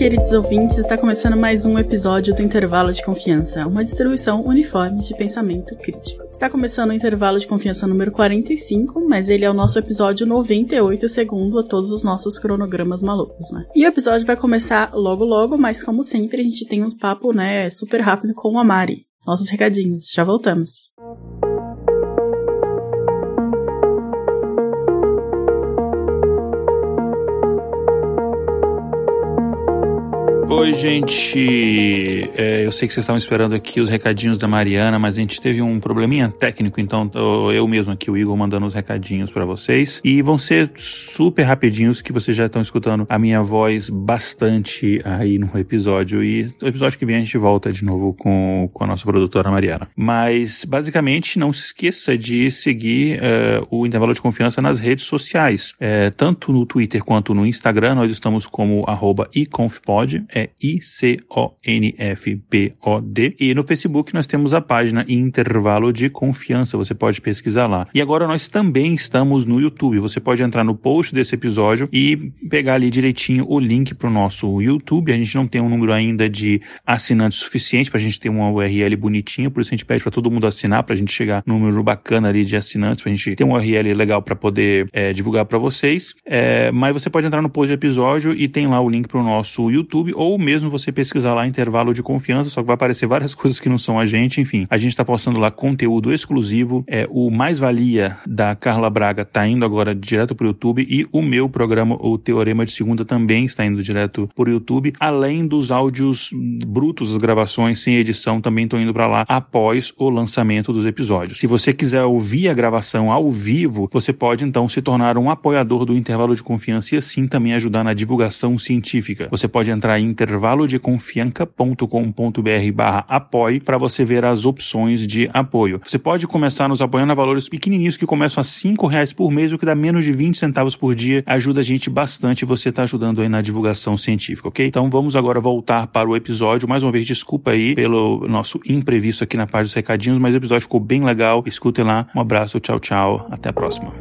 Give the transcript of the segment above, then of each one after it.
Queridos ouvintes, está começando mais um episódio do Intervalo de Confiança, uma distribuição uniforme de pensamento crítico. Está começando o Intervalo de Confiança número 45, mas ele é o nosso episódio 98, segundo a todos os nossos cronogramas malucos, né? E o episódio vai começar logo logo, mas como sempre, a gente tem um papo, né, super rápido com a Mari. Nossos recadinhos. Já voltamos. Oi, gente. É, eu sei que vocês estavam esperando aqui os recadinhos da Mariana, mas a gente teve um probleminha técnico, então eu mesmo aqui, o Igor, mandando os recadinhos para vocês. E vão ser super rapidinhos, que vocês já estão escutando a minha voz bastante aí no episódio. E no episódio que vem a gente volta de novo com, com a nossa produtora Mariana. Mas, basicamente, não se esqueça de seguir uh, o Intervalo de Confiança nas redes sociais. Uh, tanto no Twitter quanto no Instagram, nós estamos como arroba iconfpod. É é I-C-O-N-F-P-O-D. E no Facebook nós temos a página Intervalo de Confiança, você pode pesquisar lá. E agora nós também estamos no YouTube, você pode entrar no post desse episódio e pegar ali direitinho o link para o nosso YouTube. A gente não tem um número ainda de assinantes suficiente para a gente ter uma URL bonitinha, por isso a gente pede para todo mundo assinar, para a gente chegar num número bacana ali de assinantes, para a gente ter uma URL legal para poder é, divulgar para vocês. É, mas você pode entrar no post do episódio e tem lá o link para o nosso YouTube ou ou mesmo você pesquisar lá intervalo de confiança, só que vai aparecer várias coisas que não são a gente, enfim. A gente está postando lá conteúdo exclusivo, é o Mais Valia da Carla Braga tá indo agora direto pro YouTube e o meu programa, o Teorema de Segunda, também está indo direto pro YouTube, além dos áudios brutos, as gravações sem edição também estão indo para lá após o lançamento dos episódios. Se você quiser ouvir a gravação ao vivo, você pode então se tornar um apoiador do intervalo de confiança e assim também ajudar na divulgação científica. Você pode entrar em intervalodeconfianca.com.br barra apoie para você ver as opções de apoio. Você pode começar nos apoiando a valores pequenininhos que começam a cinco reais por mês, o que dá menos de 20 centavos por dia, ajuda a gente bastante você está ajudando aí na divulgação científica, ok? Então vamos agora voltar para o episódio. Mais uma vez, desculpa aí pelo nosso imprevisto aqui na parte dos recadinhos, mas o episódio ficou bem legal. Escutem lá. Um abraço, tchau, tchau. Até a próxima.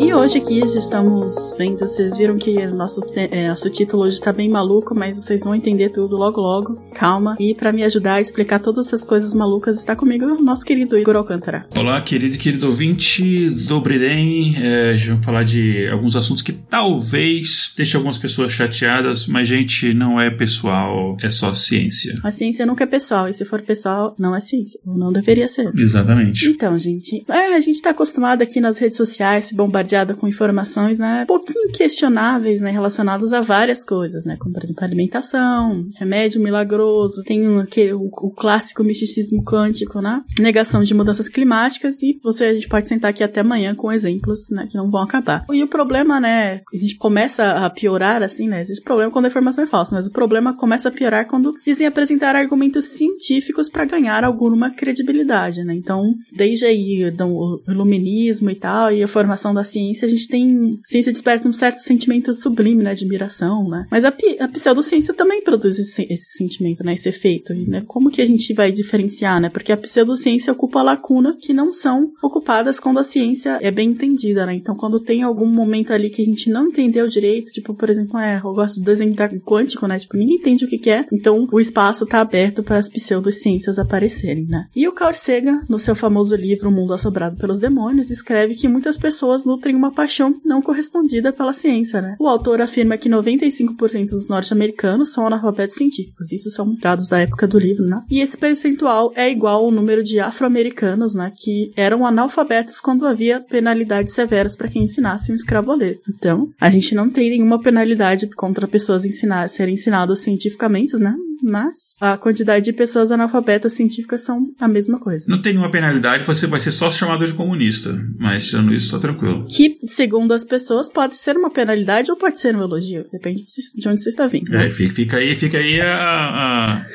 E hoje aqui estamos vendo, vocês viram que nosso, é, nosso título hoje tá bem maluco, mas vocês vão entender tudo logo logo. Calma. E para me ajudar a explicar todas essas coisas malucas, está comigo o nosso querido Igor Alcântara. Olá, querido e querido ouvinte do Briden. É, vamos falar de alguns assuntos que talvez deixem algumas pessoas chateadas, mas, gente, não é pessoal, é só ciência. A ciência nunca é pessoal, e se for pessoal, não é ciência. Ou não deveria ser. Exatamente. Então, gente, é, a gente tá acostumado aqui nas redes sociais, se bombardear bombardeada com informações, né, um pouquinho questionáveis, né, relacionadas a várias coisas, né, como por exemplo alimentação, remédio milagroso, tem um, aquele, o, o, clássico misticismo quântico, né, negação de mudanças climáticas e você, a gente pode sentar aqui até amanhã com exemplos, né, que não vão acabar. E o problema, né, a gente começa a piorar, assim, né, existe problema quando a informação é falsa, mas o problema começa a piorar quando dizem apresentar argumentos científicos para ganhar alguma credibilidade, né, então, desde aí, do, iluminismo e tal, e a formação da ciência ciência, a gente tem. A ciência desperta um certo sentimento sublime, né? Admiração, né? Mas a, a pseudociência também produz esse, esse sentimento, né? Esse efeito. Né? Como que a gente vai diferenciar, né? Porque a pseudociência ocupa lacuna que não são ocupadas quando a ciência é bem entendida, né? Então, quando tem algum momento ali que a gente não entendeu direito, tipo, por exemplo, é, eu gosto do exemplo quântico, né? Tipo, ninguém entende o que, que é, então o espaço tá aberto para as pseudociências aparecerem, né? E o Carl Sagan, no seu famoso livro O Mundo Assobrado pelos Demônios, escreve que muitas pessoas nutrem nutrem uma paixão não correspondida pela ciência, né? O autor afirma que 95% dos norte-americanos são analfabetos científicos. Isso são dados da época do livro, né? E esse percentual é igual ao número de afro-americanos, né, que eram analfabetos quando havia penalidades severas para quem ensinasse um escravo a ler. Então, a gente não tem nenhuma penalidade contra pessoas ensinar, serem ensinadas cientificamente, né? Mas a quantidade de pessoas analfabetas científicas são a mesma coisa. Não tem nenhuma penalidade, você vai ser só chamado de comunista, mas tirando isso, tá tranquilo. Que, segundo as pessoas, pode ser uma penalidade ou pode ser um elogio, depende de onde você está vindo. Né? É, fica aí, fica aí a, a,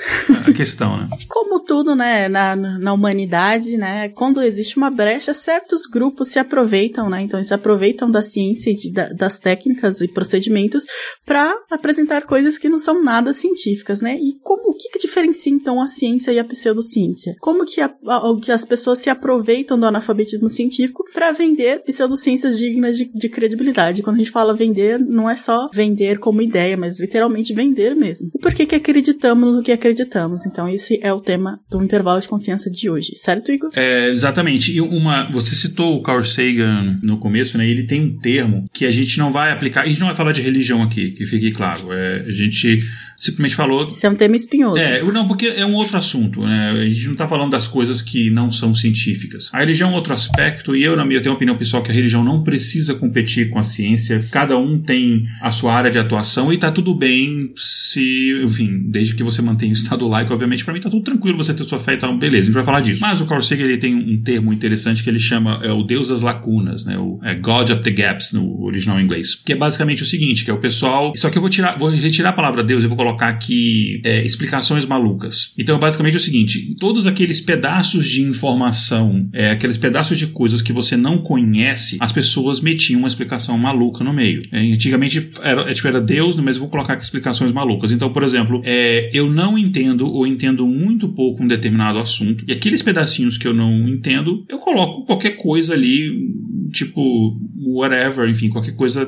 a questão, né? Como tudo, né, na, na humanidade, né, quando existe uma brecha, certos grupos se aproveitam, né, então eles se aproveitam da ciência e de, da, das técnicas e procedimentos para apresentar coisas que não são nada científicas, né, e como, o que que diferencia, então, a ciência e a pseudociência? Como que, a, a, que as pessoas se aproveitam do analfabetismo científico para vender pseudociências dignas de, de credibilidade? Quando a gente fala vender, não é só vender como ideia, mas literalmente vender mesmo. E por que que acreditamos no que acreditamos? Então, esse é o tema do intervalo de confiança de hoje, certo, Igor? É, exatamente. E uma, você citou o Carl Sagan no começo, né? Ele tem um termo que a gente não vai aplicar, a gente não vai falar de religião aqui, que fique claro. É, a gente simplesmente falou. Isso é um tema espinhoso. É, não, porque é um outro assunto, né? A gente não está falando das coisas que não são científicas. A religião é outro aspecto, e eu, na minha, eu tenho uma opinião pessoal que a religião não precisa competir com a ciência. Cada um tem a sua área de atuação e está tudo bem se, enfim, desde que você mantenha o estado laico, obviamente, para mim está tudo tranquilo você ter sua fé e tal, beleza, a gente vai falar disso. Mas o Carl Sagan ele tem um termo interessante que ele chama é, o Deus das lacunas, né? O é God of the Gaps no original inglês, que é basicamente o seguinte, que é o pessoal. Só que eu vou tirar, vou retirar a palavra Deus e vou colocar aqui é, explicações malucas. Então, basicamente é o seguinte: todos aqueles pedaços de informação, é, aqueles pedaços de coisas que você não conhece, as pessoas metiam uma explicação maluca no meio. É, antigamente era, é, tipo, era Deus, mas eu vou colocar aqui explicações malucas. Então, por exemplo, é, eu não entendo ou entendo muito pouco um determinado assunto, e aqueles pedacinhos que eu não entendo, eu coloco qualquer coisa ali, tipo, whatever, enfim, qualquer coisa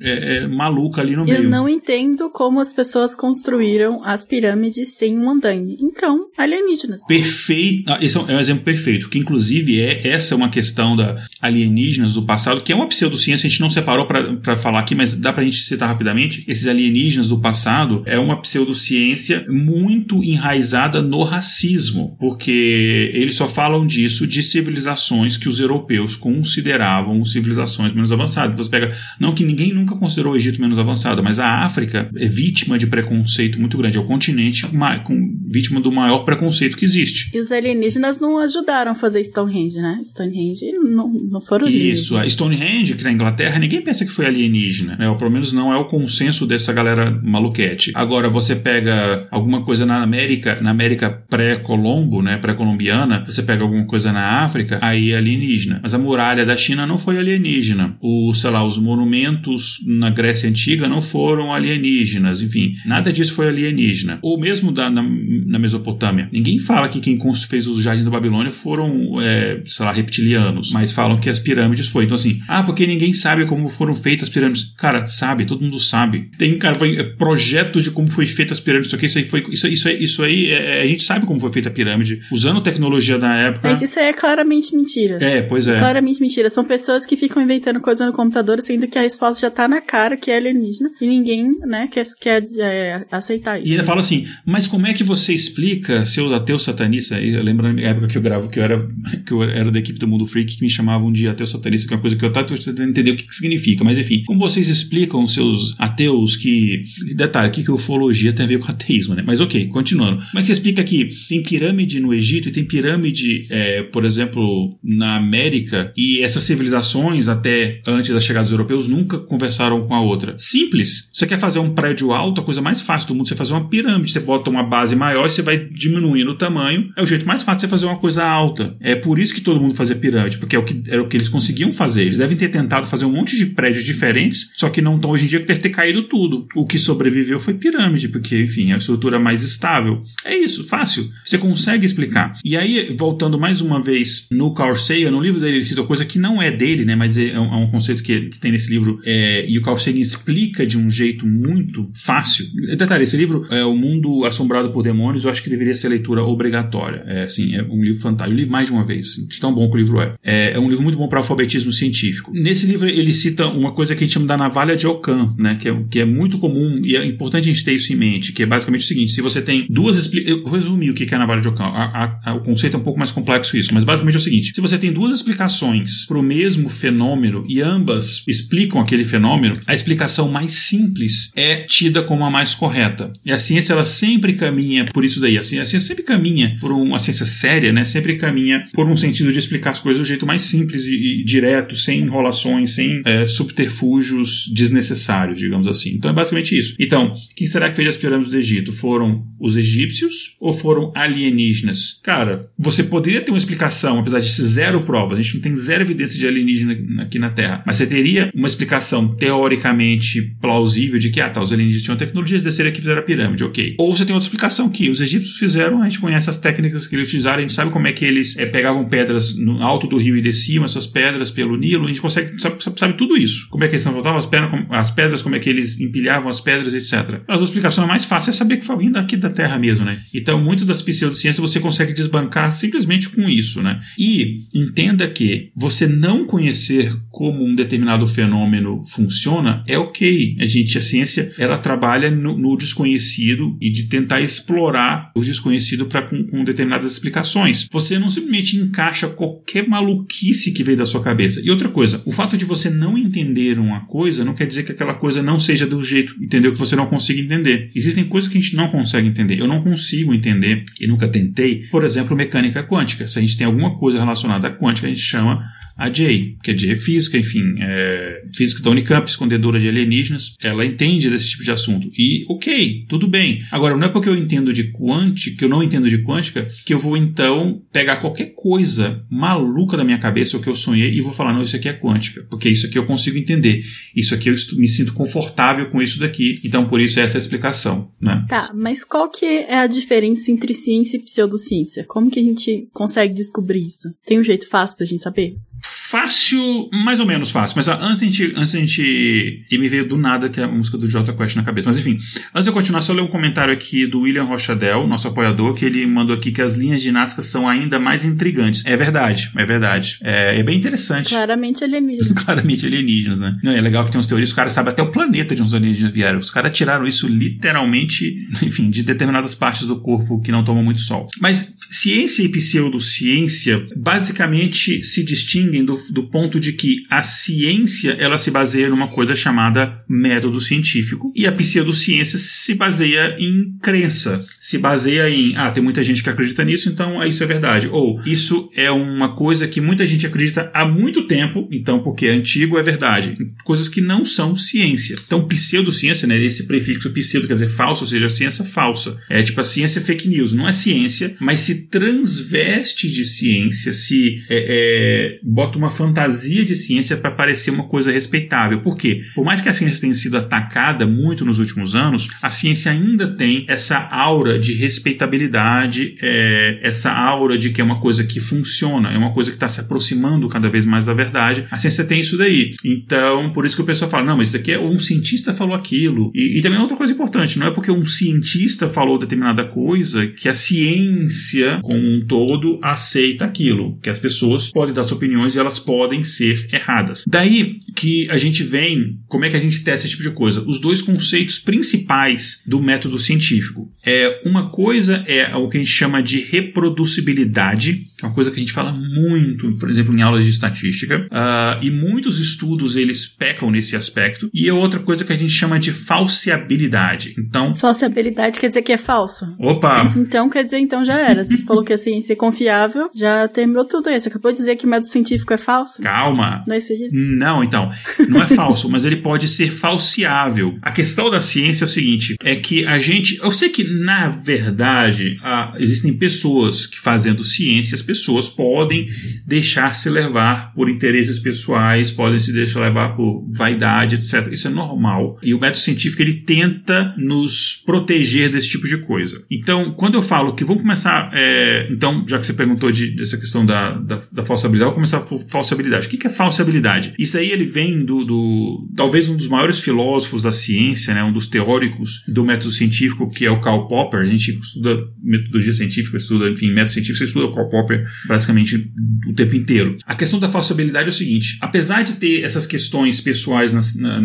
é, é, maluca ali no meio. Eu não entendo como as pessoas construíram as pirâmides sem um andaime. Então, alienígenas. Perfeito. Ah, esse é um exemplo perfeito, que inclusive é essa é uma questão da alienígenas do passado, que é uma pseudociência, a gente não separou para falar aqui, mas dá pra gente citar rapidamente. Esses alienígenas do passado é uma pseudociência muito enraizada no racismo, porque eles só falam disso de civilizações que os europeus consideravam civilizações menos avançadas. Você pega, não que ninguém nunca considerou o Egito menos avançado, mas a África é vítima de preconceito muito grande, é o continente com, vítima do maior preconceito que existe. E os alienígenas não ajudaram a fazer Stonehenge, né? Stonehenge não, não foram Isso, a Stonehenge, que na Inglaterra, ninguém pensa que foi alienígena, né? Ou pelo menos não é o consenso dessa galera maluquete. Agora, você pega alguma coisa na América, na América pré-Colombo, né? Pré-colombiana, você pega alguma coisa na África, aí é alienígena. Mas a muralha da China não foi alienígena. O, sei lá, os monumentos na Grécia Antiga não foram alienígenas. Enfim, nada disso foi alienígena. Ou mesmo da, na, na Mesopotâmia. Ninguém fala que quem fez os jardins da Babilônia foram, é, sei lá, reptilianos, mas falam que as pirâmides foi. Então, assim, ah, porque ninguém sabe como foram feitas as pirâmides. Cara, sabe, todo mundo sabe. Tem, cara, foi, é, projetos de como foi feita as pirâmides. Isso aqui, isso aí foi. Isso, isso, isso aí, é, a gente sabe como foi feita a pirâmide, usando tecnologia da época. Mas isso aí é claramente mentira. É, pois é. é claramente mentira. São pessoas que ficam inventando coisa no computador, sendo que a resposta já tá na cara que é alienígena e ninguém, né, quer, quer é, aceitar isso. E ele fala assim, mas como é que você explica, seu ateu satanista? Eu lembro na época que eu gravo, que eu era, que eu era da equipe do Mundo Freak, que me chamavam de ateu satanista, que é uma coisa que eu estava tentando entender o que, que significa. Mas enfim, como vocês explicam seus ateus que. Detalhe, o que, que ufologia tem a ver com ateísmo, né? Mas ok, continuando. Como é que você explica que tem pirâmide no Egito e tem pirâmide, é, por exemplo, na América, e essas civilizações, até antes da chegada dos europeus, nunca conversaram com a outra? Simples. Você quer fazer um prédio alto, a coisa mais fácil do mundo você fazer uma pirâmide. Você bota uma base maior e você vai diminuindo o tamanho. É o jeito mais fácil de você fazer uma coisa alta. É por isso que todo mundo fazia pirâmide, porque é o que, era o que eles conseguiam fazer. Eles devem ter tentado fazer um monte de prédios diferentes, só que não estão hoje em dia que deve ter caído tudo. O que sobreviveu foi pirâmide, porque, enfim, é a estrutura mais estável. É isso, fácil. Você consegue explicar. E aí, voltando mais uma vez no Carl Sagan, no livro dele ele cita coisa que não é dele, né, mas é um, é um conceito que, que, tem nesse livro, é, e o Carl Sagan explica de um jeito muito fácil. Detalhe, esse livro é O Mundo Assombrado por Demônios, eu acho que deveria ser leitura obrigatória. É, assim, é um livro fantástico. Eu li mais de uma vez, de tão bom que o livro é. É, é um livro muito bom para alfabetismo científico. Nesse livro ele cita uma coisa que a gente chama da navalha de Ockham, né, que é, que é muito comum e é importante a gente ter isso em mente, que é basicamente o seguinte, se você tem duas... Eu resumi o que é a navalha de Ockham. A, a, a, o conceito é um pouco mais complexo isso, mas basicamente é o seguinte, se você tem duas explicações para mesmo fenômeno e ambas explicam aquele fenômeno, a explicação mais simples é tida como a mais correta. E a ciência ela sempre caminha por isso daí. A ciência sempre caminha por uma ciência séria, né? Sempre caminha por um sentido de explicar as coisas do jeito mais simples e, e direto, sem enrolações, sem é, subterfúgios desnecessários, digamos assim. Então é basicamente isso. Então, quem será que fez as pirâmides do Egito? Foram os egípcios ou foram alienígenas? Cara, você poderia ter uma explicação, apesar de zero prova, a gente não tem zero evidência de alienígena aqui na Terra, mas você teria uma explicação teoricamente plausível de que, ah, tá, os alienígenas tinham tecnologias, desceram aqui e fizeram a pirâmide, ok. Ou você tem outra explicação que os egípcios fizeram, a gente conhece as técnicas que eles utilizaram, a gente sabe como é que eles é, pegavam pedras no alto do rio e desciam essas pedras pelo Nilo, a gente consegue, sabe, sabe, sabe tudo isso. Como é que eles transportavam as pedras, as pedras, como é que eles empilhavam as pedras, etc. As explicações mais fáceis é saber que foi alguém daqui da Terra mesmo, né? Então, muitas das pseudociências você consegue desbancar simplesmente com isso, né? E entenda que você não conhecer como um determinado fenômeno funciona é ok. A gente, a ciência, ela trabalha no, no desconhecido e de tentar explorar o desconhecido para com, com, determinadas explicações. Você não simplesmente encaixa qualquer maluquice que veio da sua cabeça. E outra coisa, o fato de você não entender uma coisa não quer dizer que aquela coisa não seja do jeito, entendeu? Que você não consiga entender. Existem coisas que a gente não consegue entender. Eu não consigo entender e nunca tentei, por exemplo, mecânica quântica. Se a gente tem alguma coisa relacionada à quântica, a gente chama a Jay, que é física, enfim, é física da Unicamp, escondedora de alienígenas, ela entende desse tipo de assunto. E ok, tudo bem. Agora, não é porque eu entendo de quântica, eu não entendo de quântica, que eu vou então pegar qualquer coisa maluca da minha cabeça, ou que eu sonhei, e vou falar, não, isso aqui é quântica, porque isso aqui eu consigo entender. Isso aqui eu me sinto confortável com isso daqui, então por isso essa é a explicação, né? Tá, mas qual que é a diferença entre ciência e pseudociência? Como que a gente consegue descobrir isso? Tem um jeito fácil da gente saber? Fácil, mais ou menos fácil. Mas antes a gente, antes a gente. E me veio do nada que é a música do Jota Quest na cabeça. Mas enfim, antes de eu continuar, só ler um comentário aqui do William Rochadel, nosso apoiador, que ele mandou aqui que as linhas ginásticas são ainda mais intrigantes. É verdade, é verdade. É, é bem interessante. Claramente alienígenas. Claramente alienígenas, né? Não, é legal que tem umas teorias, os caras sabem até o planeta de os alienígenas vieram. Os caras tiraram isso literalmente, enfim, de determinadas partes do corpo que não tomam muito sol. Mas ciência e pseudociência basicamente se distinguem distinguem do, do ponto de que a ciência ela se baseia numa coisa chamada método científico e a pseudociência se baseia em crença, se baseia em ah, tem muita gente que acredita nisso, então isso é verdade. Ou isso é uma coisa que muita gente acredita há muito tempo, então porque é antigo é verdade. Coisas que não são ciência. Então, pseudociência, né, esse prefixo pseudo quer dizer falso, ou seja, ciência falsa. É tipo a ciência fake news. Não é ciência, mas se transveste de ciência, se é, é, bota uma fantasia de ciência para parecer uma coisa respeitável. Por quê? Por mais que a ciência tenha sido atacada muito nos últimos anos, a ciência ainda tem essa aura de respeitabilidade, é, essa aura de que é uma coisa que funciona, é uma coisa que está se aproximando cada vez mais da verdade. A ciência tem isso daí. Então, por isso que o pessoal fala, não, mas isso aqui é um cientista falou aquilo. E, e também outra coisa importante, não é porque um cientista falou determinada coisa que a ciência como um todo aceita aquilo, que as pessoas podem dar suas opiniões e elas podem ser erradas. Daí que a gente vem, como é que a gente testa esse tipo de coisa? Os dois conceitos principais do método científico. É, uma coisa é o que a gente chama de reproducibilidade, que é uma coisa que a gente fala muito, por exemplo, em aulas de estatística, uh, e muitos estudos eles pecam nesse aspecto, e a outra coisa que a gente chama de falseabilidade. Então, falseabilidade quer dizer que é falso. Opa! Então quer dizer então já era. Você falou que a ciência é confiável, já terminou tudo isso. Acabou de dizer que o método científico é falso? Calma. Não é isso Não, então, não é falso, mas ele pode ser falseável. A questão da ciência é o seguinte, é que a gente, eu sei que na verdade ah, existem pessoas que fazendo ciência pessoas podem deixar se levar por interesses pessoais, podem se deixar levar por vaidade, etc. Isso é normal. E o método científico ele tenta nos proteger desse tipo de coisa. Então, quando eu falo que vamos começar, é, então, já que você perguntou de, dessa questão da, da, da falsabilidade, vou começar falsabilidade. O que é falsabilidade? Isso aí ele vem do, do talvez um dos maiores filósofos da ciência, né, um dos teóricos do método científico, que é o Karl Popper. A gente estuda metodologia científica, estuda, enfim, método científico, você estuda o Karl Popper basicamente o tempo inteiro. A questão da falsabilidade é o seguinte: apesar de ter essas questões pessoais nas, na,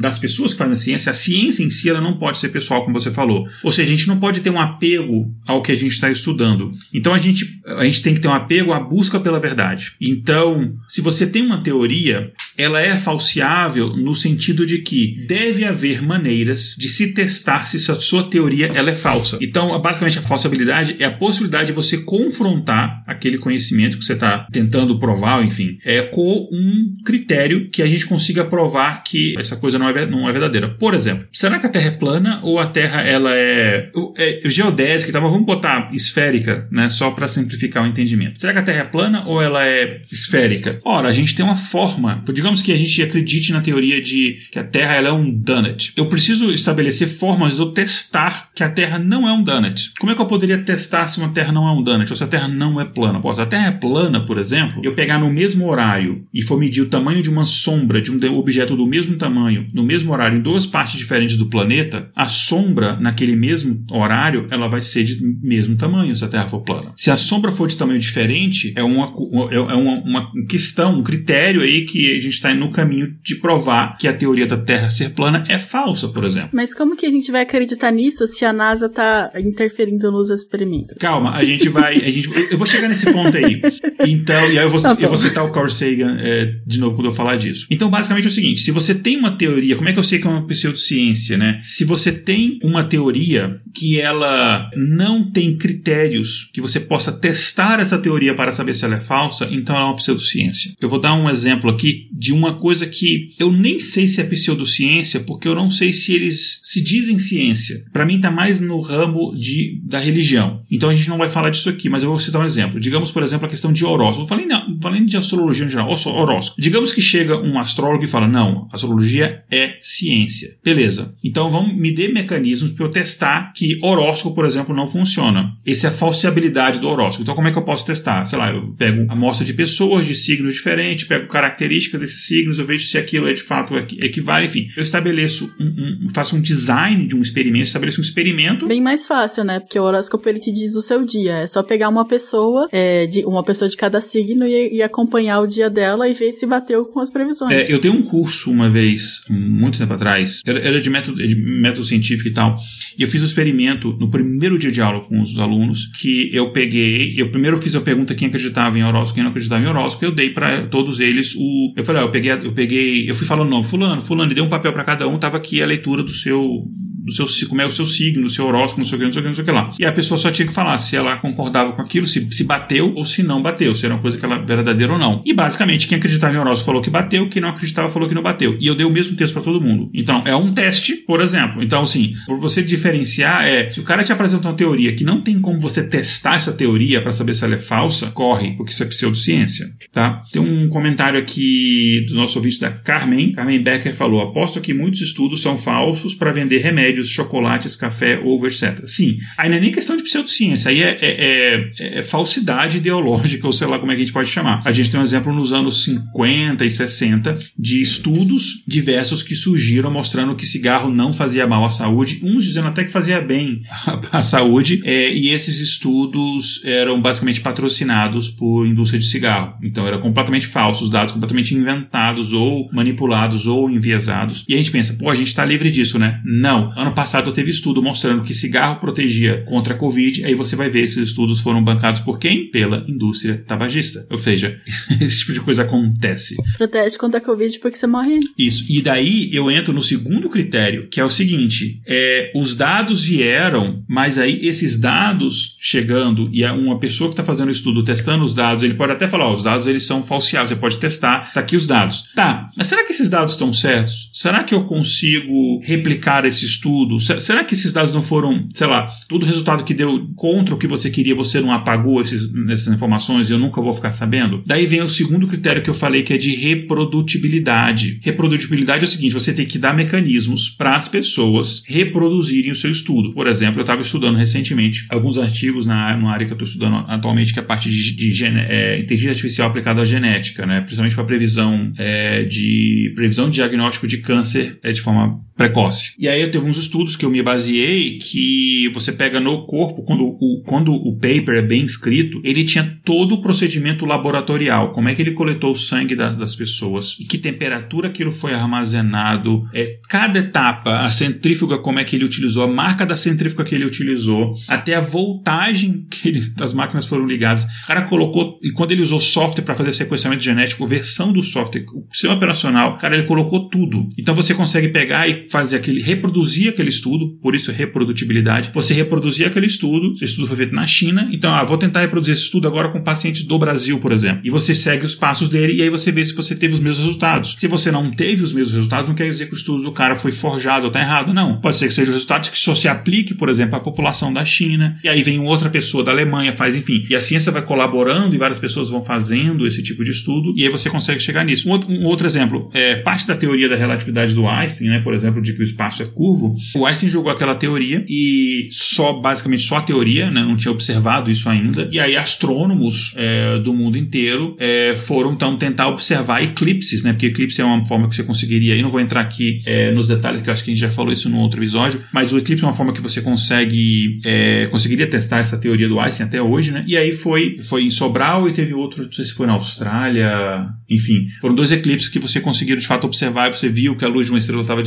das pessoas que fazem a ciência, a ciência em si ela não pode ser pessoal, como você falou. Ou seja, a gente não pode ter um apego ao que a gente está estudando. Então a gente, a gente tem que ter um apego à busca pela verdade. Então Então, se você tem uma teoria, ela é falseável no sentido de que deve haver maneiras de se testar se a sua teoria ela é falsa. Então, basicamente, a falsibilidade é a possibilidade de você confrontar aquele conhecimento que você está tentando provar, enfim, é, com um critério que a gente consiga provar que essa coisa não é, não é verdadeira. Por exemplo, será que a Terra é plana ou a Terra ela é, é geodésica? Então, vamos botar esférica, né, só para simplificar o entendimento. Será que a Terra é plana ou ela é esférica? Ora, a gente tem uma forma. Digamos que a gente acredite na teoria de que a Terra ela é um donut. Eu preciso estabelecer formas de eu testar que a Terra não é um donut. Como é que eu poderia testar se uma Terra não é um donut ou se a Terra não é plana? se a Terra é plana, por exemplo, eu pegar no mesmo horário e for medir o tamanho de uma sombra de um objeto do mesmo tamanho, no mesmo horário, em duas partes diferentes do planeta, a sombra naquele mesmo horário ela vai ser de mesmo tamanho se a Terra for plana. Se a sombra for de tamanho diferente, é uma, é, é uma, uma questão, um critério aí que a gente está no caminho de provar que a teoria da Terra ser plana é falsa, por exemplo. Mas como que a gente vai acreditar nisso se a NASA está interferindo nos experimentos? Calma, a gente vai. A gente, eu vou chegar nesse ponto aí. Então, e aí eu vou, tá eu vou citar o Carl Sagan é, de novo quando eu falar disso. Então, basicamente é o seguinte: se você tem uma teoria, como é que eu sei que é uma pseudociência, né? Se você tem uma teoria que ela não tem critérios que você possa testar essa teoria para saber se ela é falsa, então ela é uma pseudociência. Eu vou dar um exemplo aqui de uma coisa que eu nem sei se é pseudociência, porque eu não sei se eles se dizem ciência. Para mim está mais no ramo de, da religião. Então a gente não vai falar disso aqui, mas eu vou citar um exemplo. Digamos, por exemplo, a questão de horóscopo. Falei, falei de astrologia em geral, horóscopo. Digamos que chega um astrólogo e fala: não, astrologia é ciência. Beleza. Então vamos me dê mecanismos para eu testar que horóscopo, por exemplo, não funciona. Essa é a falsibilidade do horóscopo. Então como é que eu posso testar? Sei lá, eu pego amostra de pessoas de signos diferentes, pego características desses signos, eu vejo se aquilo é de fato equivale, enfim. Eu estabeleço um, um faço um design de um experimento, estabeleço um experimento. Bem mais fácil, né? Porque o horóscopo ele te diz o seu dia. É só pegar uma pessoa, é, de uma pessoa de cada signo e, e, acompanhar o dia dela e ver se bateu com as previsões. É, eu tenho um curso uma vez, muito tempo atrás, era, era de, método, de método científico e tal, e eu fiz um experimento no primeiro dia de aula com os alunos, que eu peguei, eu primeiro fiz a pergunta quem acreditava em horóscopo, quem não acreditava em horóscopo, eu dei para todos eles o, eu falei, eu peguei, eu peguei, eu fui falando nome, fulano, fulano, e dei um papel para cada um, tava aqui a leitura do seu do seu, como é o seu signo, o seu horóscopo, não sei o que, não sei o que, não sei o que lá. E a pessoa só tinha que falar se ela concordava com aquilo, se, se bateu ou se não bateu, se era uma coisa que ela verdadeira ou não. E basicamente, quem acreditava em horóscopo falou que bateu, quem não acreditava falou que não bateu. E eu dei o mesmo texto para todo mundo. Então, é um teste, por exemplo. Então, assim, por você diferenciar, é se o cara te apresenta uma teoria que não tem como você testar essa teoria para saber se ela é falsa, corre, porque isso é pseudociência, tá? Tem um comentário aqui do nosso ouvinte da Carmen. Carmen Becker falou: aposto que muitos estudos são falsos para vender remédios remédios, chocolates, café, ovo, etc. Sim, aí não é nem questão de pseudociência, aí é, é, é, é, falsidade ideológica, ou sei lá como é que a gente pode chamar. A gente tem um exemplo nos anos 50 e 60 de estudos diversos que surgiram mostrando que cigarro não fazia mal à saúde, uns dizendo até que fazia bem à saúde, é, e esses estudos eram basicamente patrocinados por indústria de cigarro. Então eram completamente falsos, dados completamente inventados ou manipulados ou enviesados. E a gente pensa, pô, a gente está livre disso, né? Não. Ano passado teve estudo mostrando que cigarro protegia contra a Covid, aí você vai ver esses estudos foram bancados por quem? Pela indústria tabagista. Ou seja, esse tipo de coisa acontece. Protege contra a Covid porque você morre antes. Isso. E daí eu entro no segundo critério, que é o seguinte: é, os dados vieram, mas aí esses dados chegando e uma pessoa que está fazendo o estudo testando os dados, ele pode até falar: ó, os dados eles são falseados, você pode testar, tá aqui os dados. Tá, mas será que esses dados estão certos? Será que eu consigo replicar esse estudo? Estudo? Será que esses dados não foram, sei lá, todo resultado que deu contra o que você queria, você não apagou esses, essas informações e eu nunca vou ficar sabendo? Daí vem o segundo critério que eu falei, que é de reprodutibilidade. Reprodutibilidade é o seguinte: você tem que dar mecanismos para as pessoas reproduzirem o seu estudo. Por exemplo, eu estava estudando recentemente alguns artigos na, na área que eu estou estudando atualmente, que é a parte de, de, é, inteligência artificial aplicada à genética, né? principalmente para previsão é, de previsão de diagnóstico de câncer é, de forma precoce. E aí eu teve uns estudos que eu me baseei que você pega no corpo, quando o, quando o paper é bem escrito, ele tinha todo o procedimento laboratorial, como é que ele coletou o sangue da, das pessoas, e que temperatura aquilo foi armazenado, é, cada etapa, a centrífuga, como é que ele utilizou, a marca da centrífuga que ele utilizou, até a voltagem que ele, as máquinas foram ligadas. O cara colocou, e quando ele usou software para fazer sequenciamento genético, versão do software, o sistema operacional, cara, ele colocou tudo. Então você consegue pegar e fazer aquele, reproduzir aquele estudo, por isso reprodutibilidade. Você reproduzir aquele estudo, esse estudo foi feito na China, então, ah, vou tentar reproduzir esse estudo agora com pacientes do Brasil, por exemplo. E você segue os passos dele e aí você vê se você teve os mesmos resultados. Se você não teve os mesmos resultados, não quer dizer que o estudo do cara foi forjado ou está errado, não. Pode ser que seja o resultado que só se aplique, por exemplo, à população da China, e aí vem outra pessoa da Alemanha, faz, enfim. E a ciência vai colaborando e várias pessoas vão fazendo esse tipo de estudo, e aí você consegue chegar nisso. Um outro, um outro exemplo, é, parte da teoria da relatividade do Einstein, né, por exemplo, de que o espaço é curvo, o Einstein jogou aquela teoria e só, basicamente, só a teoria, né, não tinha observado isso ainda, e aí astrônomos é, do mundo inteiro é, foram então tentar observar eclipses, né, porque eclipse é uma forma que você conseguiria, eu não vou entrar aqui é, nos detalhes, que eu acho que a gente já falou isso no outro episódio, mas o eclipse é uma forma que você consegue, é, conseguiria testar essa teoria do Einstein até hoje, né, e aí foi, foi em Sobral e teve outro, não sei se foi na Austrália, enfim, foram dois eclipses que você conseguiu de fato observar e você viu que a luz de uma estrela estava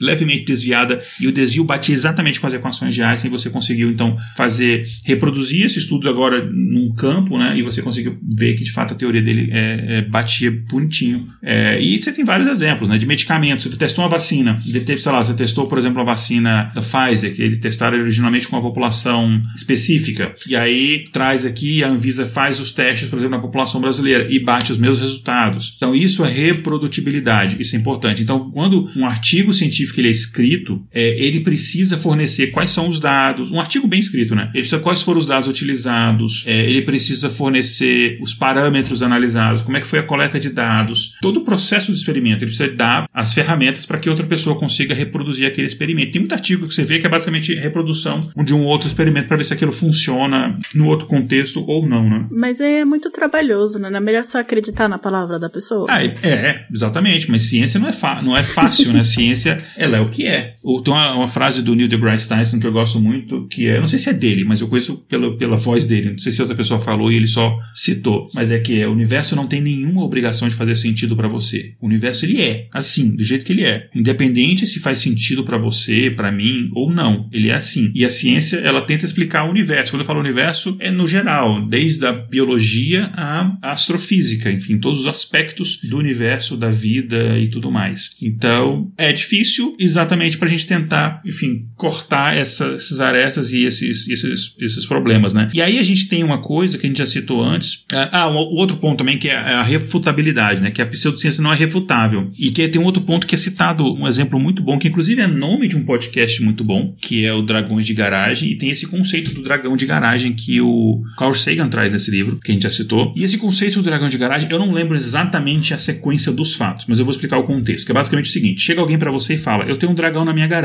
levemente desviada e o desvio batia exatamente com as equações de Einstein e você conseguiu então fazer, reproduzir esse estudo agora num campo, né, e você conseguiu ver que de fato a teoria dele é, é, batia bonitinho. É, e você tem vários exemplos, né, de medicamentos. Você testou uma vacina, sei lá, você testou, por exemplo, a vacina da Pfizer, que ele testaram originalmente com uma população específica, e aí traz aqui, a Anvisa faz os testes, por exemplo, na população brasileira e bate os mesmos resultados. Então isso é reprodutibilidade, isso é importante. Então quando um artigo científico ele é escrito, é, ele precisa fornecer quais são os dados, um artigo bem escrito, né? Ele precisa quais foram os dados utilizados, é, ele precisa fornecer os parâmetros analisados, como é que foi a coleta de dados, todo o processo do experimento. Ele precisa dar as ferramentas para que outra pessoa consiga reproduzir aquele experimento. Tem muito artigo que você vê que é basicamente reprodução de um outro experimento para ver se aquilo funciona no outro contexto ou não, né? Mas é muito trabalhoso, né? Não é melhor só acreditar na palavra da pessoa? Ah, é, é exatamente. Mas ciência não é, não é fácil, né? Ciência, ela é o que é. Tem uma, uma, frase do Neil deGrasse Tyson que eu gosto muito, que é, não sei se é dele, mas eu conheço pela, pela voz dele. Não sei se outra pessoa falou e ele só citou. Mas é que é, o universo não tem nenhuma obrigação de fazer sentido para você. O universo, ele é assim, do jeito que ele é. Independente se faz sentido para você, para mim ou não. Ele é assim. E a ciência, ela tenta explicar o universo. Quando eu falo universo, é no geral, desde a biologia à astrofísica, enfim, todos os aspectos do universo, da vida e tudo mais. Então, é difícil exatamente para a gente tentar, enfim, cortar essa, essas arestas e esses, esses, esses problemas, né? E aí a gente tem uma coisa que a gente já citou antes. Ah, o outro ponto também que é a refutabilidade, né? Que a pseudociência não é refutável. E que tem um outro ponto que é citado, um exemplo muito bom, que inclusive é nome de um podcast muito bom, que é o Dragões de Garagem, e tem esse conceito do dragão de garagem que o Carl Sagan traz nesse livro, que a gente já citou. E esse conceito do dragão de garagem, eu não lembro exatamente a sequência dos fatos, mas eu vou explicar o contexto, que é basicamente o seguinte: chega alguém para você e fala, eu tenho um dragão na minha garagem.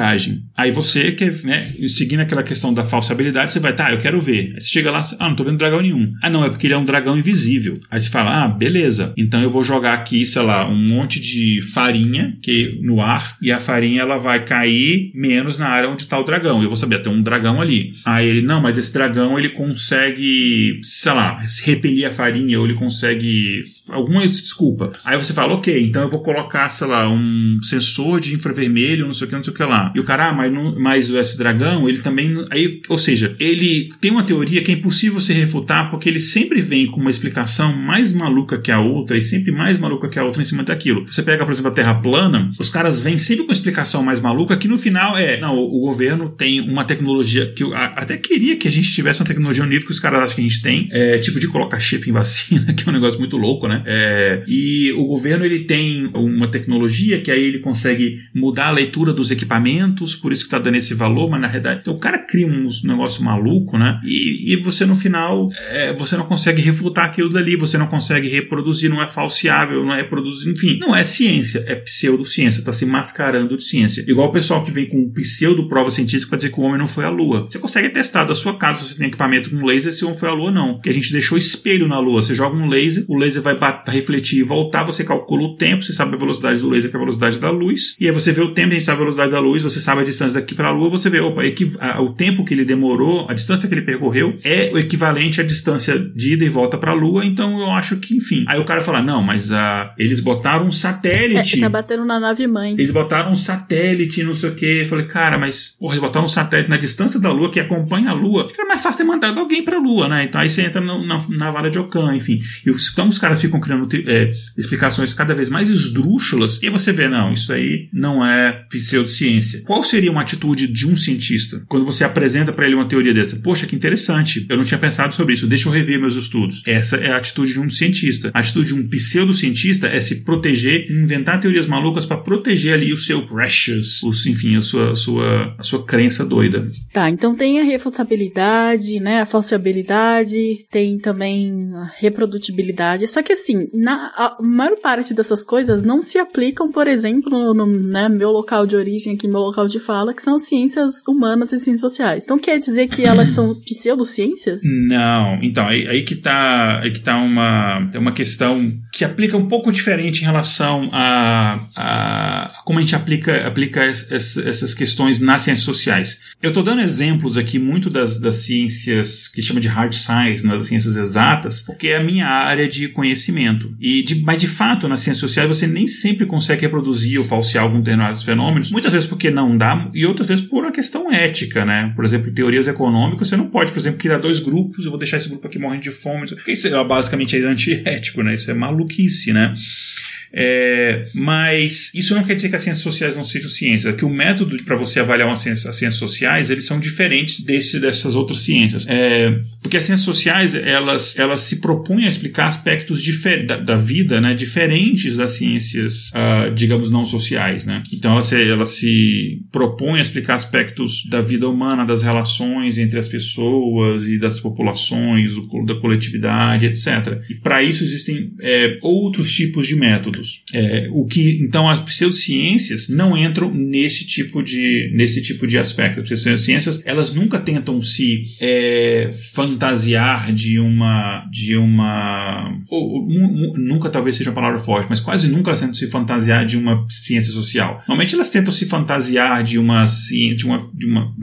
Aí você quer, né, seguindo aquela questão da falsabilidade, você vai, tá, eu quero ver. Aí você chega lá, ah, não tô vendo dragão nenhum. Ah, não, é porque ele é um dragão invisível. Aí você fala, ah, beleza. Então eu vou jogar aqui, sei lá, um monte de farinha que no ar e a farinha ela vai cair menos na área onde está o dragão. Eu vou saber, tem um dragão ali. Aí ele, não, mas esse dragão ele consegue, sei lá, repelir a farinha ou ele consegue alguma desculpa. Aí você fala, ok, então eu vou colocar, sei lá, um sensor de infravermelho, não sei o que, não sei o que lá. E o cara, ah, mas, não, mas esse dragão, ele também, aí, ou seja, ele tem uma teoria que é impossível você refutar porque ele sempre vem com uma explicação mais maluca que a outra e sempre mais maluca que a outra em cima daquilo. Você pega, por exemplo, a Terra plana, os caras vêm sempre com uma explicação mais maluca que no final é, não, o, governo tem uma tecnologia que eu até queria que a gente tivesse uma tecnologia nível que os caras acham que a gente tem, é, tipo de colocar chip em vacina, que é um negócio muito louco, né? É, e o governo ele tem uma tecnologia que aí ele consegue mudar a leitura dos equipamentos, por isso que está dando esse valor, mas na realidade, então o cara cria um negócio maluco, né? E, e você no final, é, você não consegue refutar aquilo dali, você não consegue reproduzir, não é falseável, não é reproduzir, enfim, não é ciência, é pseudociência, está se mascarando de ciência. Igual o pessoal que vem com pseudo prova científica para dizer que o homem não foi à lua. Você consegue testar da sua casa, se você tem equipamento com laser, se o homem foi à lua ou não. Porque a gente deixou espelho na lua. Você joga um laser, o laser vai bater, refletir e voltar, você calcula o tempo, você sabe a velocidade do laser que é a velocidade da luz, e aí você vê o o tempo, a gente sabe a velocidade da luz, você sabe a distância daqui para a Lua, você vê, opa, o tempo que ele demorou, a distância que ele percorreu é o equivalente à distância de ida e volta para a Lua, então eu acho que, enfim. Aí o cara fala, não, mas uh, eles botaram um satélite. É, tá batendo na nave mãe. Eles botaram um satélite, não sei o quê. Eu falei, cara, mas, porra, eles botaram um satélite na distância da Lua que acompanha a Lua. Era mais fácil ter mandado alguém para a Lua, né? Então aí você entra no, na, na vara de Ocã, enfim. E então os caras ficam criando é, explicações cada vez mais esdrúxulas, e você vê, não, isso aí não é pseudociência. Qual seria uma atitude de um cientista quando você apresenta para ele uma teoria dessa? Poxa, que interessante, eu não tinha pensado sobre isso, deixa eu rever meus estudos. Essa é a atitude de um cientista. A atitude de um pseudocientista é se proteger, inventar teorias malucas para proteger ali o seu precious, os, enfim, a sua, a sua, a sua crença doida. Tá, então tem a refutabilidade, né, a falsibilidade, tem também a reprodutibilidade. Só que assim, na a maior parte dessas coisas não se aplicam, por exemplo, no né, meu local de origem aqui, meu local de fala, que são ciências humanas e ciências sociais. Então quer dizer que elas são pseudociências? Não. Então, aí, aí que tá, aí que tá uma, uma questão que aplica um pouco diferente em relação a, a como a gente aplica, aplica essas questões nas ciências sociais. Eu estou dando exemplos aqui muito das, das ciências que chama de hard science, né, das ciências exatas, porque é a minha área de conhecimento. E de, mas de fato, nas ciências sociais você nem sempre consegue reproduzir ou falsear alguns determinados fenômenos, muitas vezes porque não dá e outras vezes por uma questão ética, né? Por exemplo, em teorias econômicas você não pode, por exemplo, criar dois grupos, eu vou deixar esse grupo aqui morrendo de fome, porque isso é, basicamente é antiético, né? Isso é maluquice, né? É, mas isso não quer dizer que as ciências sociais não sejam ciências, é que o método para você avaliar uma ciência, as ciências sociais eles são diferentes desse, dessas outras ciências. É, porque as ciências sociais elas, elas se propõem a explicar aspectos da, da, vida né, diferentes das ciências, uh, digamos, não sociais. Né? Então ela se, ela se propõe a explicar aspectos da vida humana, das relações entre as pessoas e das populações, da coletividade, etc. E para isso existem é, outros tipos de métodos. É, o que então as pseudociências não entram nesse tipo de nesse tipo de aspecto. As pseudociências elas nunca tentam se é, fantasiar de uma de uma ou, nunca talvez seja uma palavra forte, mas quase nunca elas tentam se fantasiar de uma ciência social. Normalmente elas tentam se fantasiar de uma de uma, de uma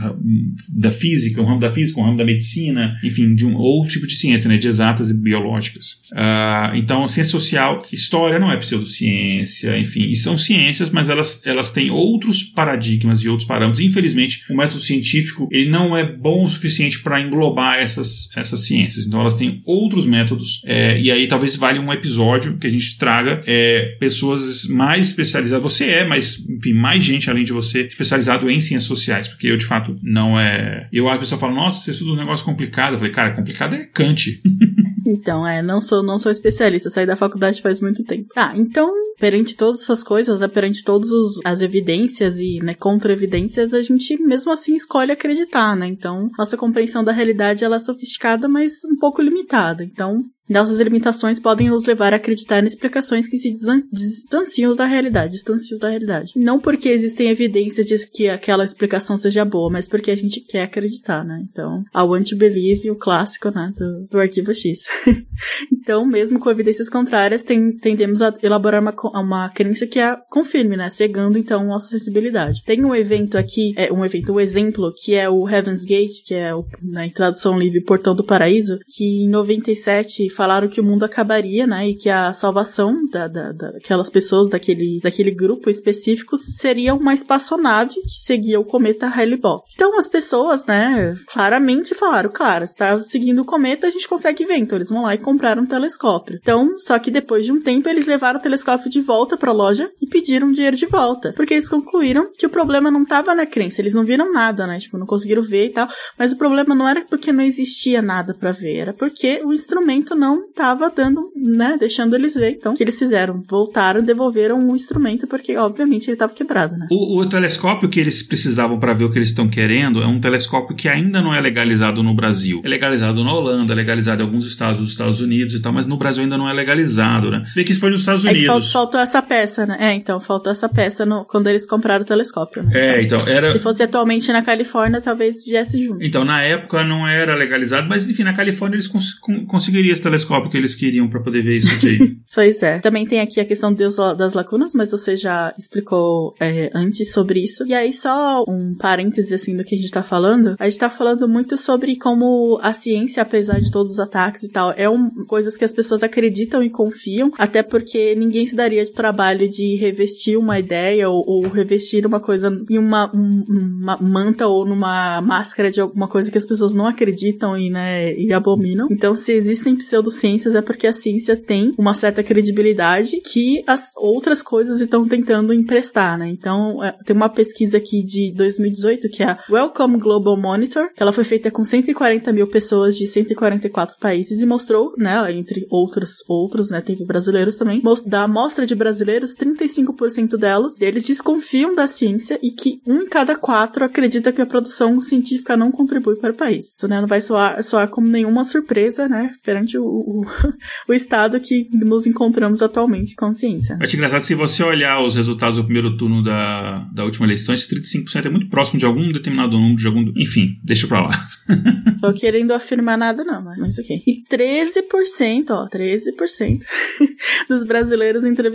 da física, um ramo da física, um ramo da medicina, enfim, de um outro tipo de ciência, né, de exatas e biológicas. Uh, então, ciência social, história não é pseudociência ciência, enfim, e são ciências, mas elas, elas têm outros paradigmas e outros parâmetros. Infelizmente, o método científico ele não é bom o suficiente para englobar essas, essas ciências. Então, elas têm outros métodos, é, e aí talvez valha um episódio que a gente traga é, pessoas mais especializadas. Você é, mas enfim, mais gente além de você especializado em ciências sociais, porque eu de fato não é. Eu a pessoa fala, nossa, você estuda um negócio complicado. Eu falei, cara, complicado é Kant. Então, é, não sou, não sou especialista, saí da faculdade faz muito tempo. Ah, então, perante todas essas coisas, né, perante todas as evidências e, né, contra-evidências, a gente mesmo assim escolhe acreditar, né? Então, nossa compreensão da realidade, ela é sofisticada, mas um pouco limitada. Então, nossas limitações podem nos levar a acreditar em explicações que se distanciam da realidade, distanciam da realidade. Não porque existem evidências de que aquela explicação seja boa, mas porque a gente quer acreditar, né? Então, I want to believe, o clássico, né, do, do arquivo X. então, mesmo com evidências contrárias, tem, tendemos a elaborar uma, uma crença que a confirme, né, cegando então nossa sensibilidade. Tem um evento aqui, é um evento, um exemplo, que é o Heaven's Gate, que é o, na tradução livre Portão do Paraíso, que em 97 falaram que o mundo acabaria, né? E que a salvação da, da, daquelas pessoas, daquele, daquele grupo específico, seria uma espaçonave que seguia o cometa Hale-Bopp. Então as pessoas, né, claramente falaram, claro, está seguindo o cometa, a gente consegue ver. Então eles vão lá e compraram um telescópio. Então, só que depois de um tempo eles levaram o telescópio de volta para a loja e pediram dinheiro de volta, porque eles concluíram que o problema não estava na crença, eles não viram nada, né? Tipo, não conseguiram ver e tal, mas o problema não era porque não existia nada para ver, era porque o instrumento não estava dando, né, deixando eles ver. Então, o que eles fizeram? Voltaram, devolveram o instrumento, porque obviamente ele estava quebrado, né? O, o, telescópio que eles precisavam para ver o que eles estão querendo é um telescópio que ainda não é legalizado no Brasil. É legalizado na Holanda, é legalizado em alguns estados dos Estados Unidos e tal, mas no Brasil ainda não é legalizado, né? Vê que isso foi nos Estados Unidos. É faltou essa peça, né? É, então, faltou essa peça no, quando eles compraram o telescópio, né? É, então, então era... Se fosse atualmente na Califórnia, talvez viesse junto. Então, na época não era legalizado, mas enfim, na Califórnia eles cons conseguiriam esse telescópio que eles queriam para poder ver isso aqui. pois é. Também tem aqui a questão das lacunas, mas você já explicou é, antes sobre isso. E aí, só um parêntese assim do que a gente tá falando. A gente tá falando muito sobre como a ciência, apesar de todos os ataques e tal, é um, coisas que as pessoas acreditam e confiam, até porque ninguém se daria de trabalho de revestir uma ideia ou, ou revestir uma coisa em uma, um, uma manta ou numa máscara de alguma coisa que as pessoas não acreditam e, né, e abominam. Então, se existem pseudociências, é porque a ciência tem uma certa credibilidade que as outras coisas estão tentando emprestar, né? Então, é, tem uma pesquisa aqui de 2018 que é a Welcome Global Monitor, que ela foi feita com 140 mil pessoas de 144 países e mostrou, né, entre outros, outros, né, teve brasileiros também, da amostra de brasileiros, 35% delas, deles desconfiam da ciência e que um em cada quatro acredita que a produção científica não contribui para o país. Isso, né, não vai soar, soar como nenhuma surpresa, né, perante o, o, o estado que nos encontramos atualmente com a ciência. Acho engraçado se você olhar os resultados do primeiro turno da, da última eleição, esses 35% é muito próximo de algum determinado número, de algum. Enfim, deixa pra lá. Tô querendo afirmar nada, não, mas ok. E 13%, ó, 13% dos brasileiros entrevistados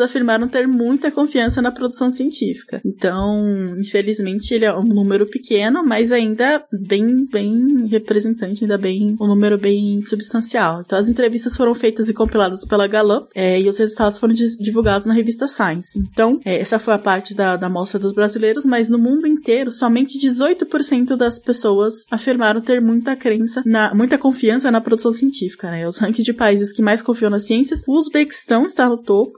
afirmaram ter muita confiança na produção científica. Então, infelizmente, ele é um número pequeno, mas ainda bem, bem representante, ainda bem, um número bem substancial. Então, as entrevistas foram feitas e compiladas pela Gallup, é, e os resultados foram divulgados na revista Science. Então, é, essa foi a parte da, da amostra dos brasileiros, mas no mundo inteiro, somente 18% das pessoas afirmaram ter muita crença, na, muita confiança na produção científica, né? Os rankings de países que mais confiam nas ciências, o Uzbequistão está no topo,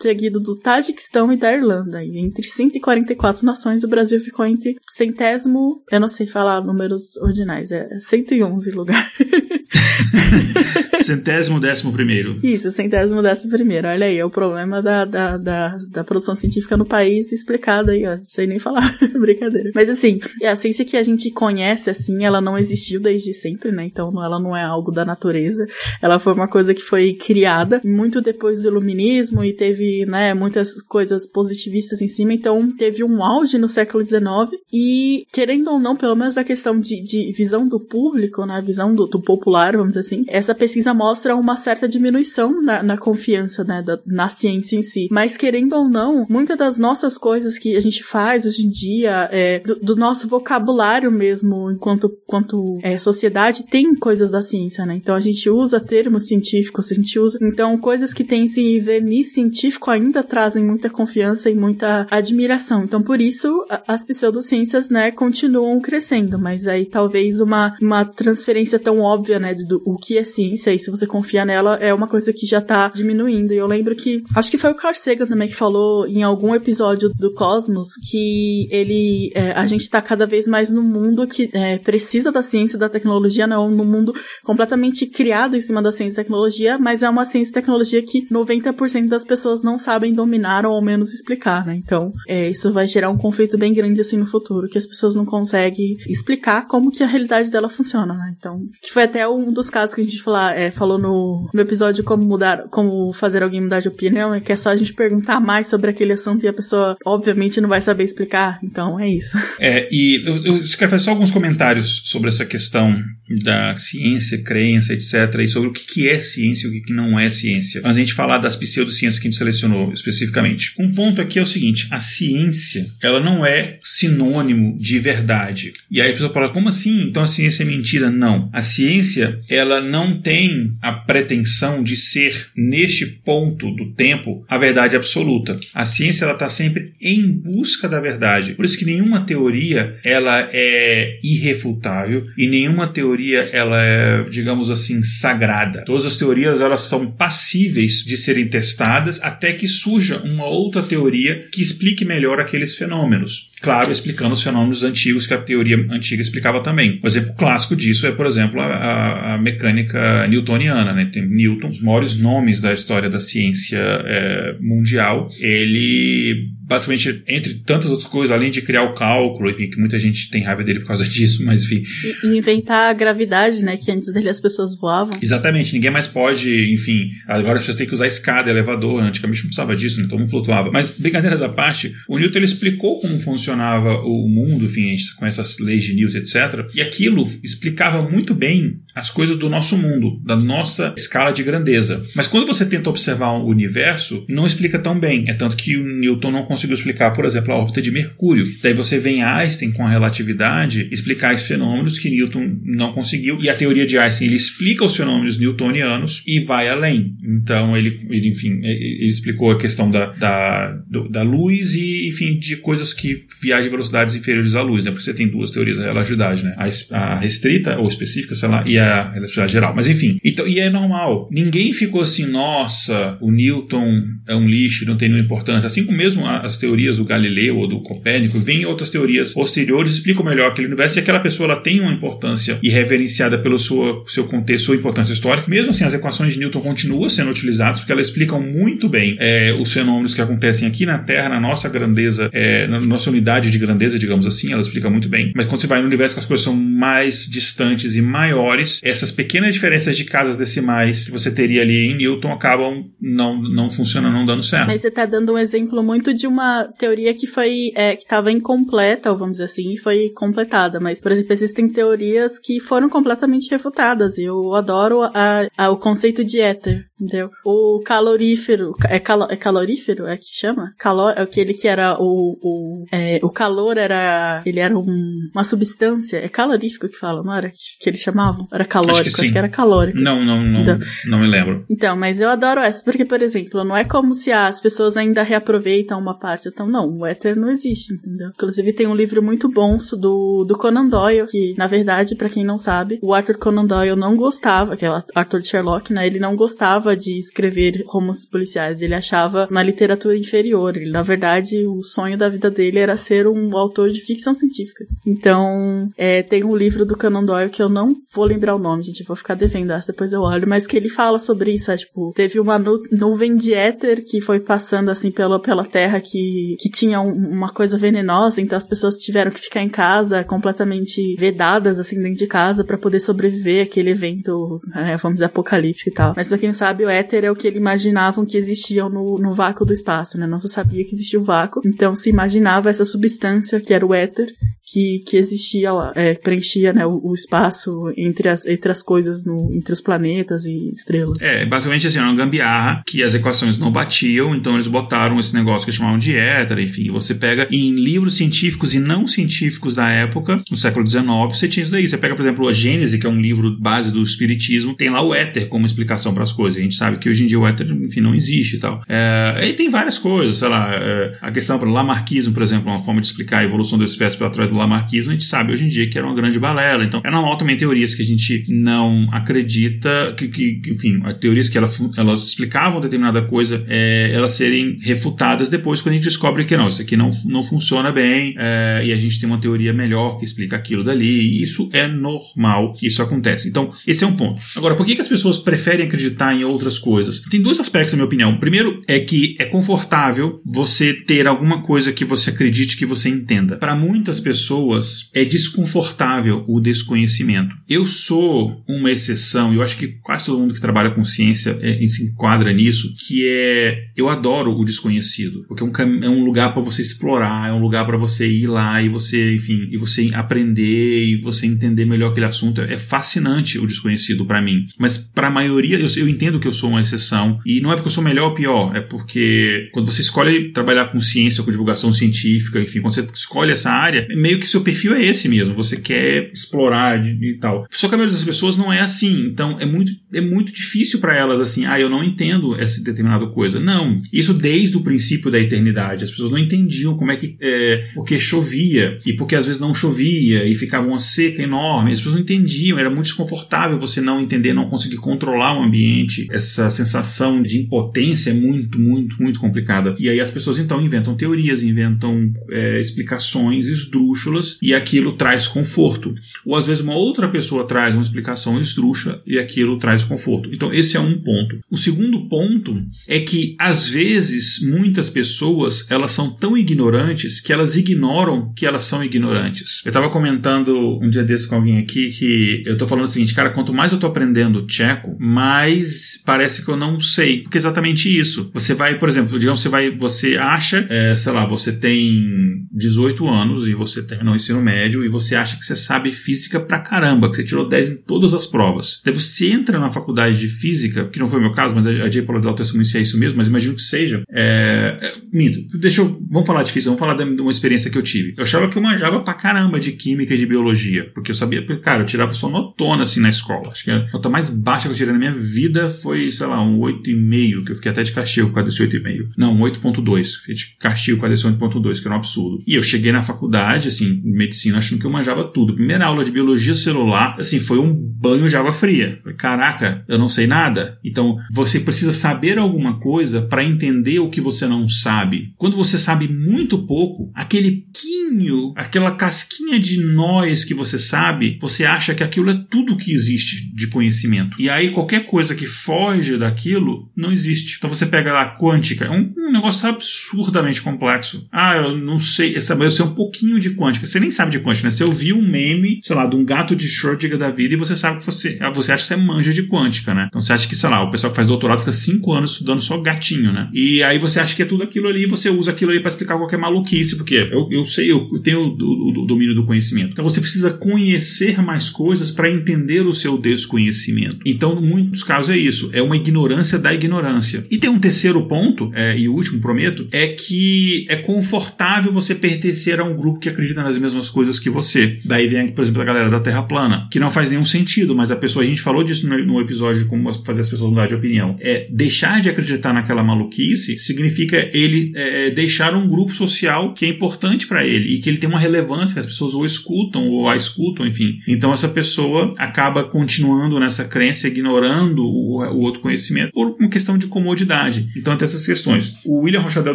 seguido do Tajiquistão e da Irlanda. E entre 144 nações, o Brasil ficou entre centésimo, eu não sei falar números ordinais, é 111 lugar. centésimo décimo primeiro. Isso, centésimo décimo primeiro. Olha aí, é o problema da, da, da, da produção científica no país explicado aí, ó. Não sei nem falar. Brincadeira. Mas assim, a ciência que a gente conhece, assim, ela não existiu desde sempre, né? Então ela não é algo da natureza. Ela foi uma coisa que foi criada muito depois do iluminismo e teve, né, muitas coisas positivistas em cima. Então teve um auge no século XIX e, querendo ou não, pelo menos a questão de, de visão do público, né? A visão do, do popular, vamos dizer assim, essa pesquisa mostra uma certa diminuição na, na confiança, né, da, na ciência em si. Mas querendo ou não, muitas das nossas coisas que a gente faz hoje em dia, é, do, do nosso vocabulário mesmo, enquanto, enquanto é, sociedade, tem coisas da ciência, né? Então a gente usa termos científicos, a gente usa. Então, coisas que têm esse verniz científico ainda trazem muita confiança e muita admiração. Então, por isso, as pseudociências, né, continuam crescendo, mas aí talvez uma, uma transferência tão óbvia, né, do o que é ciência e se você confia nela, é uma coisa que já tá diminuindo. E eu lembro que, acho que foi o Carl Sagan também que falou em algum episódio do Cosmos que ele, é, a gente tá cada vez mais no mundo que é, precisa da ciência e da tecnologia, não no mundo completamente criado em cima da ciência e tecnologia, mas é uma ciência e tecnologia que 90% das pessoas não sabem dominar ou ao menos explicar, né? Então, é, isso vai gerar um conflito bem grande assim no futuro, que as pessoas não conseguem explicar como que a realidade dela funciona, né? Então, que foi até um dos casos que a gente falar, é, falou no, no episódio como mudar, como fazer alguém mudar de opinião, é que é só a gente perguntar mais sobre aquele assunto e a pessoa, obviamente, não vai saber explicar. Então, é isso. É, e eu, eu quero fazer só alguns comentários sobre essa questão da ciência, crença, etc., e sobre o que é ciência e o que não é ciência. A gente falar das pseudociências que a gente selecionou especificamente. Um ponto aqui é o seguinte: a ciência, ela não é sinônimo de verdade. E aí a pessoa fala, como assim? Então a ciência é mentira? Não. A ciência, ela não tem a pretensão de ser, neste ponto do tempo, a verdade absoluta. A ciência, ela está sempre em busca da verdade. Por isso que nenhuma teoria, ela é irrefutável e nenhuma teoria, ela é, digamos assim, sagrada. Todas as teorias, elas são passíveis de serem testadas até que surja uma outra teoria que explique melhor aqueles fenômenos. Claro, explicando os fenômenos antigos que a teoria antiga explicava também. Um exemplo clássico disso é, por exemplo, a, a mecânica newtoniana. Né? Tem Newton, os maiores nomes da história da ciência é, mundial. Ele basicamente, entre tantas outras coisas, além de criar o cálculo, enfim, que muita gente tem raiva dele por causa disso, mas enfim. E inventar a gravidade, né? Que antes dele as pessoas voavam. Exatamente, ninguém mais pode, enfim, agora as pessoas têm que usar escada, elevador, antigamente não precisava disso, né? Todo mundo flutuava. Mas, brincadeiras à parte, o Newton ele explicou como funciona funcionava o mundo, enfim, a gente conhece as leis de Newton, etc. E aquilo explicava muito bem as coisas do nosso mundo, da nossa escala de grandeza. Mas quando você tenta observar o universo, não explica tão bem. É tanto que o Newton não conseguiu explicar, por exemplo, a órbita de Mercúrio. Daí você vem Einstein com a relatividade explicar esses fenômenos que Newton não conseguiu. E a teoria de Einstein ele explica os fenômenos newtonianos e vai além. Então ele, ele enfim, ele explicou a questão da, da, da luz e, enfim, de coisas que viajam a velocidades inferiores à luz, né? Porque você tem duas teorias da relatividade, né? A, a restrita ou específica, sei lá, e a relatividade geral. Mas enfim, então, e é normal. Ninguém ficou assim, nossa, o Newton é um lixo, não tem nenhuma importância. Assim como mesmo as teorias do Galileu ou do Copérnico, vêm outras teorias posteriores explicam melhor aquele universo e aquela pessoa ela tem uma importância irreverenciada pelo seu, seu contexto, sua importância histórica. Mesmo assim, as equações de Newton continuam sendo utilizadas porque elas explicam muito bem é, os fenômenos que acontecem aqui na Terra, na nossa grandeza, é, na nossa unidade de grandeza, digamos assim, ela explica muito bem. Mas quando você vai no universo que as coisas são mais distantes e maiores, essas pequenas diferenças de casas decimais que você teria ali em Newton acabam não, não funcionando, não dando certo. Mas você está dando um exemplo muito de uma teoria que foi é, que estava incompleta, vamos dizer assim, e foi completada. Mas, por exemplo, existem teorias que foram completamente refutadas. E eu adoro a, a, o conceito de éter. Entendeu? O calorífero. É, calo, é calorífero? É que chama? Calor, é aquele que era o. O, é, o calor era. Ele era um, uma substância. É calorífico que fala, não era? Que eles chamavam? Era calórico. Acho que, acho que era calórico. Não, não, não. Então, não me lembro. Então, mas eu adoro essa, porque, por exemplo, não é como se as pessoas ainda reaproveitam uma parte. Então, não, o éter não existe, entendeu? Inclusive, tem um livro muito bom do, do Conan Doyle, que, na verdade, para quem não sabe, o Arthur Conan Doyle não gostava, que é o Arthur Sherlock, né? Ele não gostava gostava de escrever romances policiais, ele achava uma literatura inferior. Ele, na verdade, o sonho da vida dele era ser um autor de ficção científica. Então, é, tem um livro do Conan Doyle que eu não vou lembrar o nome, gente, vou ficar devendo essa, depois eu olho, mas que ele fala sobre isso, é, tipo, teve uma nu nuvem de éter que foi passando, assim, pela, pela terra que, que tinha um, uma coisa venenosa, então as pessoas tiveram que ficar em casa completamente vedadas, assim, dentro de casa para poder sobreviver àquele evento, né, vamos dizer, apocalíptico e tal. Mas pra quem não sabe, sabe, o éter é o que eles imaginavam que existia no, no vácuo do espaço, né? Não sabia que existia o vácuo. Então se imaginava essa substância que era o éter que, que existia lá, é, preenchia né, o, o, espaço entre as, entre as coisas, no, entre os planetas e estrelas. É, basicamente assim, era uma gambiarra que as equações não batiam, então eles botaram esse negócio que eles chamavam de éter, enfim, você pega em livros científicos e não científicos da época, no século XIX, você tinha isso daí. Você pega, por exemplo, a Gênese, que é um livro base do Espiritismo, tem lá o éter como explicação para as coisas. A gente sabe que hoje em dia o éter, enfim, não existe e tal. É, e tem várias coisas, sei lá, é, a questão, para Lamarckismo, por exemplo, uma forma de explicar a evolução das espécies pela trás do Lamarckismo, a gente sabe hoje em dia que era uma grande balela. Então, é normal também teorias que a gente não acredita, que, que enfim, teorias que elas, elas explicavam determinada coisa, é, elas serem refutadas depois quando a gente descobre que não, isso aqui não, não funciona bem é, e a gente tem uma teoria melhor que explica aquilo dali. Isso é normal que isso acontece. Então, esse é um ponto. Agora, por que, que as pessoas preferem acreditar em outras coisas? Tem dois aspectos, na minha opinião. O primeiro é que é confortável você ter alguma coisa que você acredite que você entenda. Para muitas pessoas, pessoas é desconfortável o desconhecimento. Eu sou uma exceção, eu acho que quase todo mundo que trabalha com ciência é, se enquadra nisso, que é eu adoro o desconhecido, porque é um, é um lugar para você explorar, é um lugar para você ir lá e você, enfim, e você aprender e você entender melhor aquele assunto. É fascinante o desconhecido para mim. Mas para a maioria, eu, eu entendo que eu sou uma exceção e não é porque eu sou melhor ou pior, é porque quando você escolhe trabalhar com ciência, com divulgação científica, enfim, quando você escolhe essa área, meio que seu perfil é esse mesmo, você quer explorar e tal. Só que a maioria das pessoas não é assim, então é muito, é muito difícil para elas assim, ah, eu não entendo essa determinada coisa. Não, isso desde o princípio da eternidade. As pessoas não entendiam como é que, é, porque chovia e porque às vezes não chovia e ficava uma seca enorme. As pessoas não entendiam, era muito desconfortável você não entender, não conseguir controlar o ambiente. Essa sensação de impotência é muito, muito, muito complicada. E aí as pessoas então inventam teorias, inventam é, explicações esdrúxulas esdrúxulas e aquilo traz conforto. Ou às vezes uma outra pessoa traz uma explicação esdrúxula e aquilo traz conforto. Então esse é um ponto. O segundo ponto é que às vezes muitas pessoas elas são tão ignorantes que elas ignoram que elas são ignorantes. Eu estava comentando um dia desse com alguém aqui que eu estou falando o seguinte, cara, quanto mais eu estou aprendendo tcheco, mais parece que eu não sei. Porque é exatamente isso. Você vai, por exemplo, digamos, você vai, você acha, é, sei lá, você tem 18 anos e você terminou o ensino médio e você acha que você sabe física pra caramba, que você tirou 10 em todas as provas. Daí você entra na faculdade de física, que não foi o meu caso, mas a Jay Paulo Delta se é isso mesmo, mas imagino que seja. É, é, minto, deixa eu, vamos falar de física, vamos falar de uma experiência que eu tive. Eu achava que eu manjava pra caramba de química e de biologia, porque eu sabia, cara, eu tirava só notona assim na escola. Acho que a nota mais baixa que eu tirei na minha vida foi, sei lá, um 8,5, que eu fiquei até de castigo com desse 8,5. Não, um 8,2. Fiquei de castigo com desse 8,2, que era um absurdo. E eu cheguei na faculdade, assim, em medicina, achando que eu manjava tudo. Primeira aula de biologia celular, assim, foi um banho de água fria. Falei, caraca, eu não sei nada. Então, você precisa saber alguma coisa para entender o que você não sabe. Quando você sabe muito pouco, aquele quinho, aquela casquinha de nós que você sabe, você acha que aquilo é tudo que existe de conhecimento. E aí qualquer coisa que foge daquilo não existe. Então você pega lá quântica, é um, um negócio absurdamente complexo. Ah, eu não sei, eu sei um pouquinho de quântica. Você nem sabe de quântica, né? Você ouviu um meme, sei lá, de um gato de Schrödinger da vida e você sabe que você, ah, você acha que você manja de quântica, né? Então você acha que, sei lá, o pessoal que faz doutorado fica cinco anos estudando só gatinho, né? E aí você acha que é tudo aquilo ali e você usa aquilo ali para explicar qualquer maluquice, porque eu, eu sei, eu tenho o, o, o domínio do conhecimento. Então você precisa conhecer mais coisas para entender o seu desconhecimento. Então, em muitos casos é isso, é uma ignorância da ignorância. E tem um terceiro ponto, é, e último, prometo, é que é confortável você pertencer a um grupo que acredita nas mesmas coisas que você. Daí vem, por exemplo, a galera da Terra plana, que não faz nenhum sentido, mas a pessoa, a gente falou disso no, no episódio de como fazer as pessoas mudar de opinião. É deixar de acreditar naquela maluquice significa ele é, deixar um grupo social que é importante para ele e que ele tem uma relevância, que as pessoas ou escutam ou a escutam, enfim. Então essa pessoa acaba continuando nessa crença, ignorando o, o outro conhecimento por uma questão de comodidade. Então tem essas questões. O William Rochadel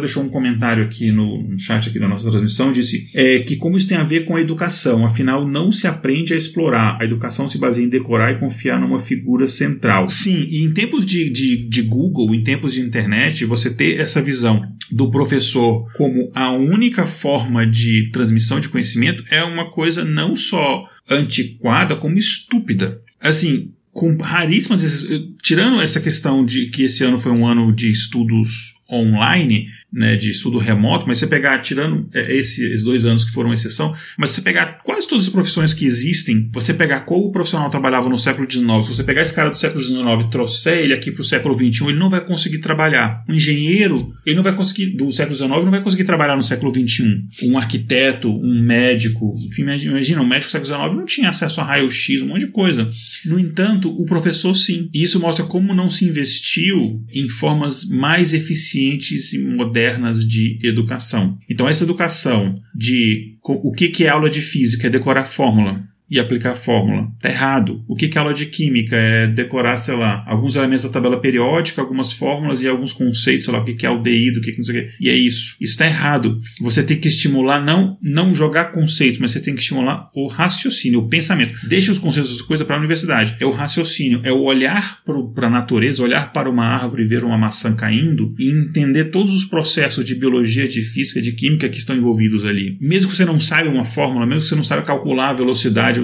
deixou um comentário aqui no, no chat aqui da nossa transmissão, disse é, que como isso tem a ver com a educação, afinal não se aprende a explorar, a educação se baseia em decorar e confiar numa figura central. Sim, e em tempos de, de, de Google, em tempos de internet, você ter essa visão do professor como a única forma de transmissão de conhecimento é uma coisa não só antiquada, como estúpida. Assim, com raríssimas tirando essa questão de que esse ano foi um ano de estudos online, né, de estudo remoto, mas você pegar, tirando é, esses dois anos que foram exceção, mas você pegar quase todas as profissões que existem, você pegar qual o profissional trabalhava no século XIX, se você pegar esse cara do século XIX e trouxer ele aqui para o século XXI, ele não vai conseguir trabalhar. Um engenheiro, ele não vai conseguir, do século XIX, não vai conseguir trabalhar no século XXI. Um arquiteto, um médico, enfim, imagina, um médico do século XIX não tinha acesso a raio-x, um monte de coisa. No entanto, o professor sim. E isso mostra como não se investiu em formas mais eficientes e modernas modernas de educação. Então, essa educação de o que é aula de física? É decorar fórmula e aplicar a fórmula. Está errado. O que é aula de química? É decorar, sei lá, alguns elementos da tabela periódica, algumas fórmulas e alguns conceitos, sei lá, o que é aldeído, o que é não sei o que. E é isso. Isso está errado. Você tem que estimular, não, não jogar conceitos, mas você tem que estimular o raciocínio, o pensamento. Deixa os conceitos das coisas para a universidade. É o raciocínio, é o olhar para a natureza, olhar para uma árvore e ver uma maçã caindo e entender todos os processos de biologia, de física, de química que estão envolvidos ali. Mesmo que você não saiba uma fórmula, mesmo que você não saiba calcular a velocidade,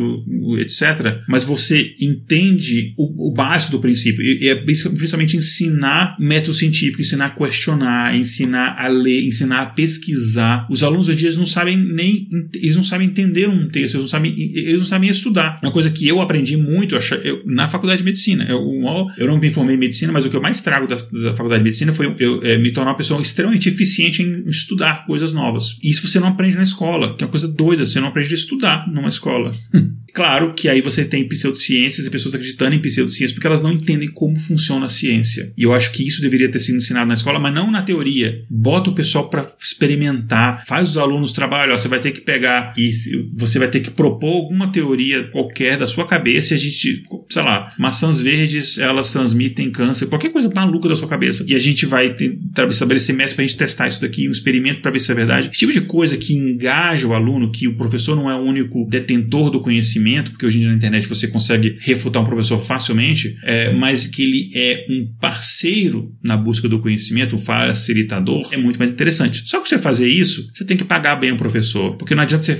etc. Mas você entende o, o básico do princípio. E é principalmente ensinar método científico, ensinar a questionar, ensinar a ler, ensinar a pesquisar. Os alunos hoje eles não sabem nem eles não sabem entender um texto, eles não sabem eles não sabem estudar. Uma coisa que eu aprendi muito eu, na faculdade de medicina. Eu, eu não me formei em medicina, mas o que eu mais trago da, da faculdade de medicina foi eu, é, me tornar uma pessoa extremamente eficiente em estudar coisas novas. Isso você não aprende na escola, que é uma coisa doida. Você não aprende a estudar numa escola. Claro que aí você tem pseudociências e pessoas acreditando em pseudociências porque elas não entendem como funciona a ciência. E eu acho que isso deveria ter sido ensinado na escola, mas não na teoria. Bota o pessoal para experimentar, faz os alunos trabalhar. Você vai ter que pegar e você vai ter que propor alguma teoria qualquer da sua cabeça e a gente, sei lá, maçãs verdes elas transmitem câncer, qualquer coisa maluca da sua cabeça. E a gente vai tentar estabelecer métodos para a gente testar isso daqui, um experimento para ver se é verdade. Esse tipo de coisa que engaja o aluno, que o professor não é o único detentor do conhecimento conhecimento, porque hoje em dia na internet você consegue refutar um professor facilmente, é, mas que ele é um parceiro na busca do conhecimento, um facilitador, é muito mais interessante. Só que você fazer isso, você tem que pagar bem o professor, porque não adianta você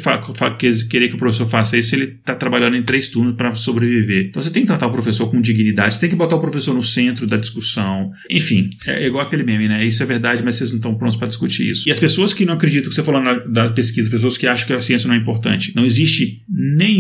querer que o professor faça isso se ele está trabalhando em três turnos para sobreviver. Então você tem que tratar o professor com dignidade, você tem que botar o professor no centro da discussão. Enfim, é igual aquele meme, né? Isso é verdade, mas vocês não estão prontos para discutir isso. E as pessoas que não acreditam que você falou na, da pesquisa, pessoas que acham que a ciência não é importante, não existe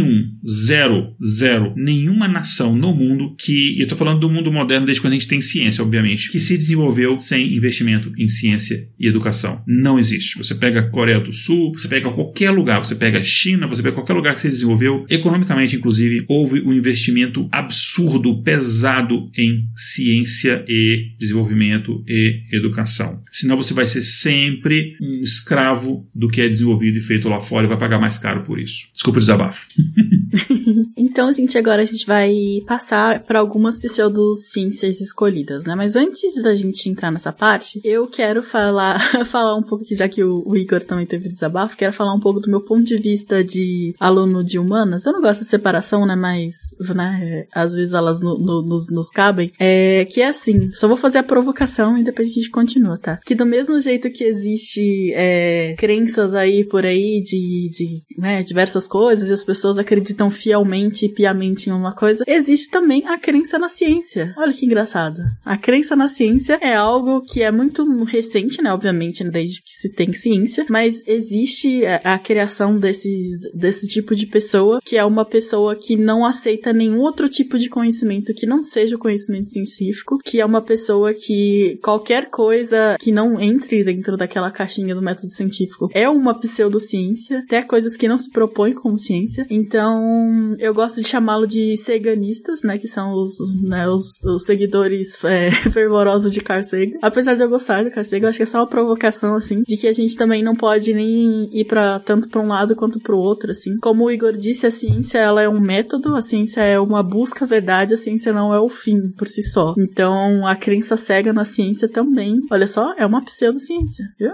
nenhum zero, zero, nenhuma nação no mundo que, eu estou falando do mundo moderno desde quando a gente tem ciência, obviamente, que se desenvolveu sem investimento em ciência e educação. Não existe. Você pega a Coreia do Sul, você pega qualquer lugar, você pega a China, você pega qualquer lugar que se desenvolveu, economicamente, inclusive, houve um investimento absurdo, pesado em ciência e desenvolvimento e educação. Senão você vai ser sempre um escravo do que é desenvolvido e feito lá fora e vai pagar mais caro por isso. Desculpa o desabafo. então, gente, agora a gente vai passar para algumas pseudociências escolhidas, né? Mas antes da gente entrar nessa parte, eu quero falar, falar um pouco, já que o, o Igor também teve desabafo, quero falar um pouco do meu ponto de vista de aluno de humanas. Eu não gosto de separação, né? Mas, né, às vezes elas no, no, nos, nos cabem. É que é assim, só vou fazer a provocação e depois a gente continua, tá? Que do mesmo jeito que existe é, crenças aí por aí de, de né, diversas coisas e as pessoas acreditam fielmente e piamente em uma coisa, existe também a crença na ciência. Olha que engraçado. A crença na ciência é algo que é muito recente, né? Obviamente, desde que se tem ciência, mas existe a, a criação desse, desse tipo de pessoa, que é uma pessoa que não aceita nenhum outro tipo de conhecimento que não seja o conhecimento científico, que é uma pessoa que qualquer coisa que não entre dentro daquela caixinha do método científico é uma pseudociência, até coisas que não se propõem como ciência. Então, então, eu gosto de chamá-lo de ceganistas, né? Que são os, né, os, os seguidores é, fervorosos de Carl Sagan. Apesar de eu gostar do Carl Sagan, eu acho que é só uma provocação, assim, de que a gente também não pode nem ir para tanto para um lado quanto para o outro, assim. Como o Igor disse, a ciência, ela é um método, a ciência é uma busca verdade, a ciência não é o fim por si só. Então, a crença cega na ciência também, olha só, é uma pseudociência, viu?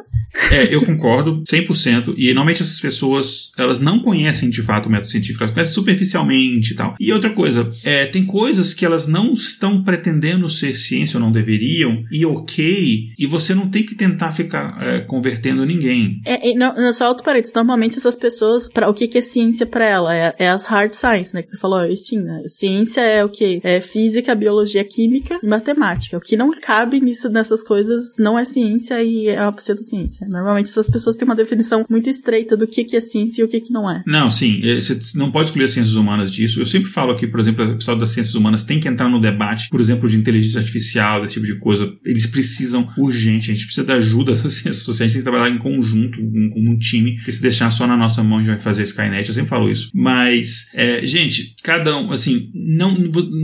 É, eu concordo 100%. E normalmente essas pessoas, elas não conhecem de fato o método científico, elas conhecem superficialmente e tal. E outra coisa, é, tem coisas que elas não estão pretendendo ser ciência ou não deveriam, e ok, e você não tem que tentar ficar é, convertendo ninguém. É, não, só outro parênteses, normalmente essas pessoas, para o que, que é ciência para ela? É, é, as hard science, né? Que você falou, sim, né? Ciência é o que? É física, biologia, química e matemática. O que não cabe nisso, nessas coisas, não é ciência e é uma pseudociência. Normalmente essas pessoas têm uma definição muito estreita do que, que é ciência e o que, que não é. Não, sim, é, você não pode excluir as ciências humanas disso. Eu sempre falo aqui, por exemplo, o pessoal das ciências humanas tem que entrar no debate, por exemplo, de inteligência artificial, desse tipo de coisa. Eles precisam urgente, a gente precisa da ajuda das ciências sociais, a gente tem que trabalhar em conjunto, como um time, porque se deixar só na nossa mão a gente vai fazer Skynet, eu sempre falo isso. Mas, é, gente, cada um, assim, não,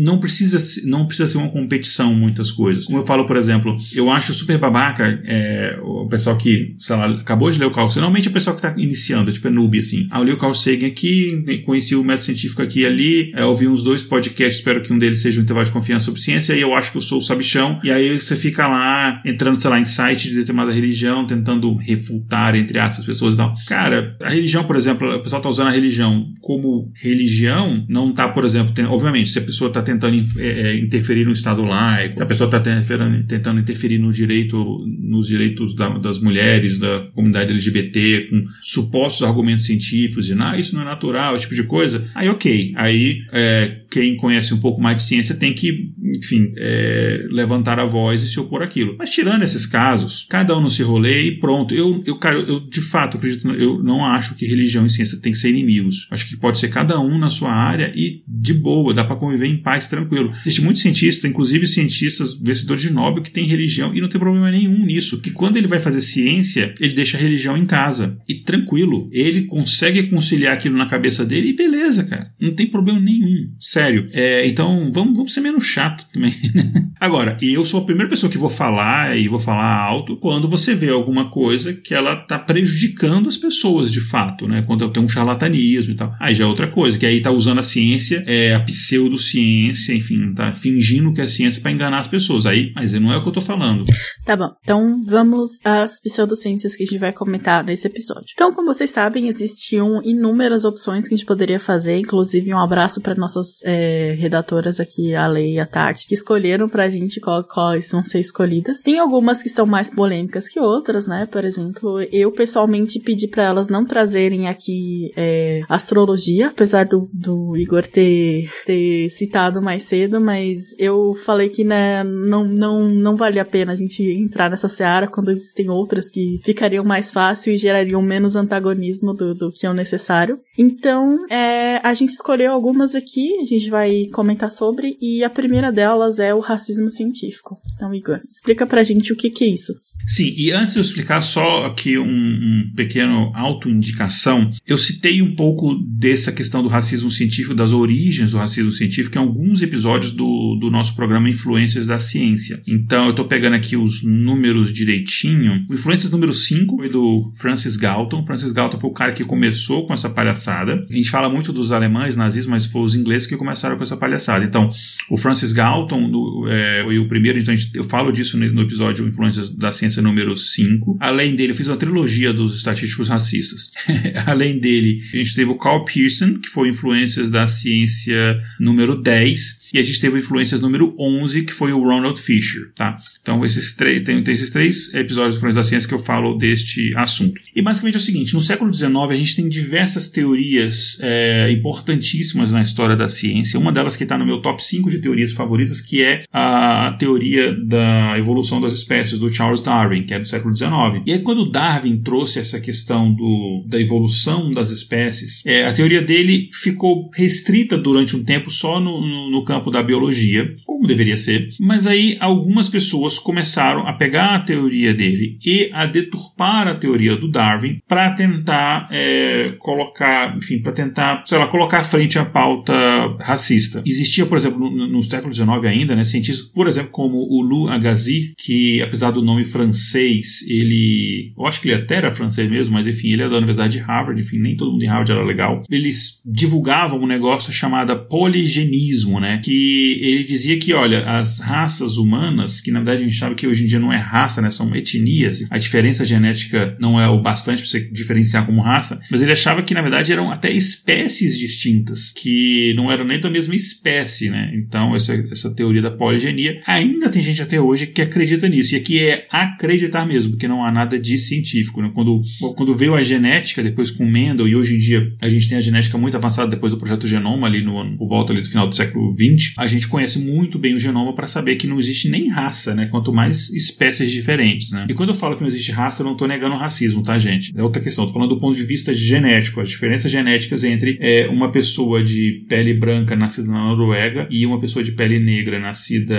não, precisa, não precisa ser uma competição muitas coisas. Como eu falo, por exemplo, eu acho super babaca é, o pessoal que, sei lá, acabou de ler o Carl Sagan, normalmente é o pessoal que está iniciando, tipo é noob, assim. Ah, eu li o Carl Sagan aqui, conheci o método científico aqui e ali, é, ouvi uns dois podcasts, espero que um deles seja um intervalo de confiança sobre ciência, e eu acho que eu sou o sabichão, e aí você fica lá, entrando, sei lá, em site de determinada religião, tentando refutar, entre aspas, pessoas e tal. Cara, a religião, por exemplo, o pessoal está usando a religião como religião, não está, por exemplo, tem, obviamente, se a pessoa está tentando é, é, interferir no Estado laico, se a pessoa está tentando interferir no direito, nos direitos da, das mulheres, da comunidade LGBT, com supostos argumentos científicos, de, ah, isso não é natural, tipo de coisa, aí ok, aí é, quem conhece um pouco mais de ciência tem que, enfim, é, levantar a voz e se opor àquilo. Mas tirando esses casos, cada um no seu rolê e pronto. Eu, eu, cara, eu de fato acredito, eu não acho que religião e ciência tem que ser inimigos. Acho que pode ser cada um na sua área e de boa, dá para conviver em paz, tranquilo. Existe muito cientista, inclusive cientistas vencedores de Nobel, que tem religião e não tem problema nenhum nisso. Que quando ele vai fazer ciência, ele deixa a religião em casa e tranquilo. Ele consegue conciliar aquilo na cabeça dele e beleza, cara. Não tem problema nenhum. Sério. É, então vamos, vamos ser menos chato também. Né? Agora, eu sou a primeira pessoa que vou falar e vou falar alto quando você vê alguma coisa que ela tá prejudicando as pessoas de fato, né? Quando tem um charlatanismo e tal. Aí já é outra coisa, que aí tá usando a ciência, é, a pseudociência, enfim, tá fingindo que é ciência para enganar as pessoas. Aí, mas não é o que eu tô falando. Tá bom. Então vamos às pseudociências que a gente vai comentar nesse episódio. Então, como vocês sabem, existiam inúmeras opções que a gente poderia fazer, inclusive um abraço para nossas é, redatoras aqui, a Lei e a Tati, que escolheram pra gente qual, quais vão ser escolhidas. Tem algumas que são mais polêmicas que outras, né? Por exemplo, eu pessoalmente pedi para elas não trazerem aqui é, astrologia, apesar do, do Igor ter, ter citado mais cedo, mas eu falei que né, não, não, não vale a pena a gente entrar nessa seara quando existem outras que ficariam mais fácil e gerariam menos antagonismo do, do que é o necessário. Então, é, a gente escolheu algumas aqui, a gente vai comentar sobre, e a primeira delas é o racismo científico. Então, Igor, explica pra gente o que, que é isso. Sim, e antes de eu explicar só aqui um, um pequeno autoindicação, eu citei um pouco dessa questão do racismo científico, das origens do racismo científico, em alguns episódios do, do nosso programa Influências da Ciência. Então, eu estou pegando aqui os números direitinho. O Influências número 5 foi do Francis Galton. Francis Galton foi o cara que começou com essa palhaçada. A gente fala muito dos alemães nazistas, mas foi os ingleses que começaram com essa palhaçada. Então, o Francis Galton é, foi o primeiro, então eu falo disso no episódio Influências da Ciência número 5. Além dele, eu fiz uma trilogia dos estatísticos racistas. Além dele, a gente teve o Carl Pearson, que foi Influências da Ciência número 10 e a gente teve influências número 11, que foi o Ronald Fisher, tá? Então, esses três, tem, tem esses três episódios de Influências da Ciência que eu falo deste assunto. E basicamente é o seguinte: no século XIX, a gente tem diversas teorias é, importantíssimas na história da ciência. Uma delas que está no meu top 5 de teorias favoritas, que é a teoria da evolução das espécies do Charles Darwin, que é do século XIX. E aí, quando Darwin trouxe essa questão do, da evolução das espécies, é, a teoria dele ficou restrita durante um tempo só no, no, no campo campo da biologia, como deveria ser, mas aí algumas pessoas começaram a pegar a teoria dele e a deturpar a teoria do Darwin para tentar é, colocar, enfim, para tentar, sei lá, colocar à frente a pauta racista. Existia, por exemplo, no, no século XIX ainda, né, cientistas, por exemplo, como o Lou Agassiz, que apesar do nome francês, ele, eu acho que ele até era francês mesmo, mas enfim, ele é da Universidade de Harvard, enfim, nem todo mundo em Harvard era legal. Eles divulgavam um negócio chamado poligenismo, né, que que ele dizia que, olha, as raças humanas, que na verdade a gente sabe que hoje em dia não é raça, né, são etnias, a diferença genética não é o bastante para você diferenciar como raça, mas ele achava que na verdade eram até espécies distintas, que não eram nem da mesma espécie, né? Então, essa, essa teoria da poligenia, ainda tem gente até hoje que acredita nisso, e aqui é acreditar mesmo, porque não há nada de científico, né? Quando, quando veio a genética, depois com Mendel, e hoje em dia a gente tem a genética muito avançada depois do projeto Genoma, ali no, por volta ali do final do século XX, a gente conhece muito bem o genoma para saber que não existe nem raça, né? Quanto mais espécies diferentes, né? E quando eu falo que não existe raça, eu não estou negando o racismo, tá, gente? É outra questão. Estou falando do ponto de vista genético, as diferenças genéticas entre é, uma pessoa de pele branca nascida na Noruega e uma pessoa de pele negra nascida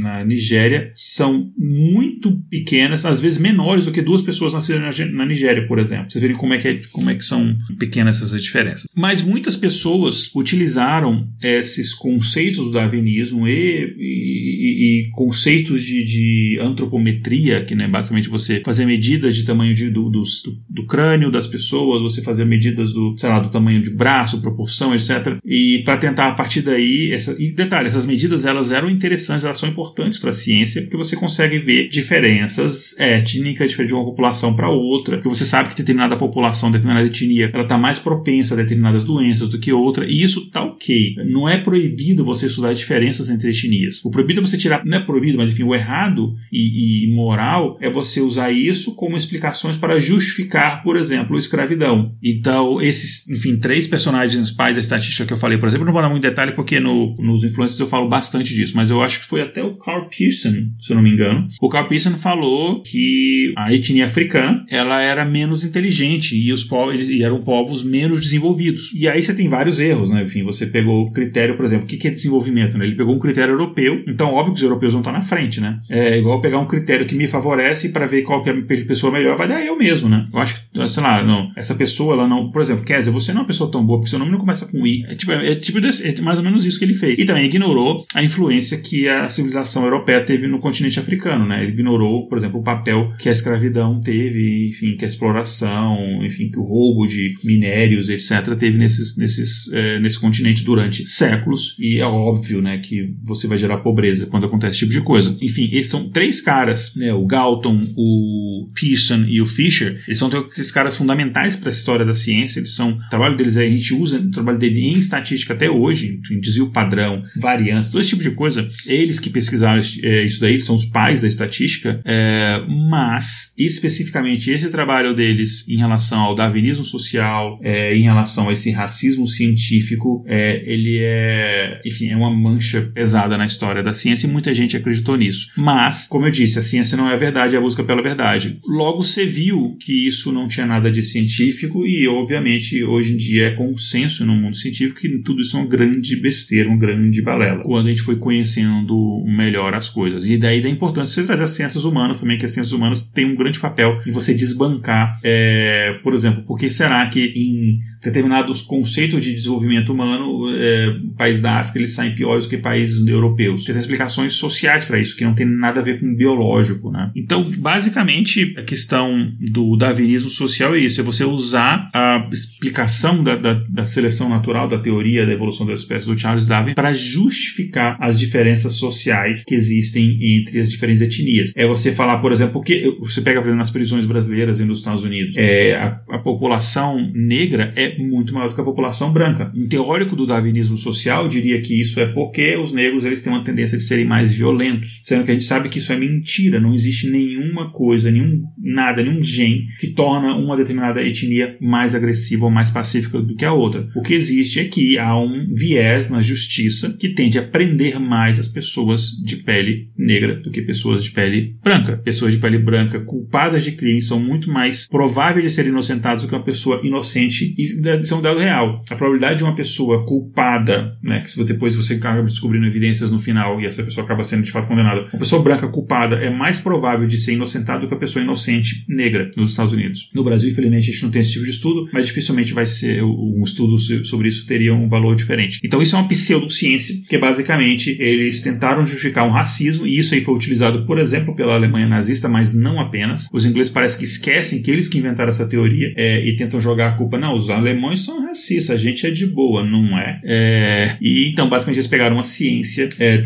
na Nigéria são muito pequenas, às vezes menores do que duas pessoas nascidas na, na Nigéria, por exemplo. Vocês verem como é que, é, como é que são pequenas essas diferenças. Mas muitas pessoas utilizaram esses conceitos conceitos do darwinismo e, e, e conceitos de, de, antropometria, que né, basicamente você fazer medidas de tamanho de, do, do, do, crânio das pessoas, você fazer medidas do, sei lá, do tamanho de braço, proporção, etc. E para tentar a partir daí, essa, e detalhe, essas medidas elas eram interessantes, elas são importantes para a ciência, porque você consegue ver diferenças étnicas de uma população para outra, que você sabe que determinada população, determinada etnia, ela está mais propensa a determinadas doenças do que outra, e isso tá ok. Não é proibido você estudar diferenças entre etnias. O proibido é você tirar, não é proibido, mas enfim, o errado e, e moral é você usar isso como explicações para justificar, por exemplo, a escravidão. Então, esses, enfim, três personagens pais da estatística que eu falei, por exemplo, não vou dar muito detalhe porque no, nos influencers eu falo bastante disso, mas eu acho que foi até o Carl Pearson, se eu não me engano. O Carl Pearson falou que a etnia africana ela era menos inteligente e os povos eram povos menos desenvolvidos. E aí você tem vários erros, né? Enfim, você pegou o critério, por exemplo, o que é desenvolvimento? Né? Ele pegou um critério europeu, então óbvio que os europeus vão estar na frente, né? É igual pegar um critério que me favorece para ver qual que é a pessoa melhor, vai dar eu mesmo, né? Eu acho que, sei lá, não, essa pessoa, ela não, por exemplo, dizer, você não é uma pessoa tão boa porque seu nome não começa com I. É tipo, é, tipo desse, é mais ou menos isso que ele fez. E também ignorou a influência que a civilização europeia teve no continente africano, né? Ele ignorou, por exemplo, o papel que a escravidão teve, enfim, que a exploração, enfim, que o roubo de minérios, etc., teve nesses, nesses, é, nesse continente durante séculos. E é óbvio, né, que você vai gerar pobreza quando acontece esse tipo de coisa. Enfim, esses são três caras, né? O Galton, o Pearson e o Fisher. Eles são esses caras fundamentais para a história da ciência. Eles são, o trabalho deles é, a gente usa o trabalho dele em estatística até hoje, em desvio padrão, variância, todo esse tipo de coisa. Eles que pesquisaram é, isso daí, são os pais da estatística, é, mas especificamente esse trabalho deles em relação ao darwinismo social, é, em relação a esse racismo científico, é, ele é, enfim, é uma mancha pesada na história da ciência e muita gente acreditou nisso. Mas, como eu disse, a ciência não é a verdade, é a busca pela verdade. Logo, você viu que isso não tinha nada de científico e, obviamente, hoje em dia é consenso no mundo científico que tudo isso é uma grande besteira, uma grande balela. Quando a gente foi conhecendo melhor as coisas. E daí da importância de trazer as ciências humanas também, que as ciências humanas têm um grande papel em você desbancar, é, por exemplo, por que será que em determinados conceitos de desenvolvimento humano, é, países da África eles saem piores do que países europeus. Tem explicações sociais para isso, que não tem nada a ver com biológico. Né? Então, basicamente, a questão do darwinismo social é isso: é você usar a explicação da, da, da seleção natural, da teoria da evolução das espécies do Charles Darwin, para justificar as diferenças sociais que existem entre as diferentes etnias. É você falar, por exemplo, que você pega por exemplo, nas prisões brasileiras e nos Estados Unidos, é, a, a população negra é muito maior do que a população branca. Um teórico do darwinismo social diria que isso é porque os negros eles têm uma tendência de serem mais violentos, sendo que a gente sabe que isso é mentira, não existe nenhuma coisa, nenhum nada, nenhum gene que torna uma determinada etnia mais agressiva ou mais pacífica do que a outra. O que existe é que há um viés na justiça que tende a prender mais as pessoas de pele negra do que pessoas de pele branca. Pessoas de pele branca culpadas de crimes são muito mais prováveis de serem inocentadas do que uma pessoa inocente isso é um dado real. A probabilidade de uma pessoa culpada, né, que depois você acaba descobrindo evidências no final e essa pessoa acaba sendo de fato condenada, uma pessoa branca culpada é mais provável de ser inocentada do que a pessoa inocente negra nos Estados Unidos. No Brasil, infelizmente, a gente não tem esse tipo de estudo, mas dificilmente vai ser um estudo sobre isso teria um valor diferente. Então isso é uma pseudociência, que basicamente eles tentaram justificar um racismo e isso aí foi utilizado, por exemplo, pela Alemanha nazista, mas não apenas. Os ingleses parece que esquecem que eles que inventaram essa teoria é, e tentam jogar a culpa. Não, os alemães são racistas, a gente é de boa, não é? é e então, basicamente, eles pegaram uma ciência, é,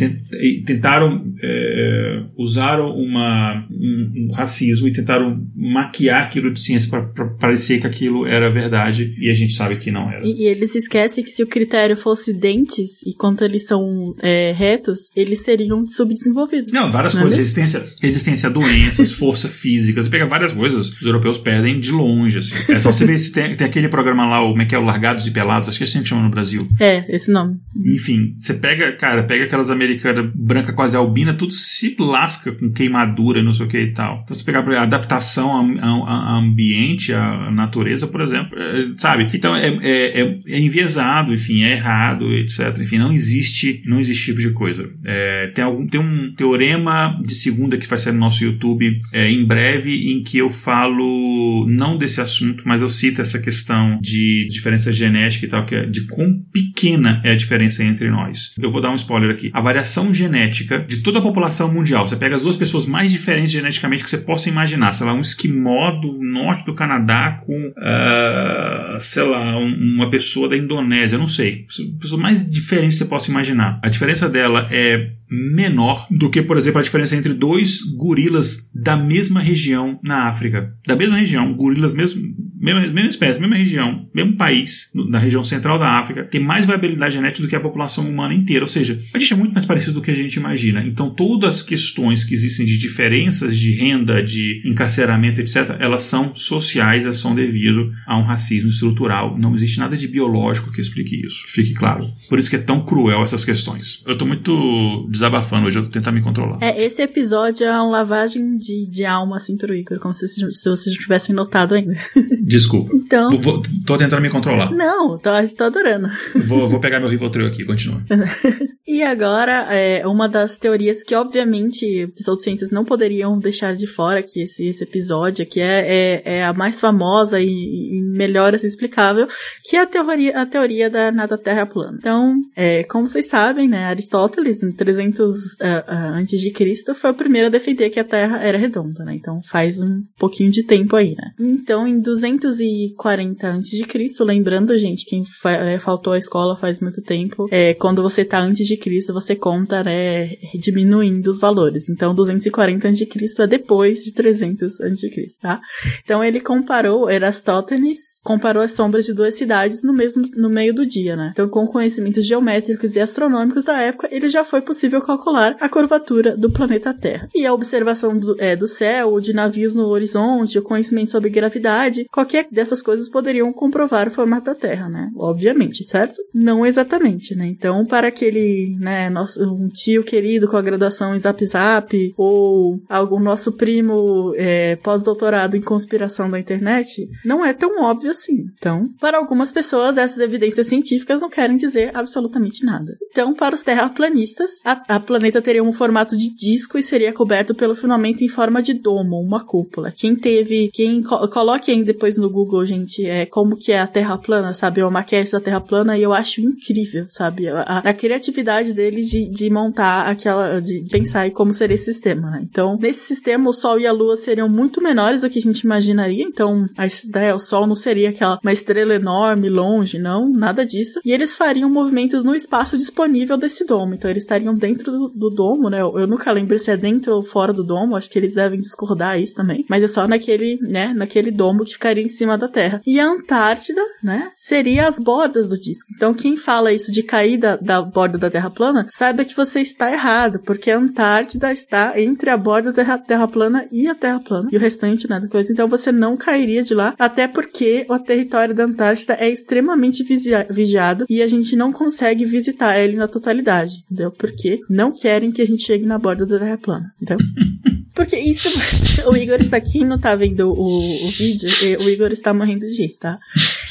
tentaram, é, usaram uma, um, um, racismo e tentaram maquiar aquilo de ciência para parecer que aquilo era verdade e a gente sabe que não era. E, e eles esquecem que se o critério fosse dentes, e quanto eles são é, retos, eles seriam subdesenvolvidos. Não, várias não é coisas. Resistência, resistência a doenças, força física. Você pega várias coisas, os europeus perdem de longe. Assim. É só você ver se tem, tem aquele programa lá, o, como é que é, o Largados e Pelados, acho que é assim que chama no Brasil. É, esse nome. Enfim, você pega, cara, pega aquelas americanas branca quase albina, tudo se lasca com queimadura e não sei o que e tal. Então você pegar a adaptação ao, ambiente, à natureza, por exemplo, é, sabe? Então é, é, é, é, enviesado, enfim, é errado, etc. Enfim, não existe, não existe tipo de coisa. É, tem, algum, tem um teorema de segunda que vai sair no nosso YouTube é, em breve, em que eu falo não desse assunto, mas eu cito essa questão de diferença genética e tal, que é de quão pequena é a diferença entre nós. Eu vou dar um spoiler aqui. A variação genética de toda a população mundial, você pega as duas pessoas mais diferentes geneticamente que você possa imaginar, sei lá, um esquimó do norte do Canadá com, uh, sei lá, um, uma pessoa da Indonésia, não sei. Pessoa mais diferente que você possa imaginar. A diferença dela é menor do que, por exemplo, a diferença entre dois gorilas da mesma região na África. Da mesma região, gorilas mesmo mesma, mesma espécie, mesma região, mesmo país, na região central da África, tem mais variabilidade genética do que a população humana inteira. Ou seja, a gente é muito mais parecido do que a gente imagina. Então, todas as questões que existem de diferenças de renda, de encarceramento, etc., elas são sociais, elas são devido a um racismo estrutural. Não existe nada de biológico que explique isso. Fique claro. Por isso que é tão cruel essas questões. Eu tô muito desabafando hoje, eu tô tentando me controlar. É, esse episódio é uma lavagem de, de alma, assim, pro Igor, como se, se vocês tivessem notado ainda. Desculpa. Então. Vou, tô tentando me controlar. Não, tô, tô adorando. Vou, vou pegar meu Rivotril aqui, continua. e agora, é, uma das teorias que, obviamente, pseudociências não poderiam deixar de fora que esse, esse episódio aqui é, é, é a mais famosa e, e melhor assim, explicável, que é a teoria, a teoria da nada terra plana. Então, é, como vocês sabem, né, Aristóteles, em 300 uh, uh, antes de Cristo, foi o primeiro a defender que a Terra era redonda, né? Então faz um pouquinho de tempo aí, né? Então, em 200 540 a.C., lembrando, gente, quem é, faltou à escola faz muito tempo, é, quando você tá antes de Cristo, você conta, né, diminuindo os valores. Então, 240 a.C. é depois de 300 a.C., tá? Então, ele comparou, Erastótenes comparou as sombras de duas cidades no mesmo, no meio do dia, né? Então, com conhecimentos geométricos e astronômicos da época, ele já foi possível calcular a curvatura do planeta Terra. E a observação do, é, do céu, de navios no horizonte, o conhecimento sobre gravidade, qualquer qualquer dessas coisas poderiam comprovar o formato da Terra, né? Obviamente, certo? Não exatamente, né? Então, para aquele, né, nosso, um tio querido com a graduação em Zap Zap, ou algum nosso primo é, pós-doutorado em conspiração da internet, não é tão óbvio assim. Então, para algumas pessoas, essas evidências científicas não querem dizer absolutamente nada. Então, para os terraplanistas, a, a planeta teria um formato de disco e seria coberto pelo firmamento em forma de domo, uma cúpula. Quem teve, quem co coloque aí depois no Google, gente, é como que é a Terra plana, sabe? Uma maquete da Terra plana e eu acho incrível, sabe? A, a criatividade deles de, de montar aquela, de pensar em como seria esse sistema, né? Então, nesse sistema, o Sol e a Lua seriam muito menores do que a gente imaginaria. Então, a, né, o Sol não seria aquela uma estrela enorme, longe, não, nada disso. E eles fariam movimentos no espaço disponível desse domo. Então, eles estariam dentro do, do domo, né? Eu, eu, nunca lembro se é dentro ou fora do domo. Acho que eles devem discordar isso também. Mas é só naquele, né? Naquele domo que ficaria cima da Terra. E a Antártida, né? Seria as bordas do disco. Então, quem fala isso de cair da, da borda da Terra plana, saiba que você está errado, porque a Antártida está entre a borda da Terra plana e a Terra plana. E o restante, né? Da coisa. Então, você não cairia de lá, até porque o território da Antártida é extremamente vigiado e a gente não consegue visitar ele na totalidade, entendeu? Porque não querem que a gente chegue na borda da Terra plana, entendeu? Porque isso. O Igor está aqui não tá vendo o, o vídeo, o Igor está morrendo de rir, tá?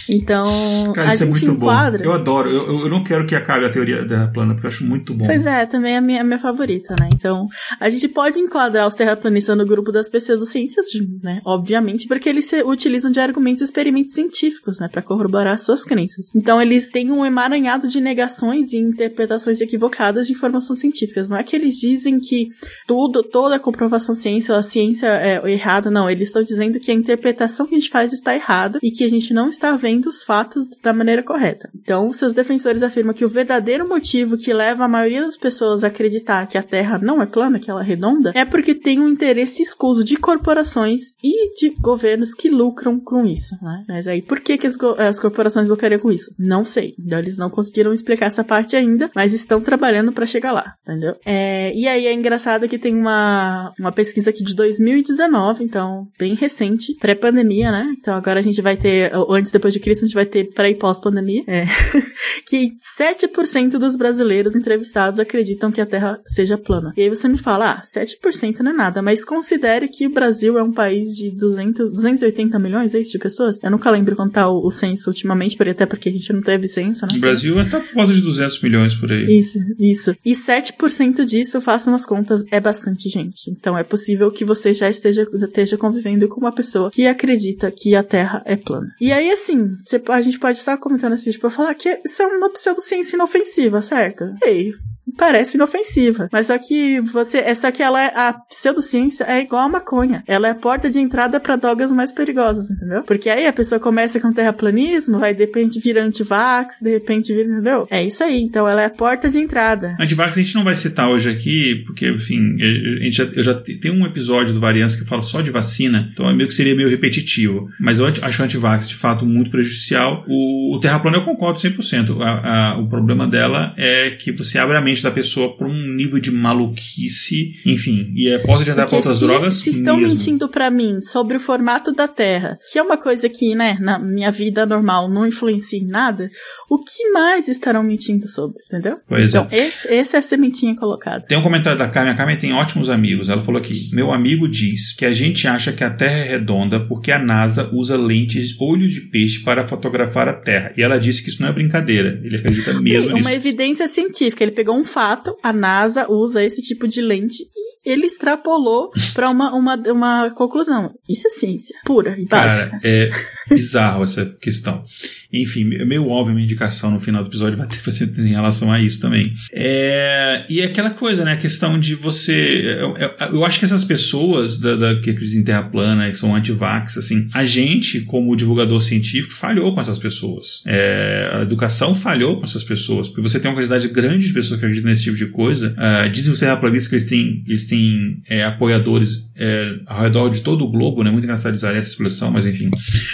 Então, Cara, a gente é enquadra. Bom. Eu adoro, eu, eu não quero que acabe a teoria da Terra plana, porque eu acho muito bom. Pois é, também é a minha, a minha favorita, né? Então, a gente pode enquadrar os terraplanistas no grupo das pseudociências, né? Obviamente, porque eles se utilizam de argumentos e experimentos científicos, né? Para corroborar suas crenças. Então, eles têm um emaranhado de negações e interpretações equivocadas de informações científicas. Não é que eles dizem que tudo, toda a comprovação ciência, a ciência é errada, não. Eles estão dizendo que a interpretação que a gente faz está errada e que a gente não está vendo os fatos da maneira correta. Então, seus defensores afirmam que o verdadeiro motivo que leva a maioria das pessoas a acreditar que a Terra não é plana, que ela é redonda, é porque tem um interesse escuso de corporações e de governos que lucram com isso, né? Mas aí, por que, que as, as corporações lucrariam com isso? Não sei. Então, eles não conseguiram explicar essa parte ainda, mas estão trabalhando para chegar lá, entendeu? É, e aí é engraçado que tem uma, uma pesquisa aqui de 2019, então bem recente, pré-pandemia, né? Então agora a gente vai ter, antes depois de Cristo, a gente vai ter pré e pós-pandemia, é, que 7% dos brasileiros entrevistados acreditam que a Terra seja plana. E aí você me fala, ah, 7% não é nada, mas considere que o Brasil é um país de 200, 280 milhões, é isso, de pessoas? Eu nunca lembro quanto tá o, o censo ultimamente, porque até porque a gente não teve censo, né? O Brasil tá por volta de 200 milhões por aí. Isso, isso. E 7% disso, façam as contas, é bastante gente. Então é possível que você já esteja, esteja convivendo com uma pessoa que acredita que a Terra é plana. E aí, assim, a gente pode estar comentando assim, tipo, falar que isso é uma pseudociência inofensiva, certo? Ei, parece inofensiva. Mas só que você. É só que ela é. A pseudociência é igual a maconha. Ela é a porta de entrada para drogas mais perigosas, entendeu? Porque aí a pessoa começa com terraplanismo, vai de repente vira antivax, de repente vira, entendeu? É isso aí. Então ela é a porta de entrada. Antivax a gente não vai citar hoje aqui, porque, enfim, a gente já, eu já tem um episódio do Variância que fala só de vacina, então é meio que seria meio repetitivo. Mas eu acho o antivax de fato muito prejudicial. O, o terraplano eu concordo 100%. A, a, o problema dela é que você abre a mente da pessoa para um nível de maluquice, enfim, e é, pode adiantar para outras se, drogas. Se estão mesmo. mentindo para mim sobre o formato da Terra, que é uma coisa que, né, na minha vida normal não influencia em nada, o que mais estarão mentindo sobre, entendeu? Pois então, é. esse, esse é a sementinha colocada. Tem um comentário da Carmen. A Carmen tem ótimos amigos. Ela falou aqui: Meu amigo diz que a gente acha que a Terra é redonda porque a NASA usa lentes olho de peixe para fotografar a Terra. E ela disse que isso não é brincadeira. Ele acredita mesmo Uma nisso. evidência científica. Ele pegou um fato, a NASA usa esse tipo de lente e ele extrapolou para uma, uma, uma conclusão. Isso é ciência pura e básica. Cara, é bizarro essa questão. Enfim, é meio óbvio a minha indicação no final do episódio vai ter em relação a isso também. É, e é aquela coisa, né? A questão de você. Eu, eu acho que essas pessoas da, da, que acreditam em terra plana, que são anti-vax, assim, a gente, como divulgador científico, falhou com essas pessoas. É, a educação falhou com essas pessoas, porque você tem uma quantidade grande de pessoas que acreditam nesse tipo de coisa. Uh, dizem os terraplanistas que eles têm, eles têm é, apoiadores é, ao redor de todo o globo, né? Muito engraçado usar essa expressão, mas enfim.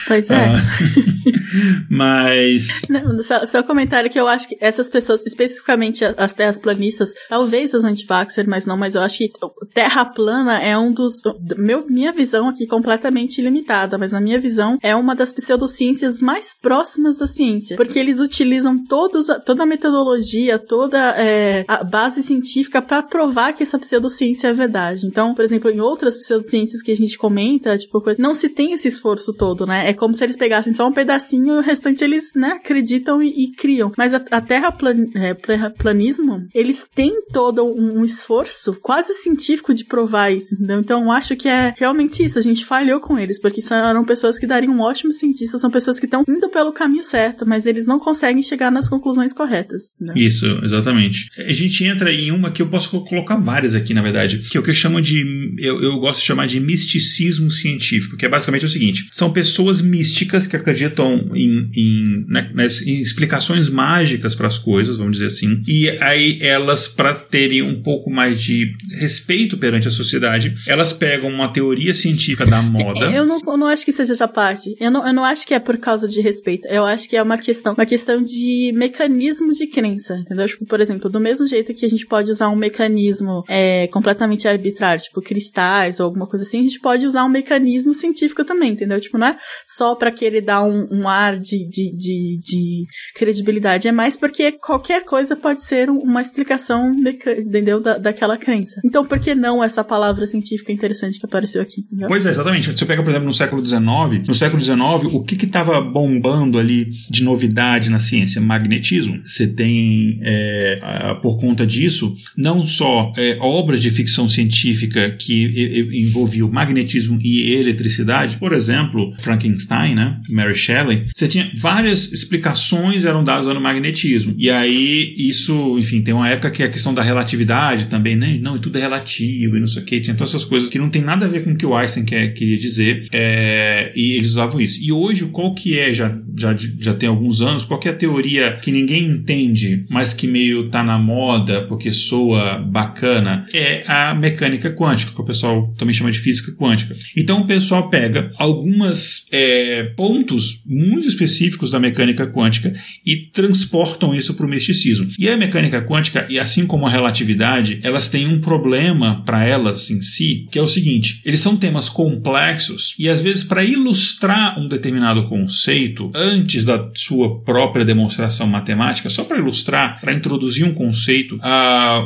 Pois é. Uh, mas. Não, só, só um comentário que eu acho que essas pessoas, especificamente as terras planistas, talvez as antivaxer, mas não, mas eu acho que terra plana é um dos. Meu, minha visão aqui completamente limitada, mas na minha visão é uma das pseudociências mais próximas da ciência. Porque eles utilizam todos, toda a metodologia, toda é, a base científica para provar que essa pseudociência é verdade. Então, por exemplo, em outras pseudociências que a gente comenta, tipo, não se tem esse esforço todo, né? É como se eles pegassem só um pedacinho e o restante eles, né, acreditam e, e criam. Mas a, a terraplan, é, terraplanismo, eles têm todo um, um, esforço quase científico de provar isso, entendeu? Então acho que é realmente isso. A gente falhou com eles, porque eram pessoas que dariam ótimos cientistas, são pessoas que estão indo pelo caminho certo, mas eles não conseguem chegar nas conclusões corretas. Né? Isso, exatamente. A gente entra em uma que eu posso colocar várias aqui, na verdade, que é o que eu chamo de. Eu, eu gosto de chamar de misticismo científico, que é basicamente o seguinte: são pessoas místicas que acreditam em, em, né, em explicações mágicas para as coisas, vamos dizer assim, e aí elas, para terem um pouco mais de respeito perante a sociedade, elas pegam uma teoria científica da moda. Eu não, eu não acho que seja essa parte. Eu não, eu não acho que é por causa de respeito. Eu acho que é uma questão, uma questão de mecanismo de crença, entendeu? Tipo, por exemplo, do mesmo jeito que a gente pode usar um mecanismo é, completamente arbitrário, tipo cristais ou alguma coisa assim, a gente pode usar um mecanismo científico também, entendeu? Tipo, não é só para querer dar um, um ar de, de, de, de, credibilidade, é mais porque qualquer coisa pode ser uma explicação, entendeu? Da, daquela crença. Então, por que não essa palavra científica interessante que apareceu aqui? Entendeu? Pois é, exatamente. Você pega, por exemplo, no século XIX, no século XIX, o que estava bombando ali de novidade na ciência? Magnetismo. Você tem, é, por conta disso, não só é, obras de ficção científica que envolviam magnetismo e eletricidade, por exemplo, Frankenstein, né? Mary Shelley, você tinha várias explicações eram dadas no magnetismo. E aí, isso, enfim, tem uma época que a questão da relatividade também, né? Não, tudo é relativo e não sei o que, tinha todas essas coisas que não tem nada a ver com o que o Einstein quer, queria dizer, é, e eles usavam isso. E hoje, qual que é, já, já, já tem alguns anos, qual que é a teoria que ninguém entende, mas que meio tá na moda porque soa bacana, é a mecânica quântica, que o pessoal também chama de física quântica. Então o pessoal pega algumas é, pontos muito específicos da mecânica quântica e transportam isso para o misticismo. E a mecânica quântica, e assim como a relatividade, elas têm um problema para elas em si, que é o seguinte: eles são temas complexos e às vezes para ilustrar um determinado conceito antes da sua própria demonstração matemática, só para ilustrar, para introduzir um conceito,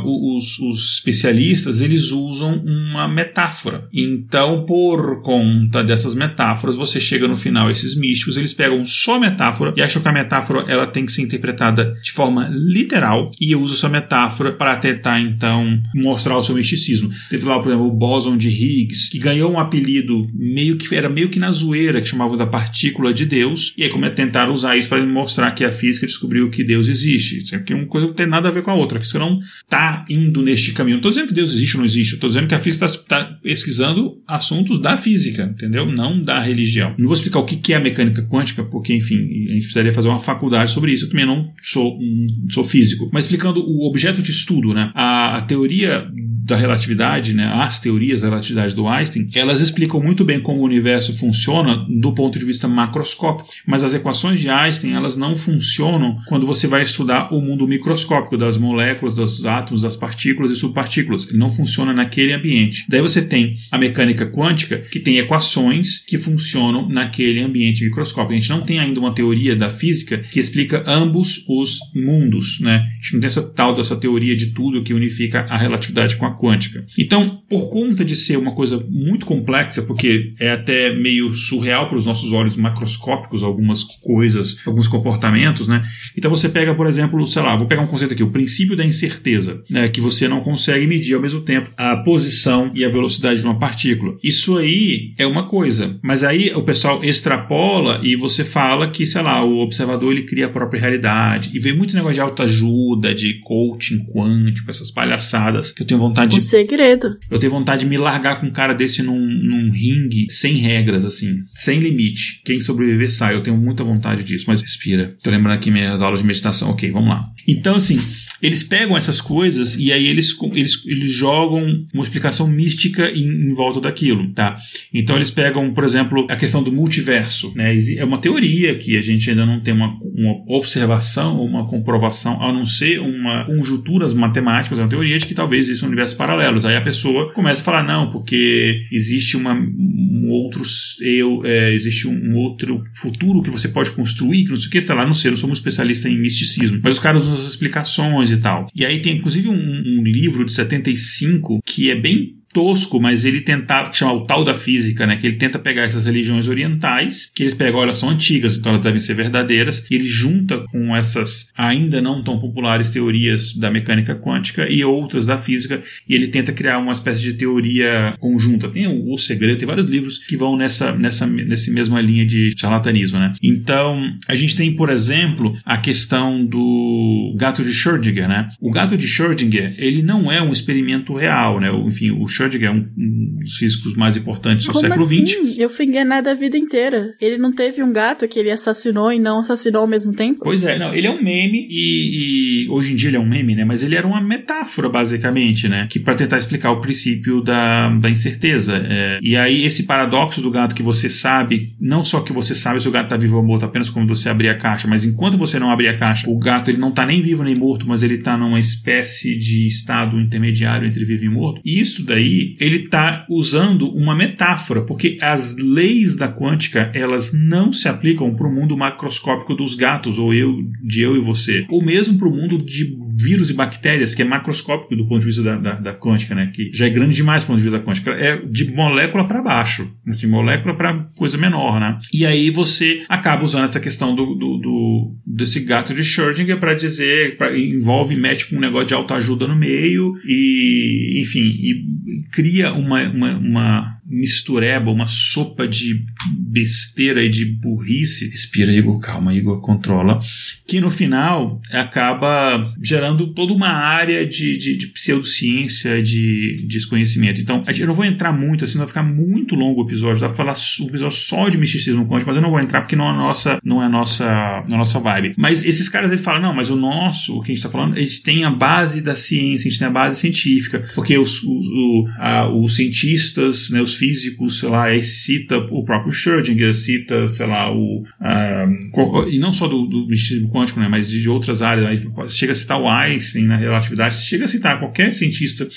os, os especialistas eles usam uma metáfora. Então, por conta dessas metáforas, você chega no final esses místicos eles pegam só a metáfora e acham que a metáfora ela tem que ser interpretada de forma literal e usam essa metáfora para tentar então mostrar o seu misticismo. Teve lá, por exemplo, o bóson de Higgs, que ganhou um apelido meio que era meio que na zoeira, que chamavam da partícula de Deus, e aí como é tentaram usar isso para mostrar que a física descobriu que Deus existe. Isso é uma coisa que não tem nada a ver com a outra. A física não está indo neste caminho. Não estou dizendo que Deus existe ou não existe, estou dizendo que a física está tá pesquisando assuntos da física, entendeu? Não da religião. Não vou explicar o que é a mecânica quântica, porque, enfim, a gente precisaria fazer uma faculdade sobre isso. Eu também não sou, um, sou físico. Mas explicando o objeto de estudo, né? A, a teoria da relatividade, né, as teorias da relatividade do Einstein, elas explicam muito bem como o universo funciona do ponto de vista macroscópico, mas as equações de Einstein, elas não funcionam quando você vai estudar o mundo microscópico das moléculas, dos átomos, das partículas e subpartículas. Não funciona naquele ambiente. Daí você tem a mecânica quântica, que tem equações que funcionam naquele ambiente microscópico. A gente não tem ainda uma teoria da física que explica ambos os mundos, né? A gente não tem essa tal dessa teoria de tudo que unifica a relatividade com a quântica. Então, por conta de ser uma coisa muito complexa, porque é até meio surreal para os nossos olhos macroscópicos algumas coisas, alguns comportamentos, né? Então você pega, por exemplo, sei lá, vou pegar um conceito aqui, o princípio da incerteza, né, que você não consegue medir ao mesmo tempo a posição e a velocidade de uma partícula. Isso aí é uma coisa, mas aí o pessoal extrapola e você fala que, sei lá, o observador ele cria a própria realidade e vem muito negócio de autoajuda, de coaching quântico, essas palhaçadas que eu tenho vontade vontade. Um segredo. Eu tenho vontade de me largar com um cara desse num, num ringue sem regras, assim, sem limite. Quem sobreviver sai. Eu tenho muita vontade disso, mas respira. Tô lembrando aqui minhas aulas de meditação. Ok, vamos lá. Então, assim, eles pegam essas coisas e aí eles, eles, eles jogam uma explicação mística em, em, volta daquilo, tá? Então eles pegam, por exemplo, a questão do multiverso, né? É uma teoria que a gente ainda não tem uma, uma observação ou uma comprovação, a não ser uma conjunturas matemáticas, é uma teoria de que talvez existam universos paralelos. Aí a pessoa começa a falar, não, porque existe uma, um outro eu, é, existe um outro futuro que você pode construir, que não sei o que, sei lá, não sei, não somos especialistas em misticismo. Mas os caras usam as explicações e tal. E aí tem inclusive um, um livro de 75 que é bem tosco, mas ele tentava, que chama o tal da física, né? Que ele tenta pegar essas religiões orientais, que eles pegam, elas são antigas, então elas devem ser verdadeiras, e ele junta com essas ainda não tão populares teorias da mecânica quântica e outras da física, e ele tenta criar uma espécie de teoria conjunta. Tem o, o Segredo, tem vários livros que vão nessa, nessa, nessa mesma linha de charlatanismo, né? Então, a gente tem, por exemplo, a questão do gato de Schrödinger, né? O gato de Schrödinger, ele não é um experimento real, né? Enfim, o Schrödinger é um, um dos físicos mais importantes do Como século assim? XX. Eu fui enganada a vida inteira. Ele não teve um gato que ele assassinou e não assassinou ao mesmo tempo? Pois é, não, ele é um meme e, e hoje em dia ele é um meme, né? Mas ele era uma metáfora, basicamente, né? Que para tentar explicar o princípio da, da incerteza. É, e aí esse paradoxo do gato que você sabe, não só que você sabe se o gato tá vivo ou morto apenas quando você abrir a caixa, mas enquanto você não abrir a caixa, o gato ele não tá nem vivo nem morto, mas ele tá numa espécie de estado intermediário entre vivo e morto. E isso daí ele está usando uma metáfora, porque as leis da quântica elas não se aplicam para o mundo macroscópico dos gatos, ou eu, de eu e você, ou mesmo para o mundo de vírus e bactérias, que é macroscópico do ponto de vista da, da, da quântica, né? que já é grande demais do ponto de vista da quântica. É de molécula para baixo, de molécula para coisa menor. Né? E aí você acaba usando essa questão do, do, do desse gato de Schrödinger para dizer, pra, envolve, mete com um negócio de autoajuda no meio, e enfim, e cria uma, uma, uma mistureba, uma sopa de besteira e de burrice. Respira, Igor, calma, Igor, controla. Que no final acaba gerando toda uma área de, de, de pseudociência, de, de desconhecimento. Então, eu não vou entrar muito, assim, vai ficar muito longo o episódio. Dá pra falar um episódio só de misticismo quântico, mas eu não vou entrar porque não é nossa, não é nossa, não é nossa vibe. Mas esses caras eles falam, não, mas o nosso, o que a gente está falando, eles têm a base da ciência, a gente tem a base científica, porque os, o, a, os cientistas, né, os físicos, sei lá, cita o próprio Schrödinger, cita, sei lá, o. Um, e não só do, do misticismo quântico, né, mas de outras áreas. Aí chega a citar o Einstein na relatividade, chega a citar qualquer cientista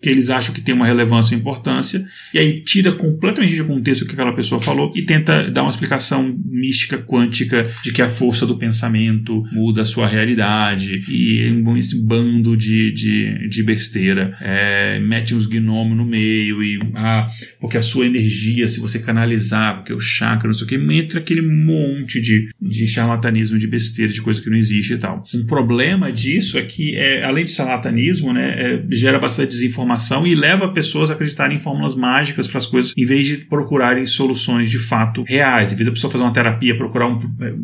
que eles acham que tem uma relevância ou importância, e aí tira completamente de contexto o que aquela pessoa falou e tenta dar uma explicação mística quântica de que a força do pensamento muda a sua realidade, e esse bando de, de, de besteira. É, mete uns gnomos no meio, e ah, porque a sua energia, se você canalizar, porque o chakra, não sei o que, entra aquele monte de, de charlatanismo, de besteira, de coisa que não existe e tal. Um problema disso é que, é, além de charlatanismo, né, é, gera bastante desinformação informação e leva pessoas a acreditarem em fórmulas mágicas para as coisas, em vez de procurarem soluções de fato reais. Em vez da pessoa fazer uma terapia, procurar um,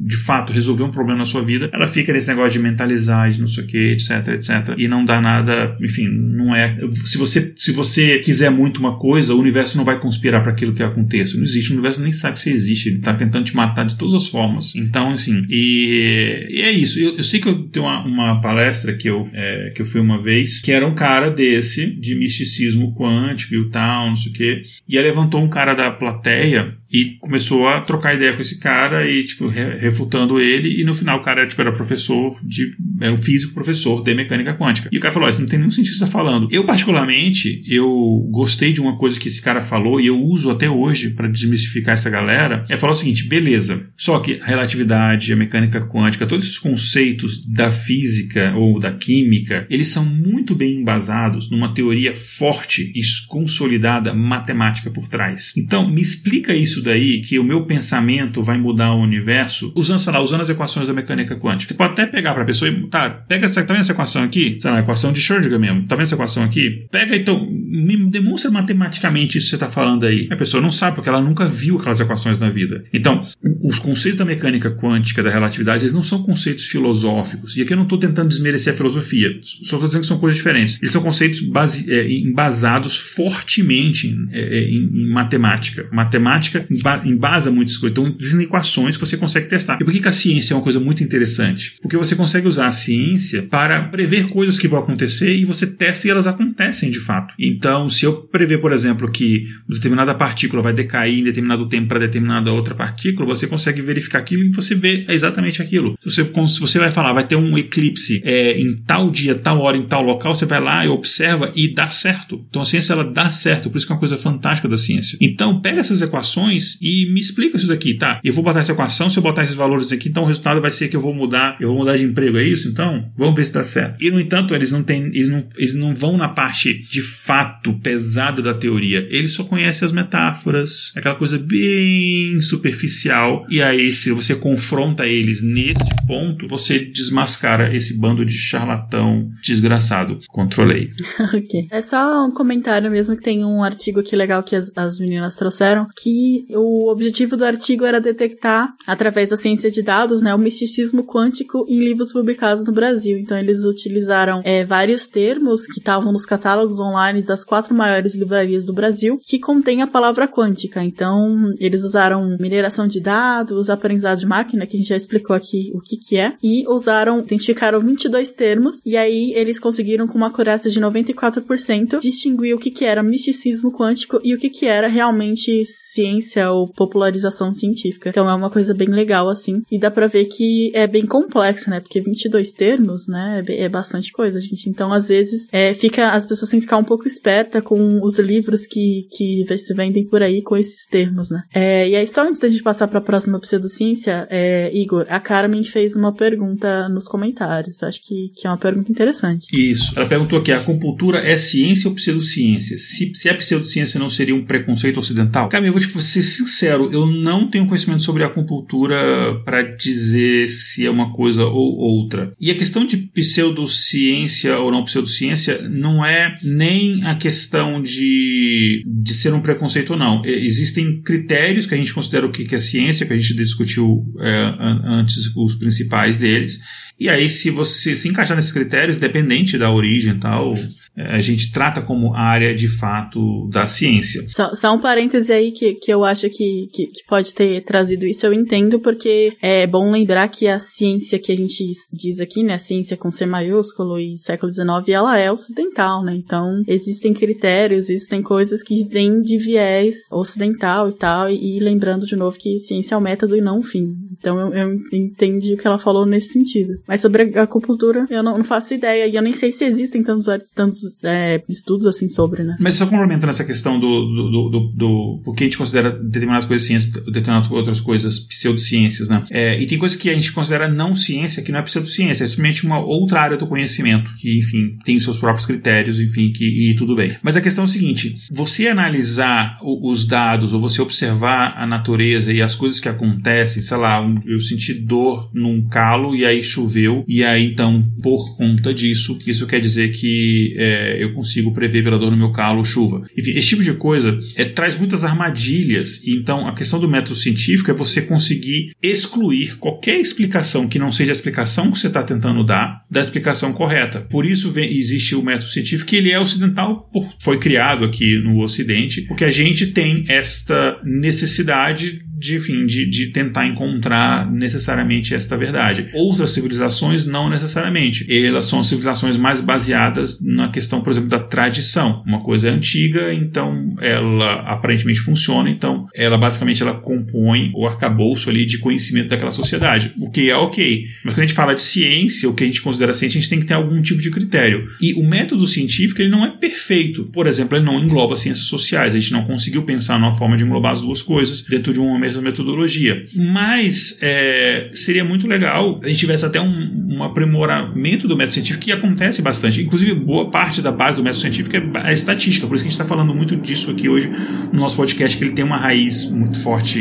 de fato resolver um problema na sua vida, ela fica nesse negócio de mentalizar, de não sei o que, etc, etc. E não dá nada, enfim, não é. Se você, se você quiser muito uma coisa, o universo não vai conspirar para aquilo que aconteça. Não existe, o universo nem sabe que você existe, ele está tentando te matar de todas as formas. Então, assim, e, e é isso. Eu, eu, sei que eu tenho uma, uma palestra que eu, é, que eu fui uma vez, que era um cara desse, de misticismo quântico e tal, não sei o quê, e aí levantou um cara da plateia e começou a trocar ideia com esse cara e, tipo, refutando ele, e no final o cara, tipo, era professor de. era um físico professor de mecânica quântica. E o cara falou: Isso não tem nenhum você está falando. Eu, particularmente, eu gostei de uma coisa que esse cara falou, e eu uso até hoje para desmistificar essa galera, é falar o seguinte: beleza, só que a relatividade, a mecânica quântica, todos esses conceitos da física ou da química, eles são muito bem embasados numa teoria forte e consolidada matemática por trás. Então, me explica isso daí, que o meu pensamento vai mudar o universo, usando, sei lá, usando as equações da mecânica quântica. Você pode até pegar para a pessoa e, tá, pega essa, tá vendo essa equação aqui? Sei lá, equação de Schrödinger mesmo. Tá vendo essa equação aqui? Pega então, me demonstra matematicamente isso que você está falando aí. A pessoa não sabe, porque ela nunca viu aquelas equações na vida. Então, os conceitos da mecânica quântica, da relatividade, eles não são conceitos filosóficos. E aqui eu não estou tentando desmerecer a filosofia, só estou dizendo que são coisas diferentes. Eles são conceitos base, é, embasados fortemente em, é, em matemática. Matemática embasa muitas coisas. Então, dizem equações que você consegue testar. E por que, que a ciência é uma coisa muito interessante? Porque você consegue usar a ciência para prever coisas que vão acontecer e você testa e elas acontecem de fato. Então, se eu prever, por exemplo, que determinada partícula vai decair em determinado tempo para determinada outra partícula, você consegue verificar aquilo e você vê exatamente aquilo. Se você, se você vai falar, vai ter um eclipse é, em tal dia, tal hora, em tal local, você vai lá e observa e dá certo. Então, a ciência ela dá certo, por isso que é uma coisa fantástica da ciência. Então, pega essas equações e me explica isso daqui, tá? Eu vou botar essa equação, se eu botar esses valores aqui, então o resultado vai ser que eu vou mudar, eu vou mudar de emprego, é isso? Então, vamos ver se dá certo. E no entanto, eles não têm, eles não, eles não vão na parte de fato pesada da teoria. Eles só conhecem as metáforas, aquela coisa bem superficial. E aí, se você confronta eles nesse ponto, você desmascara esse bando de charlatão desgraçado. Controlei. ok. É só um comentário mesmo que tem um artigo aqui legal que as, as meninas trouxeram, que o objetivo do artigo era detectar, através da ciência de dados, né, o misticismo quântico em livros publicados no Brasil. Então, eles utilizaram é, vários termos que estavam nos catálogos online das quatro maiores livrarias do Brasil, que contém a palavra quântica. Então, eles usaram mineração de dados, aprendizado de máquina, que a gente já explicou aqui o que que é, e usaram, identificaram 22 termos, e aí eles conseguiram, com uma acurácia de 94%, distinguir o que que era misticismo quântico e o que que era realmente ciência ou popularização científica. Então, é uma coisa bem legal, assim, e dá pra ver que é bem complexo, né, porque 22 termos, né, é, é bastante coisa, gente. Então, às vezes, é, fica, as pessoas têm que ficar um pouco esperta com os livros que, que se vendem por aí com esses termos, né. É, e aí, só antes da gente passar pra próxima pseudociência, é, Igor, a Carmen fez uma pergunta nos comentários. Eu acho que, que é uma pergunta interessante. Isso. Ela perguntou aqui: a acupuntura é ciência ou pseudociência? Se, se é pseudociência, não seria um preconceito ocidental? Carmen, eu vou te ser sincero, eu não tenho conhecimento sobre acupuntura para dizer se é uma coisa ou outra. E a questão de pseudociência ou não pseudociência não é nem a questão de, de ser um preconceito ou não. Existem critérios que a gente considera o que é ciência, que a gente discutiu é, antes os principais deles. E aí, se você se encaixar nesses critérios, dependente da origem e tal, a gente trata como área de fato da ciência. Só, só um parêntese aí que, que eu acho que, que, que, pode ter trazido isso, eu entendo, porque é bom lembrar que a ciência que a gente diz aqui, né, a ciência com C maiúsculo e século XIX, ela é ocidental, né? Então, existem critérios, existem coisas que vêm de viés ocidental e tal, e, lembrando de novo que ciência é o método e não o fim. Então, eu, eu entendi o que ela falou nesse sentido. Mas sobre a acupuntura, eu não, não faço ideia, e eu nem sei se existem tantos, tantos é, estudos assim sobre, né? Mas só complementando essa questão do, do, do, do, do por que a gente considera determinadas coisas ciências, determinadas outras coisas pseudociências, né? É, e tem coisas que a gente considera não ciência, que não é pseudociência, é simplesmente uma outra área do conhecimento, que, enfim, tem seus próprios critérios, enfim, que, e tudo bem. Mas a questão é o seguinte, você analisar os dados ou você observar a natureza e as coisas que acontecem, sei lá, eu senti dor num calo e aí choveu, e aí então, por conta disso, isso quer dizer que é, eu consigo prever pela dor no meu calo chuva. Enfim, esse tipo de coisa é, traz muitas armadilhas. Então, a questão do método científico é você conseguir excluir qualquer explicação que não seja a explicação que você está tentando dar da explicação correta. Por isso vem, existe o método científico, que ele é ocidental, foi criado aqui no Ocidente, porque a gente tem esta necessidade de, enfim, de, de tentar encontrar necessariamente esta verdade. Outras civilizações não necessariamente. Elas são civilizações mais baseadas na questão, por exemplo, da tradição. Uma coisa é antiga, então ela aparentemente funciona, então ela basicamente ela compõe o arcabouço ali de conhecimento daquela sociedade, o que é ok. Mas quando a gente fala de ciência, o que a gente considera ciência, a gente tem que ter algum tipo de critério. E o método científico ele não é perfeito. Por exemplo, ele não engloba ciências sociais. A gente não conseguiu pensar numa forma de englobar as duas coisas dentro de uma mesma metodologia. Mas é, seria muito legal a gente tivesse até um, um, aprimoramento do método científico que acontece bastante. Inclusive, boa parte da base do método científico é a estatística. Por isso que a gente está falando muito disso aqui hoje no nosso podcast, que ele tem uma raiz muito forte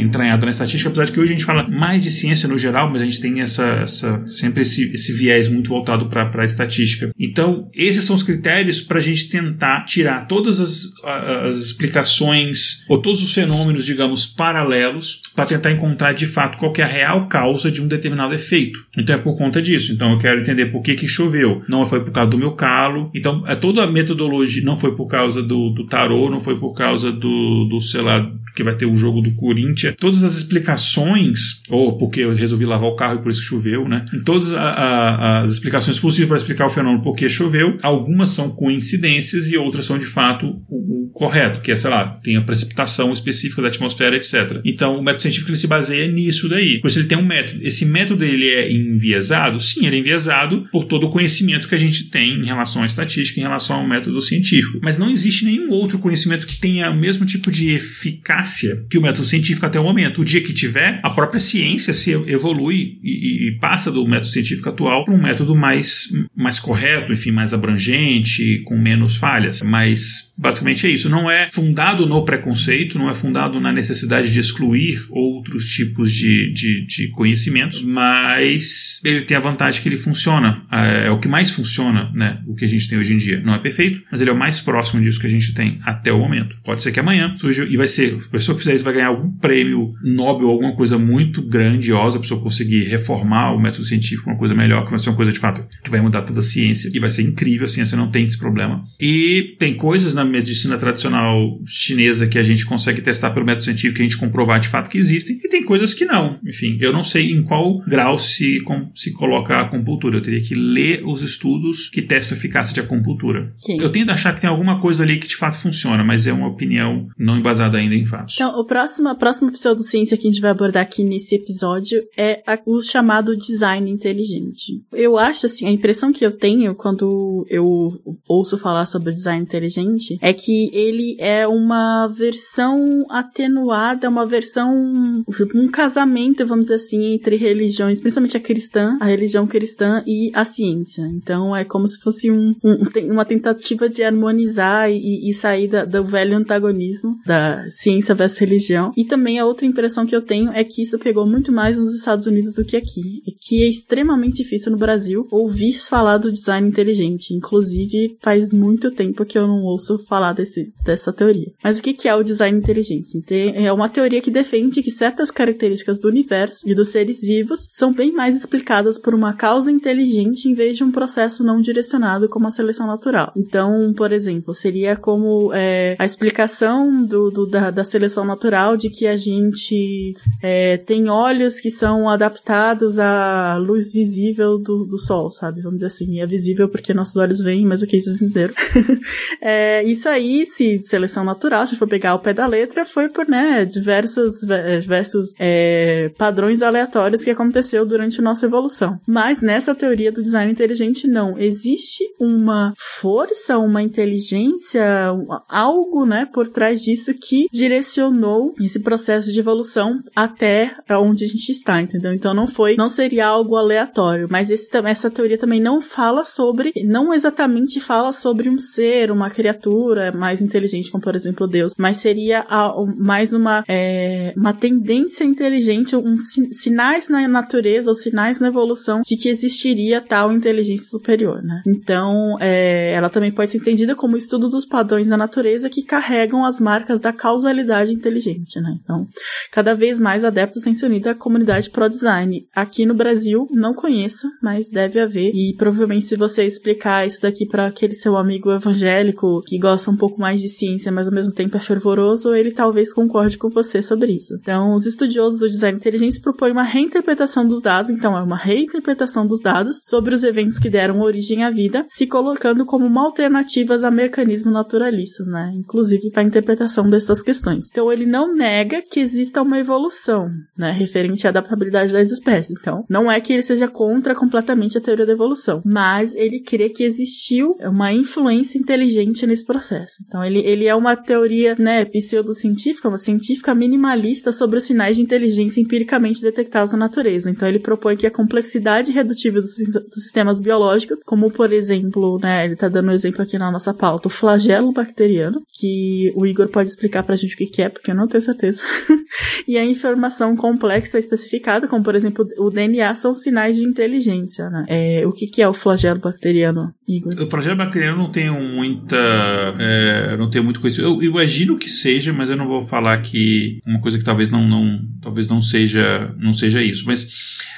entranhada na estatística, apesar de que hoje a gente fala mais de ciência no geral, mas a gente tem essa, essa sempre esse, esse viés muito voltado para a estatística. Então, esses são os critérios para a gente tentar tirar todas as, as explicações ou todos os fenômenos, digamos, paralelos para tentar encontrar de fato qual é a real causa de um determinado efeito. Então é por conta disso. Então eu quero entender por que, que choveu. Não foi por causa do meu calo. Então é toda a metodologia. Não foi por causa do, do tarô, não foi por causa do, do sei lá, que vai ter o jogo do Corinthians. Todas as explicações, ou porque eu resolvi lavar o carro e por isso choveu, né? Todas a, a, as explicações possíveis para explicar o fenômeno por que choveu, algumas são coincidências e outras são de fato o, o, correto, que é, sei lá, tem a precipitação específica da atmosfera, etc. Então o método científico ele se baseia nisso daí. Por isso ele tem um método. Esse método ele é enviesado? Sim, ele é enviesado por todo o conhecimento que a gente tem em relação à estatística, em relação ao método científico. Mas não existe nenhum outro conhecimento que tenha o mesmo tipo de eficácia que o método científico até o momento. O dia que tiver, a própria ciência se evolui e, e passa do método científico atual para um método mais, mais correto, enfim, mais abrangente, com menos falhas. Mas basicamente é isso. Não é fundado no preconceito, não é fundado na necessidade de excluir outros tipos de, de, de conhecimentos, mas ele tem a vantagem que ele funciona. É, é o que mais funciona, né? O que a gente tem hoje em dia. Não é perfeito, mas ele é o mais próximo disso que a gente tem até o momento. Pode ser que amanhã surja e vai ser pessoa que fizer isso vai ganhar algum prêmio Nobel, alguma coisa muito grandiosa, a pessoa conseguir reformar o método científico, uma coisa melhor, que vai ser uma coisa de fato que vai mudar toda a ciência, e vai ser incrível, a ciência não tem esse problema. E tem coisas na medicina tradicional chinesa que a gente consegue testar pelo método científico, a gente comprovar de fato que existem, e tem coisas que não. Enfim, eu não sei em qual grau se, com, se coloca a acupuntura. Eu teria que ler os estudos que testam a eficácia de acupuntura. Sim. Eu tento achar que tem alguma coisa ali que de fato funciona, mas é uma opinião não embasada ainda em fato. Então, o próximo, a próxima pseudociência que a gente vai abordar aqui nesse episódio é a, o chamado design inteligente. Eu acho, assim, a impressão que eu tenho quando eu ouço falar sobre design inteligente é que ele é uma versão atenuada, uma versão, um casamento, vamos dizer assim, entre religiões, principalmente a cristã, a religião cristã e a ciência. Então, é como se fosse um, um uma tentativa de harmonizar e, e sair da, do velho antagonismo da ciência versus religião. E também a outra impressão que eu tenho é que isso pegou muito mais nos Estados Unidos do que aqui. E que é extremamente difícil no Brasil ouvir falar do design inteligente. Inclusive, faz muito tempo que eu não ouço falar desse, dessa teoria. Mas o que é o design inteligente? É uma teoria que defende que certas características do universo e dos seres vivos são bem mais explicadas por uma causa inteligente em vez de um processo não direcionado como a seleção natural. Então, por exemplo, seria como é, a explicação do, do da, da seleção natural de que a gente é, tem olhos que são adaptados à luz visível do, do sol, sabe? Vamos dizer assim, é visível porque nossos olhos veem, mas o que vocês entenderam? é, isso aí, se seleção natural, se for pegar o pé da letra, foi por, né, diversos, diversos é, padrões aleatórios que aconteceu durante nossa evolução. Mas nessa teoria do design inteligente, não. Existe uma força, uma inteligência, algo, né, por trás disso que direcionou esse processo de evolução até onde a gente está, entendeu? Então não foi, não seria algo aleatório, mas esse, essa teoria também não fala sobre, não exatamente fala sobre um ser, uma criatura, criatura mais inteligente, como por exemplo Deus, mas seria a, mais uma, é, uma tendência inteligente, um sinais na natureza ou sinais na evolução de que existiria tal inteligência superior, né? Então, é, ela também pode ser entendida como estudo dos padrões da natureza que carregam as marcas da causalidade inteligente, né? Então, cada vez mais adeptos têm se unido à comunidade pro design. Aqui no Brasil, não conheço, mas deve haver. E provavelmente, se você explicar isso daqui para aquele seu amigo evangélico que gosta um pouco mais de ciência, mas ao mesmo tempo é fervoroso, ele talvez concorde com você sobre isso. Então, os estudiosos do design inteligente propõem uma reinterpretação dos dados, então é uma reinterpretação dos dados sobre os eventos que deram origem à vida, se colocando como uma alternativa a mecanismos naturalistas, né? Inclusive para a interpretação dessas questões. Então, ele não nega que exista uma evolução, né? Referente à adaptabilidade das espécies. Então, não é que ele seja contra completamente a teoria da evolução, mas ele crê que existiu uma influência inteligente nesse processo. Então, ele, ele é uma teoria, né, pseudocientífica, uma científica minimalista sobre os sinais de inteligência empiricamente detectados na natureza. Então, ele propõe que a complexidade redutível dos, dos sistemas biológicos, como por exemplo, né, ele está dando um exemplo aqui na nossa pauta, o flagelo bacteriano, que o Igor pode explicar pra gente o que, que é, porque eu não tenho certeza. e a informação complexa especificada, como por exemplo o DNA, são sinais de inteligência, né? É, o que, que é o flagelo bacteriano, Igor? O flagelo bacteriano não tenho muita. É, não tenho muito conhecimento. Eu, imagino que seja, mas eu não vou falar que uma coisa que talvez não, não talvez não seja não seja isso. Mas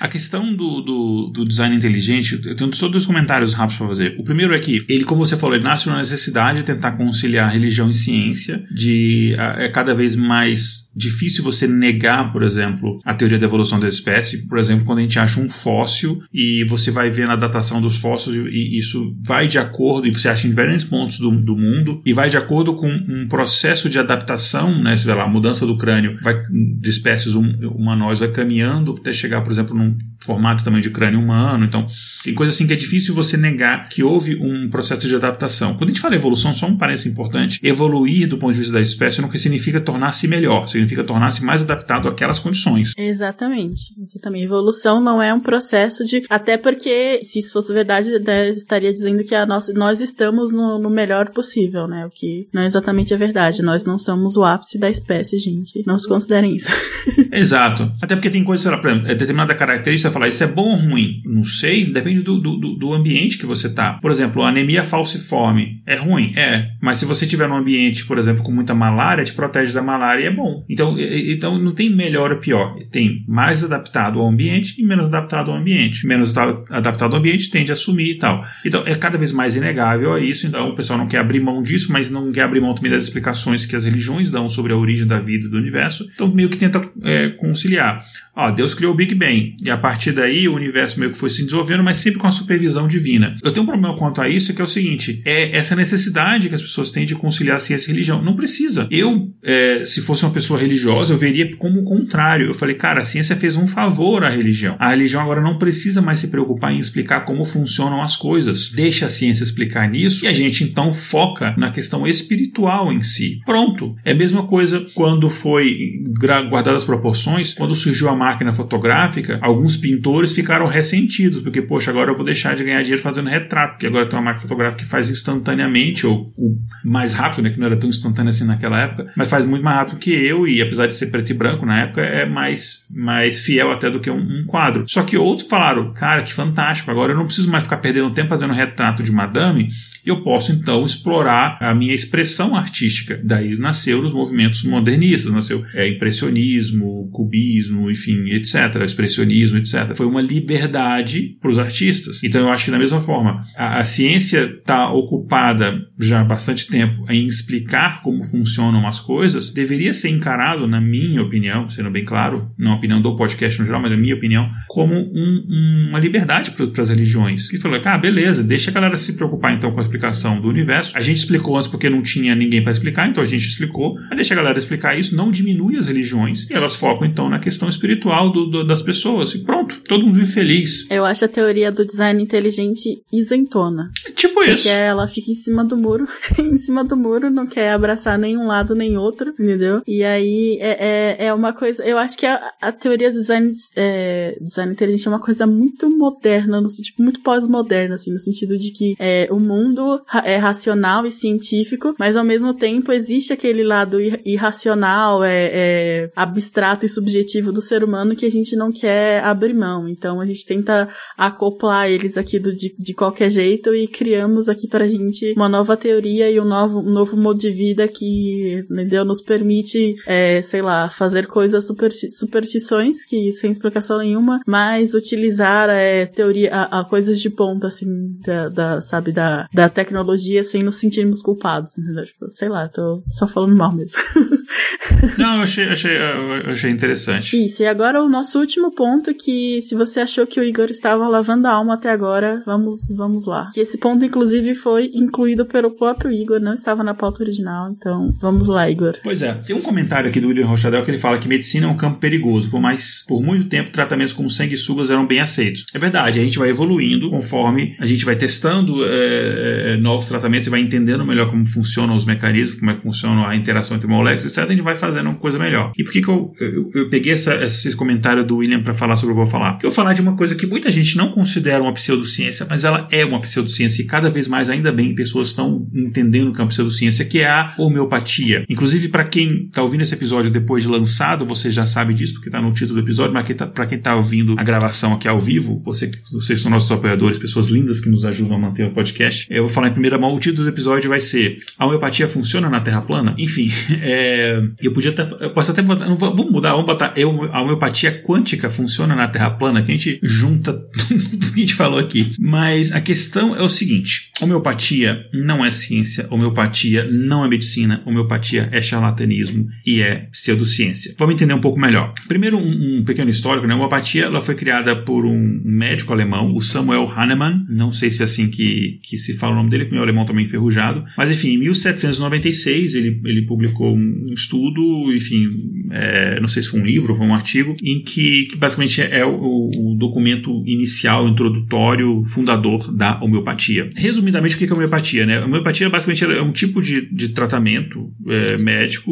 a questão do, do, do design inteligente, eu tenho só dois comentários rápidos para fazer. O primeiro é que ele, como você falou, ele nasce uma necessidade de tentar conciliar religião e ciência, de é cada vez mais difícil você negar, por exemplo, a teoria da evolução da espécie. Por exemplo, quando a gente acha um fóssil e você vai ver na datação dos fósseis e isso vai de acordo, e você acha em diferentes pontos do, do mundo, e vai de acordo com um processo de adaptação, né? Vê lá, a mudança do crânio vai, de espécies hum, humanoides vai caminhando até chegar, por exemplo, num formato também de crânio humano. Então, tem coisa assim que é difícil você negar que houve um processo de adaptação. Quando a gente fala evolução, só um parênteses importante, evoluir do ponto de vista da espécie não significa tornar-se melhor, significa tornar-se mais adaptado àquelas condições. Exatamente. Exatamente. Evolução não é um processo de. Até porque, se isso fosse verdade, estaria dizendo que a nossa, nós estamos no, no melhor possível, né? O que não é exatamente a verdade. Nós não somos o ápice da espécie, gente. Não se considerem isso. Exato. Até porque tem coisas, sei lá, por exemplo, é determinada característica, falar isso é bom ou ruim? Não sei, depende do, do, do ambiente que você tá. Por exemplo, anemia falciforme é ruim? É. Mas se você tiver num ambiente, por exemplo, com muita malária, te protege da malária e é bom. Então, então não tem melhor ou pior. Tem mais adaptado ao ambiente e menos adaptado ao ambiente. Menos adaptado ao ambiente tende a sumir e tal. Então é cada vez mais inegável a isso. Então o pessoal não quer abrir mão disso, mas não quer abrir mão também das explicações que as religiões dão sobre a origem da vida e do universo. Então meio que tenta é, conciliar. Ó, Deus criou o Big Bang e a partir daí o universo meio que foi se desenvolvendo, mas sempre com a supervisão divina. Eu tenho um problema quanto a isso, que é o seguinte: é essa necessidade que as pessoas têm de conciliar ciência e religião. Não precisa. Eu, é, se fosse uma pessoa religiosa, eu veria como o contrário. Eu falei, cara, a ciência fez um favor à religião. A religião agora não precisa mais se preocupar em explicar como funcionam as coisas. Deixa a ciência explicar nisso e a gente então foca na questão espiritual em si. Pronto. É a mesma coisa quando foi guardadas as proporções, quando surgiu a máquina fotográfica, alguns pintores ficaram ressentidos, porque, poxa, agora eu vou deixar de ganhar dinheiro fazendo retrato, porque agora tem uma máquina fotográfica que faz instantaneamente, ou, ou mais rápido, né, que não era tão instantâneo assim naquela época, mas faz muito mais rápido que eu, e apesar de ser preto e branco na época, é mais, mais fiel até do que um, um quadro. Só que outros falaram, cara, que fantástico, agora eu não preciso mais ficar perdendo tempo fazendo retrato de madame, eu posso então explorar a minha expressão artística. Daí nasceu os movimentos modernistas, nasceu é, impressionismo, cubismo, enfim, etc., expressionismo, etc. Foi uma liberdade para os artistas. Então eu acho que da mesma forma, a, a ciência está ocupada já há bastante tempo em explicar como funcionam as coisas, deveria ser encarado, na minha opinião, sendo bem claro, não a opinião do podcast no geral, mas a minha opinião, como um, uma liberdade para as religiões. Que falou, ah, beleza, deixa a galera se preocupar então com a explicação do universo. A gente explicou antes porque não tinha ninguém para explicar, então a gente explicou. Mas deixa a galera explicar isso, não diminui as religiões e elas focam então na questão espiritual do, do, das pessoas. E pronto, pronto, todo mundo feliz. Eu acho a teoria do design inteligente isentona. É tipo isso. Porque ela fica em cima do muro, em cima do muro, não quer abraçar nenhum lado nem outro, entendeu? E aí é, é, é uma coisa. Eu acho que a, a teoria do design, é, design inteligente é uma coisa muito moderna, no sentido, muito pós-moderna, assim, no sentido de que é, o mundo é racional e científico, mas ao mesmo tempo existe aquele lado irracional, é, é abstrato e subjetivo do ser humano que a gente não quer abrir mão. Então a gente tenta acoplar eles aqui do, de, de qualquer jeito e criamos aqui pra gente uma nova teoria e um novo, um novo modo de vida que, entendeu? Nos permite, é, sei lá, fazer coisas super, superstições que sem explicação nenhuma, mas utilizar é, teoria, a, a coisas de ponta, assim, da, da, sabe, da, da tecnologia sem nos sentirmos culpados, entendeu? Tipo, sei lá, tô só falando mal mesmo. Não, eu achei, achei, eu achei interessante. Isso, e agora o nosso último ponto que se você achou que o Igor estava lavando a alma até agora, vamos, vamos lá. Que esse ponto, inclusive, foi incluído pelo próprio Igor, não estava na pauta original, então vamos lá, Igor. Pois é, tem um comentário aqui do William Rochadel que ele fala que medicina é um campo perigoso, por mais, por muito tempo, tratamentos como sanguessugas eram bem aceitos. É verdade, a gente vai evoluindo conforme a gente vai testando é, novos tratamentos e vai entendendo melhor como funcionam os mecanismos, como é que funciona a interação entre moléculas, etc. A gente vai fazendo uma coisa melhor. E por que, que eu, eu, eu peguei essa, esse comentário do William para falar sobre o falar? Porque eu vou falar de uma coisa que muita gente não considera uma pseudociência, mas ela é uma pseudociência e cada vez mais, ainda bem, pessoas estão entendendo que é uma pseudociência, que é a homeopatia. Inclusive, para quem está ouvindo esse episódio depois de lançado, você já sabe disso, porque está no título do episódio, mas tá, para quem está ouvindo a gravação aqui ao vivo, você, vocês são nossos apoiadores, pessoas lindas que nos ajudam a manter o podcast, eu vou falar em primeira mão, o título do episódio vai ser A homeopatia funciona na Terra plana? Enfim, é, eu podia até, eu posso até não, vamos mudar, vamos botar eu, a homeopatia quântica funciona na Terra plana, que a gente junta tudo que a gente falou aqui. Mas a questão é o seguinte: homeopatia não é ciência, homeopatia não é medicina, homeopatia é charlatanismo e é pseudociência. Vamos entender um pouco melhor. Primeiro, um, um pequeno histórico, né? A homeopatia ela foi criada por um médico alemão, o Samuel Hahnemann, não sei se é assim que, que se fala o nome dele, porque meu alemão também enferrujado, mas enfim, em 1796 ele, ele publicou um estudo, enfim, é, não sei se foi um livro ou um artigo, em que, que basicamente é o, o, documento inicial, introdutório, fundador da homeopatia. Resumidamente, o que é homeopatia? Né? A homeopatia basicamente é um tipo de, de tratamento é, médico,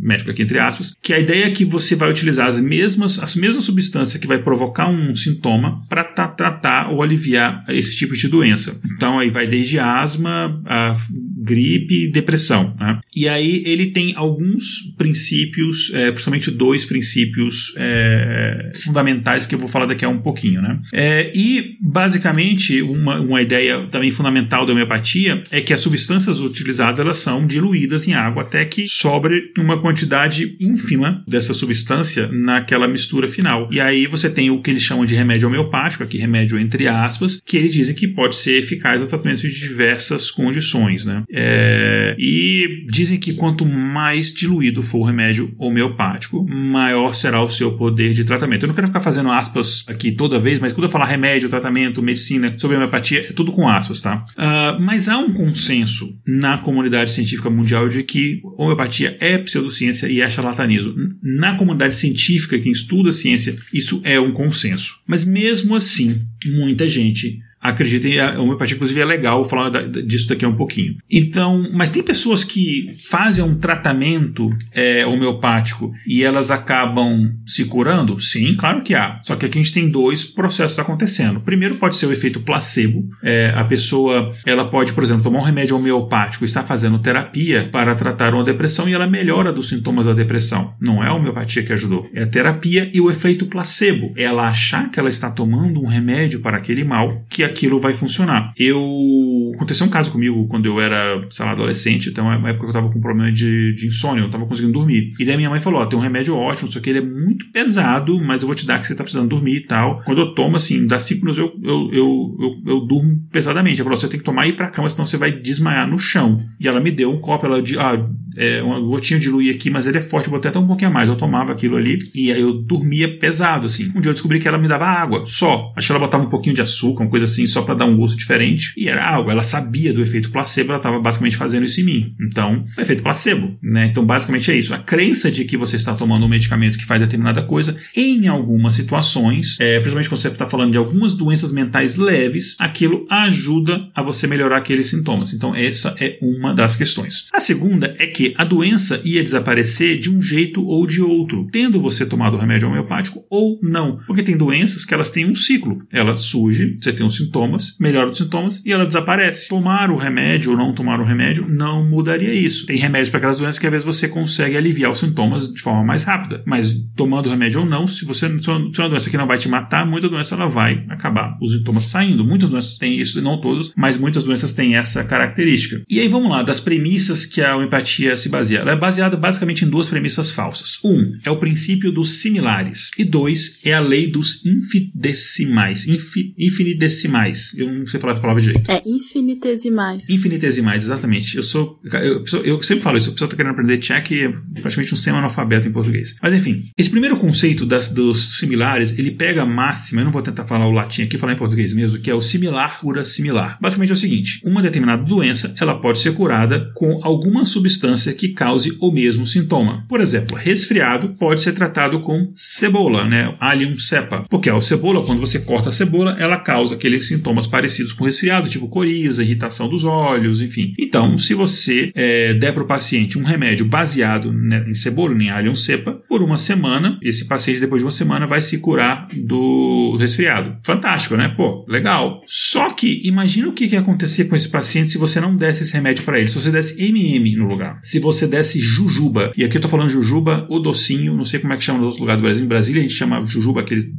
médico aqui entre aspas, que a ideia é que você vai utilizar as mesmas, as mesmas substâncias que vai provocar um sintoma para tratar ou aliviar esse tipo de doença. Então aí vai desde asma, a gripe, depressão. Né? E aí ele tem alguns princípios, é, principalmente dois princípios é, fundamentais que eu vou falar daqui a um pouquinho. Né? É, e basicamente uma, uma ideia também fundamental da homeopatia é que as substâncias utilizadas elas são diluídas em água até que sobre uma quantidade ínfima dessa substância naquela mistura final. E aí você tem o que eles chamam de remédio homeopático, aqui remédio entre aspas, que eles dizem que pode ser eficaz no tratamento de diversas condições. Né? É, e dizem que quanto mais diluído for o remédio homeopático, maior será o seu poder de tratamento. Eu não quero ficar fazendo aspas aqui toda vez, mas quando eu falar remédio, tratamento, medicina, sobre homeopatia, é tudo com aspas, tá? Uh, mas há um consenso na comunidade científica mundial de que homeopatia é pseudociência e é charlatanismo. Na comunidade científica, quem estuda ciência, isso é um consenso. Mas mesmo assim, muita gente acreditem, a homeopatia, inclusive, é legal falar disso daqui a um pouquinho. Então, mas tem pessoas que fazem um tratamento é, homeopático e elas acabam se curando? Sim, claro que há. Só que aqui a gente tem dois processos acontecendo. Primeiro pode ser o efeito placebo. É, a pessoa, ela pode, por exemplo, tomar um remédio homeopático e estar fazendo terapia para tratar uma depressão e ela melhora dos sintomas da depressão. Não é a homeopatia que ajudou, é a terapia e o efeito placebo. Ela achar que ela está tomando um remédio para aquele mal que aquilo vai funcionar. Eu. Aconteceu um caso comigo quando eu era, sei lá, adolescente, então é uma época que eu tava com problema de, de insônia, eu tava conseguindo dormir. E daí minha mãe falou: Ó, tem um remédio ótimo, só que ele é muito pesado, mas eu vou te dar que você tá precisando dormir e tal. Quando eu tomo, assim, dá cinco minutos eu, eu, eu, eu, eu durmo pesadamente. Ela falou: você tem que tomar e ir pra cama, senão você vai desmaiar no chão. E ela me deu um copo, ela de. Ah, é, uma gotinha de Lui aqui, mas ele é forte, eu botei até um pouquinho a mais. Eu tomava aquilo ali e aí eu dormia pesado, assim. Um dia eu descobri que ela me dava água, só. Acho que ela botava um pouquinho de açúcar, uma coisa assim, só para dar um gosto diferente. E era água. Ela sabia do efeito placebo, ela estava basicamente fazendo isso em mim. Então, o efeito placebo, né? Então, basicamente é isso. A crença de que você está tomando um medicamento que faz determinada coisa, em algumas situações, é, principalmente quando você está falando de algumas doenças mentais leves, aquilo ajuda a você melhorar aqueles sintomas. Então, essa é uma das questões. A segunda é que a doença ia desaparecer de um jeito ou de outro, tendo você tomado o remédio homeopático ou não. Porque tem doenças que elas têm um ciclo. Ela surge, você tem os sintomas, melhora os sintomas e ela desaparece. Tomar o remédio ou não tomar o remédio não mudaria isso. Tem remédios para aquelas doenças que às vezes você consegue aliviar os sintomas de forma mais rápida. Mas tomando remédio ou não, se você se é uma doença que não vai te matar, muita doença ela vai acabar os sintomas saindo. Muitas doenças têm isso, não todos, mas muitas doenças têm essa característica. E aí vamos lá, das premissas que a homeopatia se baseia. Ela é baseada basicamente em duas premissas falsas. Um é o princípio dos similares. E dois é a lei dos infidecimais. Infi, infinitesimais. Eu não sei falar a palavra direito. É, infinitesimais. Infinitesimais, exatamente. Eu sou. Eu, eu sempre falo isso. A pessoa está querendo aprender tcheco e é praticamente um semi-analfabeto em português. Mas enfim, esse primeiro conceito das, dos similares, ele pega a máxima, eu não vou tentar falar o latim aqui, falar em português mesmo, que é o similar cura similar. Basicamente é o seguinte: uma determinada doença, ela pode ser curada com alguma substância que cause o mesmo sintoma. Por exemplo, resfriado pode ser tratado com cebola, né? Allium cepa. Porque a cebola, quando você corta a cebola, ela causa aqueles sintomas parecidos com resfriado, tipo coriza, irritação dos olhos, enfim. Então, se você é, der para o paciente um remédio baseado né, em cebola, em alho cepa, por uma semana, esse paciente depois de uma semana vai se curar do resfriado. Fantástico, né? Pô, legal. Só que imagina o que, que ia acontecer com esse paciente se você não desse esse remédio para ele. Se você desse MM no lugar. Se você desse jujuba. E aqui eu tô falando jujuba, o docinho, não sei como é que chama nos outros lugares do Brasil. Em Brasília a gente chama jujuba aquele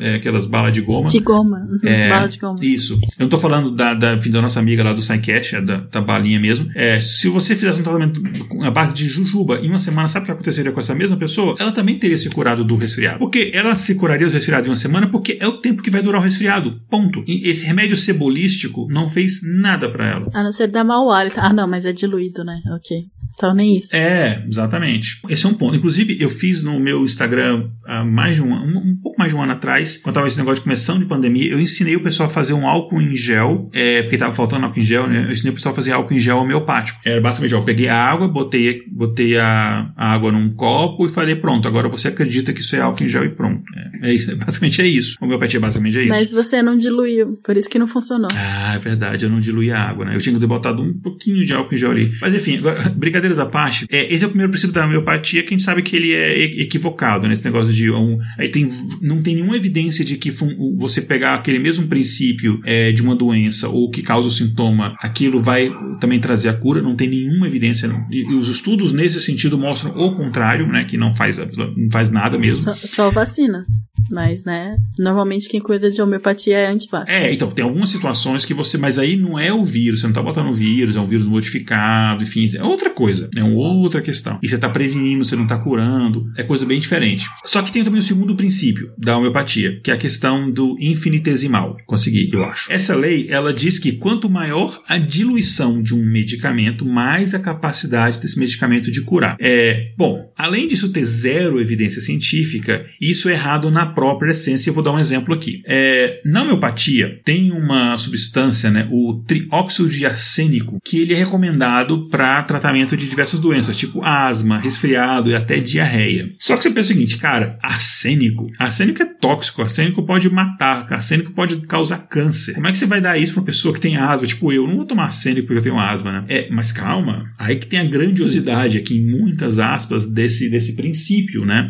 é, aquelas balas de goma. De goma. Uhum. É, Bala de goma. Isso. Eu não tô falando da, da, da nossa amiga lá do Psycash, é da, da balinha mesmo. É, se você fizesse um tratamento com a base de jujuba em uma semana, sabe o que aconteceria com essa mesma pessoa? Ela também teria se curado do resfriado. Porque ela se curaria do resfriado em uma semana porque é o tempo que vai durar o resfriado. Ponto. E esse remédio cebolístico não fez nada para ela. A não ser dar mau hálito. Ah, não, mas é diluído, né? Ok. Então nem isso. É, exatamente. Esse é um ponto. Inclusive, eu fiz no meu Instagram há mais de um, um, um pouco mais de um ano atrás, quando estava esse negócio de começando de pandemia, eu ensinei o pessoal a fazer um álcool em gel, é, porque estava faltando álcool em gel, né? Eu ensinei o pessoal a fazer álcool em gel homeopático. Era basicamente, eu peguei a água, botei, botei a, a, água num copo e falei, pronto, agora você acredita que isso é álcool em gel e pronto. É, é isso, basicamente é isso. Homeopatia basicamente é isso. Mas você não diluiu, por isso que não funcionou. Ah, é verdade, eu não diluí a água, né? Eu tinha que ter botado um pouquinho de álcool em gel ali. Mas enfim, agora, brincadeiras à parte, é, esse é o primeiro princípio da homeopatia que a gente sabe que ele é equivocado, nesse né? negócio de um, aí tem, não tem nenhuma evidência de que você pegar aquele mesmo princípio é, de uma doença ou que causa o sintoma, aquilo vai também trazer a cura, não tem nenhuma evidência. E, e os estudos nesse sentido mostram o contrário, né, que não faz, não faz nada mesmo. Só, só vacina. Mas, né, normalmente quem cuida de homeopatia é antivax. É, então, tem algumas situações que você. Mas aí não é o vírus, você não tá botando o vírus, é um vírus modificado, enfim, é outra coisa, é uma outra questão. E você tá prevenindo, você não tá curando, é coisa bem diferente. Só que tem também o segundo princípio da homeopatia, que é a questão do infinitesimal. Consegui, eu acho. Essa lei, ela diz que quanto maior a diluição de um medicamento, mais a capacidade desse medicamento de curar. É, bom, além disso ter zero evidência científica, isso é errado na própria essência. Eu vou dar um exemplo aqui. É, na homeopatia, tem uma substância, né, o trióxido de arsênico, que ele é recomendado para tratamento de diversas doenças, tipo asma, resfriado e até diarreia. Só que você pensa o seguinte, cara, arsênico, arsênico é tóxico, arsênico pode matar, arsênico pode causar câncer. Como é que você vai dar isso para uma pessoa que tem asma? Tipo, eu não vou tomar arsênico porque eu tenho asma, né? É, mas calma, aí que tem a grandiosidade aqui, em muitas aspas, desse, desse princípio, né?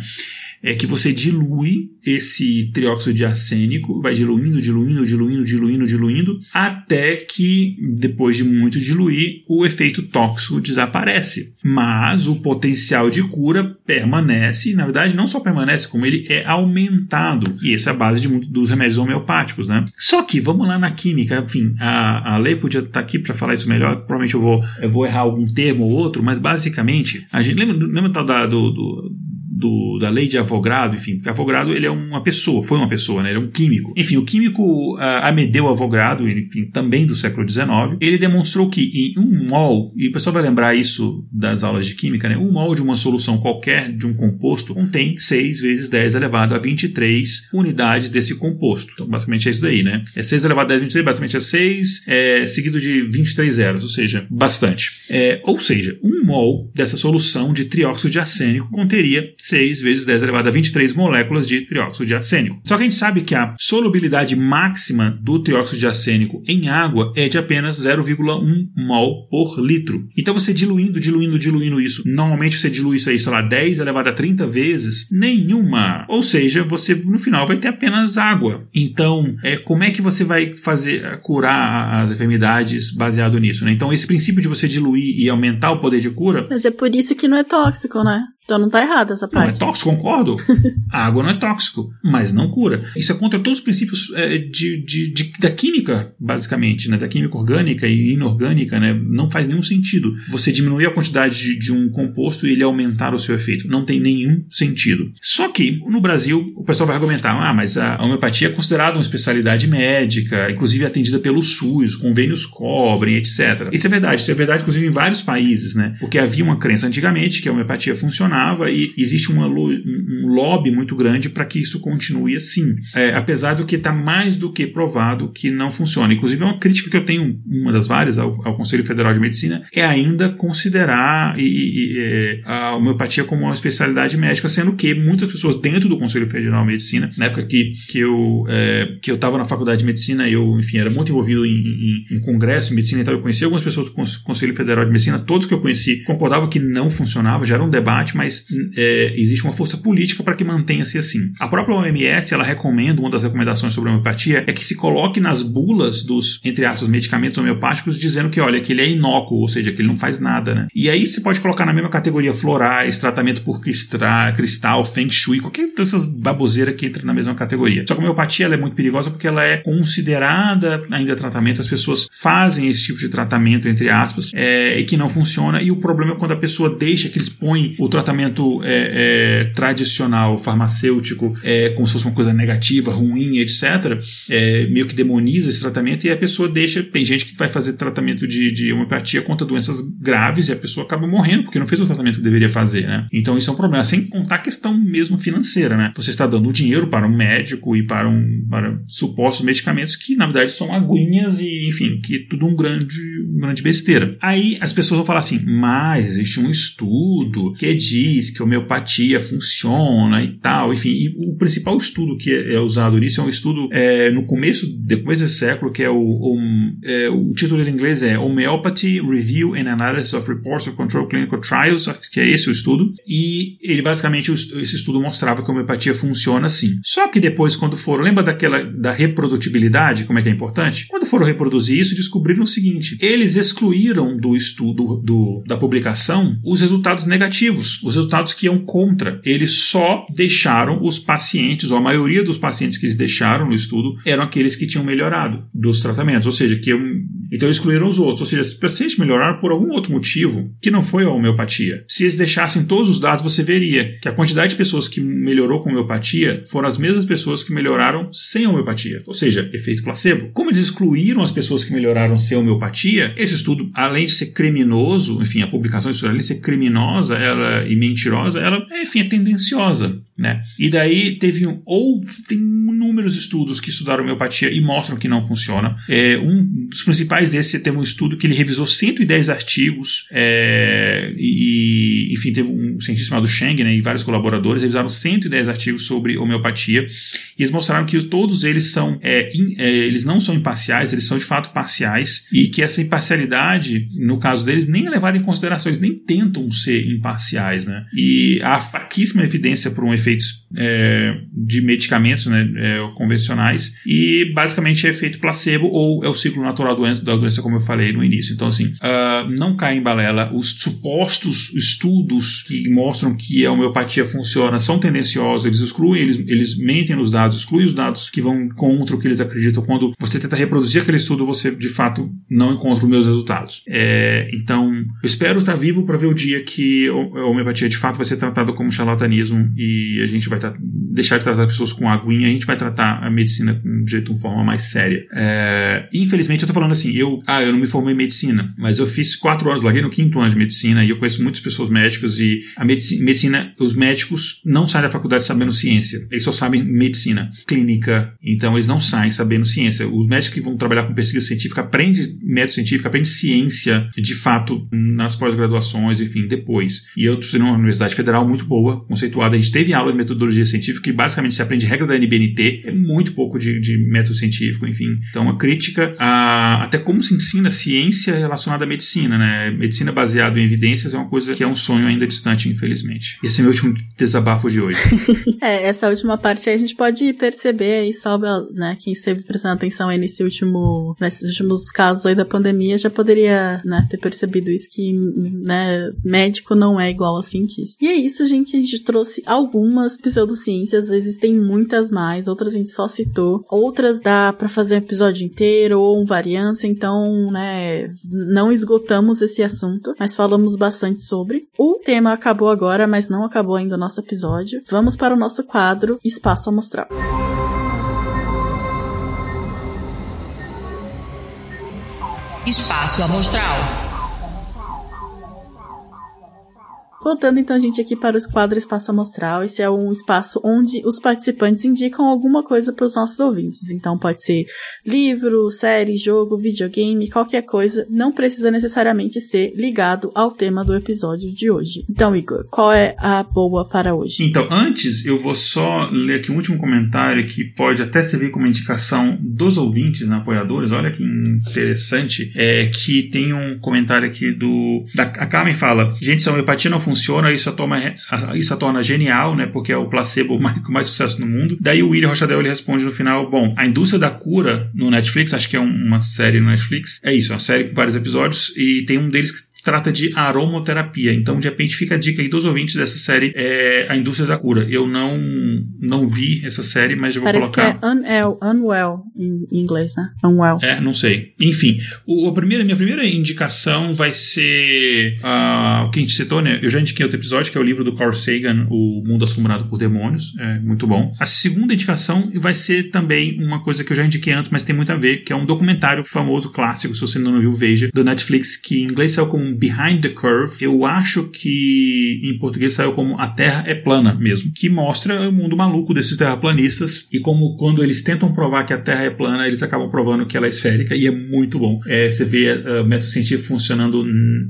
É que você dilui esse trióxido de arsênico, vai diluindo, diluindo, diluindo, diluindo, diluindo, até que, depois de muito diluir, o efeito tóxico desaparece. Mas o potencial de cura permanece, e na verdade não só permanece, como ele é aumentado. E essa é a base de muitos dos remédios homeopáticos, né? Só que, vamos lá na química, enfim, a, a lei podia estar aqui para falar isso melhor, provavelmente eu vou, eu vou errar algum termo ou outro, mas basicamente, a gente lembra, lembra tal da, do, do do, da lei de Avogadro, enfim, porque Avogadro ele é uma pessoa, foi uma pessoa, né? Ele é um químico. Enfim, o químico uh, Amedeu Avogadro, enfim, também do século XIX, ele demonstrou que em um mol, e o pessoal vai lembrar isso das aulas de química, né? Um mol de uma solução qualquer de um composto contém 6 vezes 10 elevado a 23 unidades desse composto. Então, basicamente é isso daí, né? É 6 elevado a 10 23, basicamente é 6 é, seguido de 23 zeros, ou seja, bastante. É, ou seja, um mol dessa solução de trióxido de arsênico conteria 6 vezes 10 elevado a 23 moléculas de trióxido de arsênico. Só que a gente sabe que a solubilidade máxima do trióxido de arsênico em água é de apenas 0,1 mol por litro. Então você diluindo, diluindo, diluindo isso, normalmente você dilui isso aí, sei lá, 10 elevado a 30 vezes, nenhuma. Ou seja, você no final vai ter apenas água. Então, é, como é que você vai fazer curar as enfermidades baseado nisso? Né? Então, esse princípio de você diluir e aumentar o poder de cura. Mas é por isso que não é tóxico, né? Então não tá errado essa parte. Não é tóxico, concordo. a água não é tóxico, mas não cura. Isso é contra todos os princípios é, de, de, de, da química, basicamente, né? da química orgânica e inorgânica. Né? Não faz nenhum sentido você diminuir a quantidade de, de um composto e ele aumentar o seu efeito. Não tem nenhum sentido. Só que no Brasil o pessoal vai argumentar: ah, mas a homeopatia é considerada uma especialidade médica, inclusive atendida pelo SUS, convênios cobrem, etc. Isso é verdade. Isso é verdade, inclusive, em vários países, né? Porque havia uma crença antigamente que a homeopatia funcionava e existe uma, um lobby muito grande para que isso continue assim. É, apesar do que está mais do que provado que não funciona. Inclusive, é uma crítica que eu tenho, uma das várias, ao, ao Conselho Federal de Medicina, é ainda considerar e, e, é, a homeopatia como uma especialidade médica, sendo que muitas pessoas dentro do Conselho Federal de Medicina, na época que, que eu é, que eu estava na faculdade de medicina, eu, enfim, era muito envolvido em, em, em congresso de medicina, então eu conheci algumas pessoas do Conselho Federal de Medicina, todos que eu conheci concordavam que não funcionava, já era um debate, mas é, existe uma força política para que mantenha-se assim. A própria OMS ela recomenda, uma das recomendações sobre a homeopatia é que se coloque nas bulas dos, entre aspas, medicamentos homeopáticos dizendo que, olha, que ele é inócuo, ou seja, que ele não faz nada, né? E aí você pode colocar na mesma categoria florais, tratamento por cristal, feng shui, qualquer dessas baboseiras que entra na mesma categoria. Só que a homeopatia ela é muito perigosa porque ela é considerada ainda tratamento, as pessoas fazem esse tipo de tratamento, entre aspas, é, e que não funciona, e o problema é quando a pessoa deixa que eles põem o tratamento tratamento é, é, tradicional farmacêutico é, como se fosse uma coisa negativa, ruim, etc., é, meio que demoniza esse tratamento e a pessoa deixa. Tem gente que vai fazer tratamento de, de homeopatia contra doenças graves e a pessoa acaba morrendo porque não fez o tratamento que deveria fazer, né? Então isso é um problema, sem contar a questão mesmo financeira, né? Você está dando dinheiro para um médico e para, um, para supostos medicamentos que na verdade são aguinhas e, enfim, que tudo um grande, grande besteira. Aí as pessoas vão falar assim, mas existe um estudo que diz diz que homeopatia funciona e tal, enfim. E o principal estudo que é, é usado nisso é um estudo é, no começo, depois desse século, que é o, o, é, o título em inglês é Homeopathy Review and Analysis of Reports of Control Clinical Trials, que é esse o estudo. E ele basicamente, esse estudo mostrava que a homeopatia funciona assim. Só que depois, quando foram, lembra daquela da reprodutibilidade, como é que é importante? Quando foram reproduzir isso, descobriram o seguinte: eles excluíram do estudo, do, da publicação, os resultados negativos, os resultados que iam contra. Eles só deixaram os pacientes, ou a maioria dos pacientes que eles deixaram no estudo, eram aqueles que tinham melhorado dos tratamentos, ou seja, que então excluíram os outros. Ou seja, se os pacientes melhoraram por algum outro motivo, que não foi a homeopatia. Se eles deixassem todos os dados, você veria que a quantidade de pessoas que melhorou com homeopatia foram as mesmas pessoas que melhoraram sem homeopatia, ou seja, efeito placebo. Como eles excluíram as pessoas que melhoraram sem homeopatia, esse estudo, além de ser criminoso, enfim, a publicação de ser criminosa ela, mentirosa, ela, enfim, é tendenciosa. Né? E daí teve um, ou tem inúmeros estudos que estudaram homeopatia e mostram que não funciona. É, um dos principais desses teve um estudo que ele revisou 110 artigos é, e, enfim, teve um cientista chamado Cheng né, e vários colaboradores revisaram 110 artigos sobre homeopatia e eles mostraram que todos eles são é, in, é, eles não são imparciais, eles são de fato parciais e que essa imparcialidade, no caso deles, nem é levada em consideração, eles nem tentam ser imparciais. Né? E há fraquíssima evidência para um efeito efeitos é, de medicamentos né, é, convencionais e basicamente é efeito placebo ou é o ciclo natural doença, da doença como eu falei no início. Então, assim, uh, não cai em balela. Os supostos estudos que mostram que a homeopatia funciona são tendenciosos, eles excluem, eles, eles mentem nos dados, excluem os dados que vão contra o que eles acreditam. Quando você tenta reproduzir aquele estudo, você de fato não encontra os meus resultados. É, então, eu espero estar vivo para ver o dia que a homeopatia de fato vai ser tratada como charlatanismo e a gente vai deixar de tratar as pessoas com aguinha, a gente vai tratar a medicina de jeito, uma forma mais séria. É, infelizmente, eu tô falando assim, eu, ah, eu não me formei em medicina, mas eu fiz quatro anos, larguei no quinto ano de medicina e eu conheço muitas pessoas médicas e a medicina, medicina, os médicos não saem da faculdade sabendo ciência, eles só sabem medicina clínica, então eles não saem sabendo ciência. Os médicos que vão trabalhar com pesquisa científica aprendem método científico, aprendem ciência de fato nas pós-graduações, enfim, depois. E eu estudei numa universidade federal muito boa, conceituada, a gente teve aula de metodologia científica e basicamente se aprende regra da NBNT, é muito pouco de, de método científico, enfim. Então, a crítica a até como se ensina ciência relacionada à medicina, né? Medicina baseada em evidências é uma coisa que é um sonho ainda distante, infelizmente. Esse é meu último desabafo de hoje. é, essa última parte aí a gente pode perceber aí, só, né, quem esteve prestando atenção aí nesse último, nesses últimos casos aí da pandemia já poderia, né, ter percebido isso que, né, médico não é igual a cientista. E é isso, gente, a gente trouxe algumas pseudociências, existem muitas mais, outras a gente só citou, outras dá para fazer um episódio inteiro ou um variância, então, né, não esgotamos esse assunto, mas falamos bastante sobre. O tema acabou agora, mas não acabou ainda o nosso episódio. Vamos para o nosso quadro Espaço Amostral. Espaço Amostral. Voltando então, gente, aqui para o quadro Espaço Amostral. Esse é um espaço onde os participantes indicam alguma coisa para os nossos ouvintes. Então, pode ser livro, série, jogo, videogame, qualquer coisa. Não precisa necessariamente ser ligado ao tema do episódio de hoje. Então, Igor, qual é a boa para hoje? Então, antes, eu vou só ler aqui um último comentário que pode até servir como indicação dos ouvintes, né, apoiadores. Olha que interessante. É que tem um comentário aqui do. Da, a Carmen fala: Gente, se a homeopatia não funciona, isso a, torna, isso a torna genial, né? Porque é o placebo mais, com mais sucesso no mundo. Daí o William Rochadel ele responde no final: Bom, a indústria da cura no Netflix, acho que é uma série no Netflix, é isso, é uma série com vários episódios, e tem um deles que trata de aromoterapia. Então, de repente, fica a dica aí dos ouvintes dessa série, é A Indústria da Cura. Eu não não vi essa série, mas eu vou Parece colocar... que é unwell, unwell em inglês, né? Unwell. É, não sei. Enfim, o, a primeira, minha primeira indicação vai ser uh, o que a gente citou, né? Eu já indiquei outro episódio, que é o livro do Carl Sagan, O Mundo Assombrado por Demônios. É muito bom. A segunda indicação vai ser também uma coisa que eu já indiquei antes, mas tem muito a ver, que é um documentário famoso, clássico, se você não viu, veja, do Netflix, que em inglês saiu como Behind the Curve. Eu acho que em português saiu como A Terra é Plana mesmo, que mostra o mundo maluco desses terraplanistas e como quando eles tentam provar que a Terra é plana, eles acabam provando que ela é esférica e é muito bom. É, você vê uh, método científico funcionando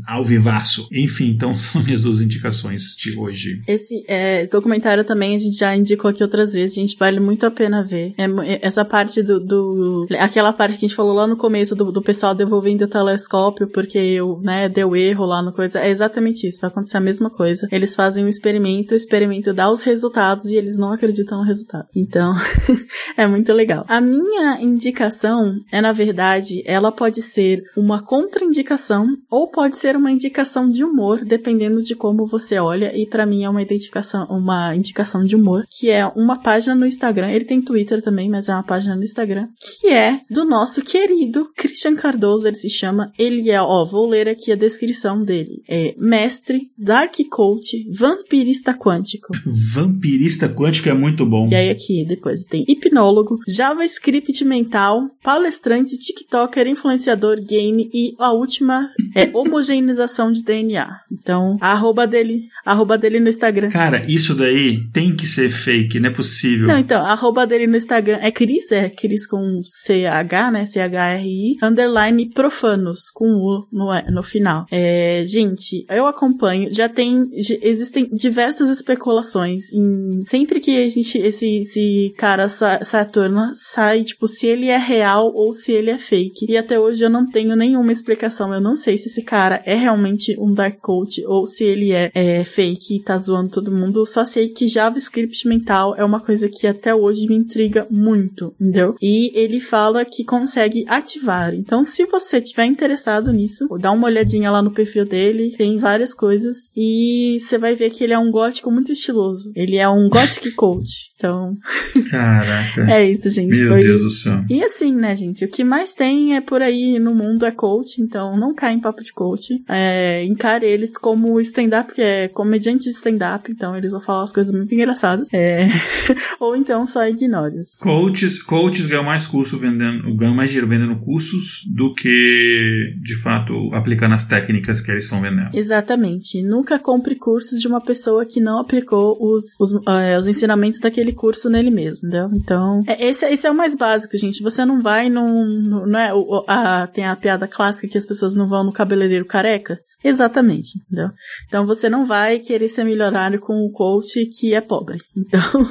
ao vivaço. Enfim, então são minhas duas indicações de hoje. Esse é, documentário também a gente já indicou aqui outras vezes, gente vale muito a pena ver. É, é, essa parte do, do, Aquela parte que a gente falou lá no começo do, do pessoal devolvendo o telescópio porque eu, né, deu erro lá no coisa. É exatamente isso. Vai acontecer a mesma coisa. Eles fazem um experimento, o experimento dá os resultados e eles não acreditam no resultado. Então, é muito legal. A minha indicação é, na verdade, ela pode ser uma contraindicação ou pode ser uma indicação de humor, dependendo de como você olha. E para mim é uma identificação, uma indicação de humor, que é uma página no Instagram. Ele tem Twitter também, mas é uma página no Instagram, que é do nosso querido Christian Cardoso. Ele se chama. Ele é, ó, vou ler aqui a descrição descrição dele. É mestre, dark coach, vampirista quântico. Vampirista quântico é muito bom. E aí aqui depois tem hipnólogo, javascript mental, palestrante, tiktoker, influenciador, game e a última é homogeneização de DNA. Então, a arroba dele, a arroba dele no Instagram. Cara, isso daí tem que ser fake, não é possível. Não, então, a arroba dele no Instagram é Cris, é Cris com CH, né? C-H-R-I, underline profanos, com U no, no final. É, gente, eu acompanho, já tem, existem diversas especulações em, sempre que a gente, esse, esse cara Saturno sai, tipo, se ele é real ou se ele é fake. E até hoje eu não tenho nenhuma explicação, eu não sei se esse cara é realmente um Dark Coach ou se ele é, é fake e tá zoando todo mundo, só sei que JavaScript mental é uma coisa que até hoje me intriga muito, entendeu? E ele fala que consegue ativar. Então, se você tiver interessado nisso, dá uma olhadinha lá no perfil dele, tem várias coisas e você vai ver que ele é um gótico muito estiloso. Ele é um gothic coach. Então, caraca. é isso, gente. Meu Foi... Deus do céu. E assim, né, gente, o que mais tem é por aí no mundo é coach, então não cai em papo de coach. É, encare eles como stand-up, que é comediante de stand-up, então eles vão falar umas coisas muito engraçadas. É... Ou então só ignore-os. Coaches, coaches ganham mais curso vendendo, ganham mais dinheiro vendendo cursos do que, de fato, aplicando as técnicas que eles estão vendendo. Exatamente. Nunca compre cursos de uma pessoa que não aplicou os, os, uh, os ensinamentos daquele curso nele mesmo, entendeu? Então, é, esse, esse é o mais básico, gente. Você não vai num. No, não é, o, a, tem a piada clássica que as pessoas não vão no cabeleireiro careca? Exatamente, entendeu? Então você não vai querer ser milionário com o coach que é pobre. Então,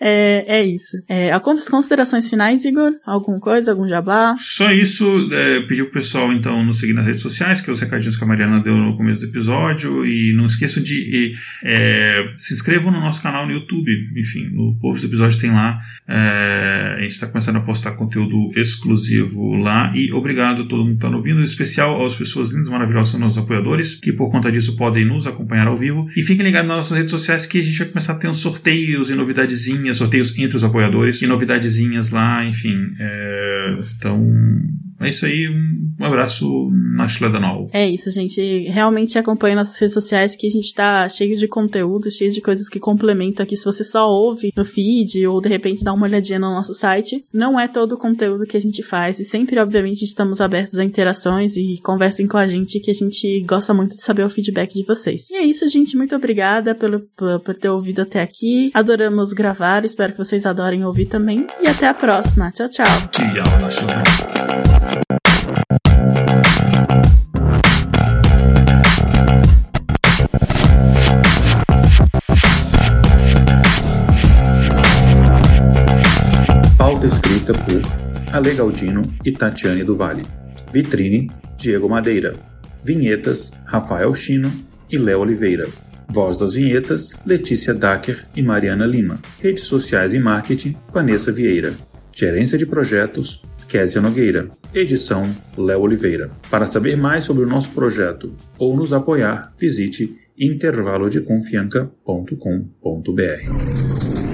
é, é isso. É, considerações finais, Igor? Alguma coisa, algum jabá? Só isso, é, pedir pro pessoal então nos seguir nas redes sociais, que é os recadinhos que a Mariana deu no começo do episódio, e não esqueçam de é, se inscrevam no nosso canal no YouTube. Enfim, no post do episódio tem lá. É, a gente está começando a postar conteúdo exclusivo lá. E obrigado a todo mundo que está ouvindo, em especial às pessoas lindas, maravilhosas, nossos apoiadores, que por conta disso podem nos acompanhar ao vivo. E fiquem ligados nas nossas redes sociais que a gente vai começar a ter uns sorteios e novidadezinhas, sorteios entre os apoiadores e novidadezinhas lá, enfim. É, então, é isso aí, um abraço na Schledanol. É isso, gente. Realmente acompanhe nossas redes sociais que a gente tá cheio de conteúdo, cheio de coisas que complementam aqui. Se você só ouve no feed ou de repente dá uma olhadinha no nosso site, não é todo o conteúdo que a gente faz. E sempre, obviamente, estamos abertos a interações e conversem com a gente que a gente gosta muito de saber o feedback de vocês. E é isso, gente. Muito obrigada pelo, por, ter ouvido até aqui. Adoramos gravar, espero que vocês adorem ouvir também. E até a próxima. Tchau, tchau. Tchau, Pauta escrita por Ale Galdino e Tatiane do Vale. Vitrine, Diego Madeira. Vinhetas, Rafael Chino e Léo Oliveira. Voz das vinhetas, Letícia Dacker e Mariana Lima. Redes sociais e marketing, Vanessa Vieira. Gerência de projetos, Késia Nogueira. Edição Léo Oliveira. Para saber mais sobre o nosso projeto ou nos apoiar, visite intervalodeconfianca.com.br.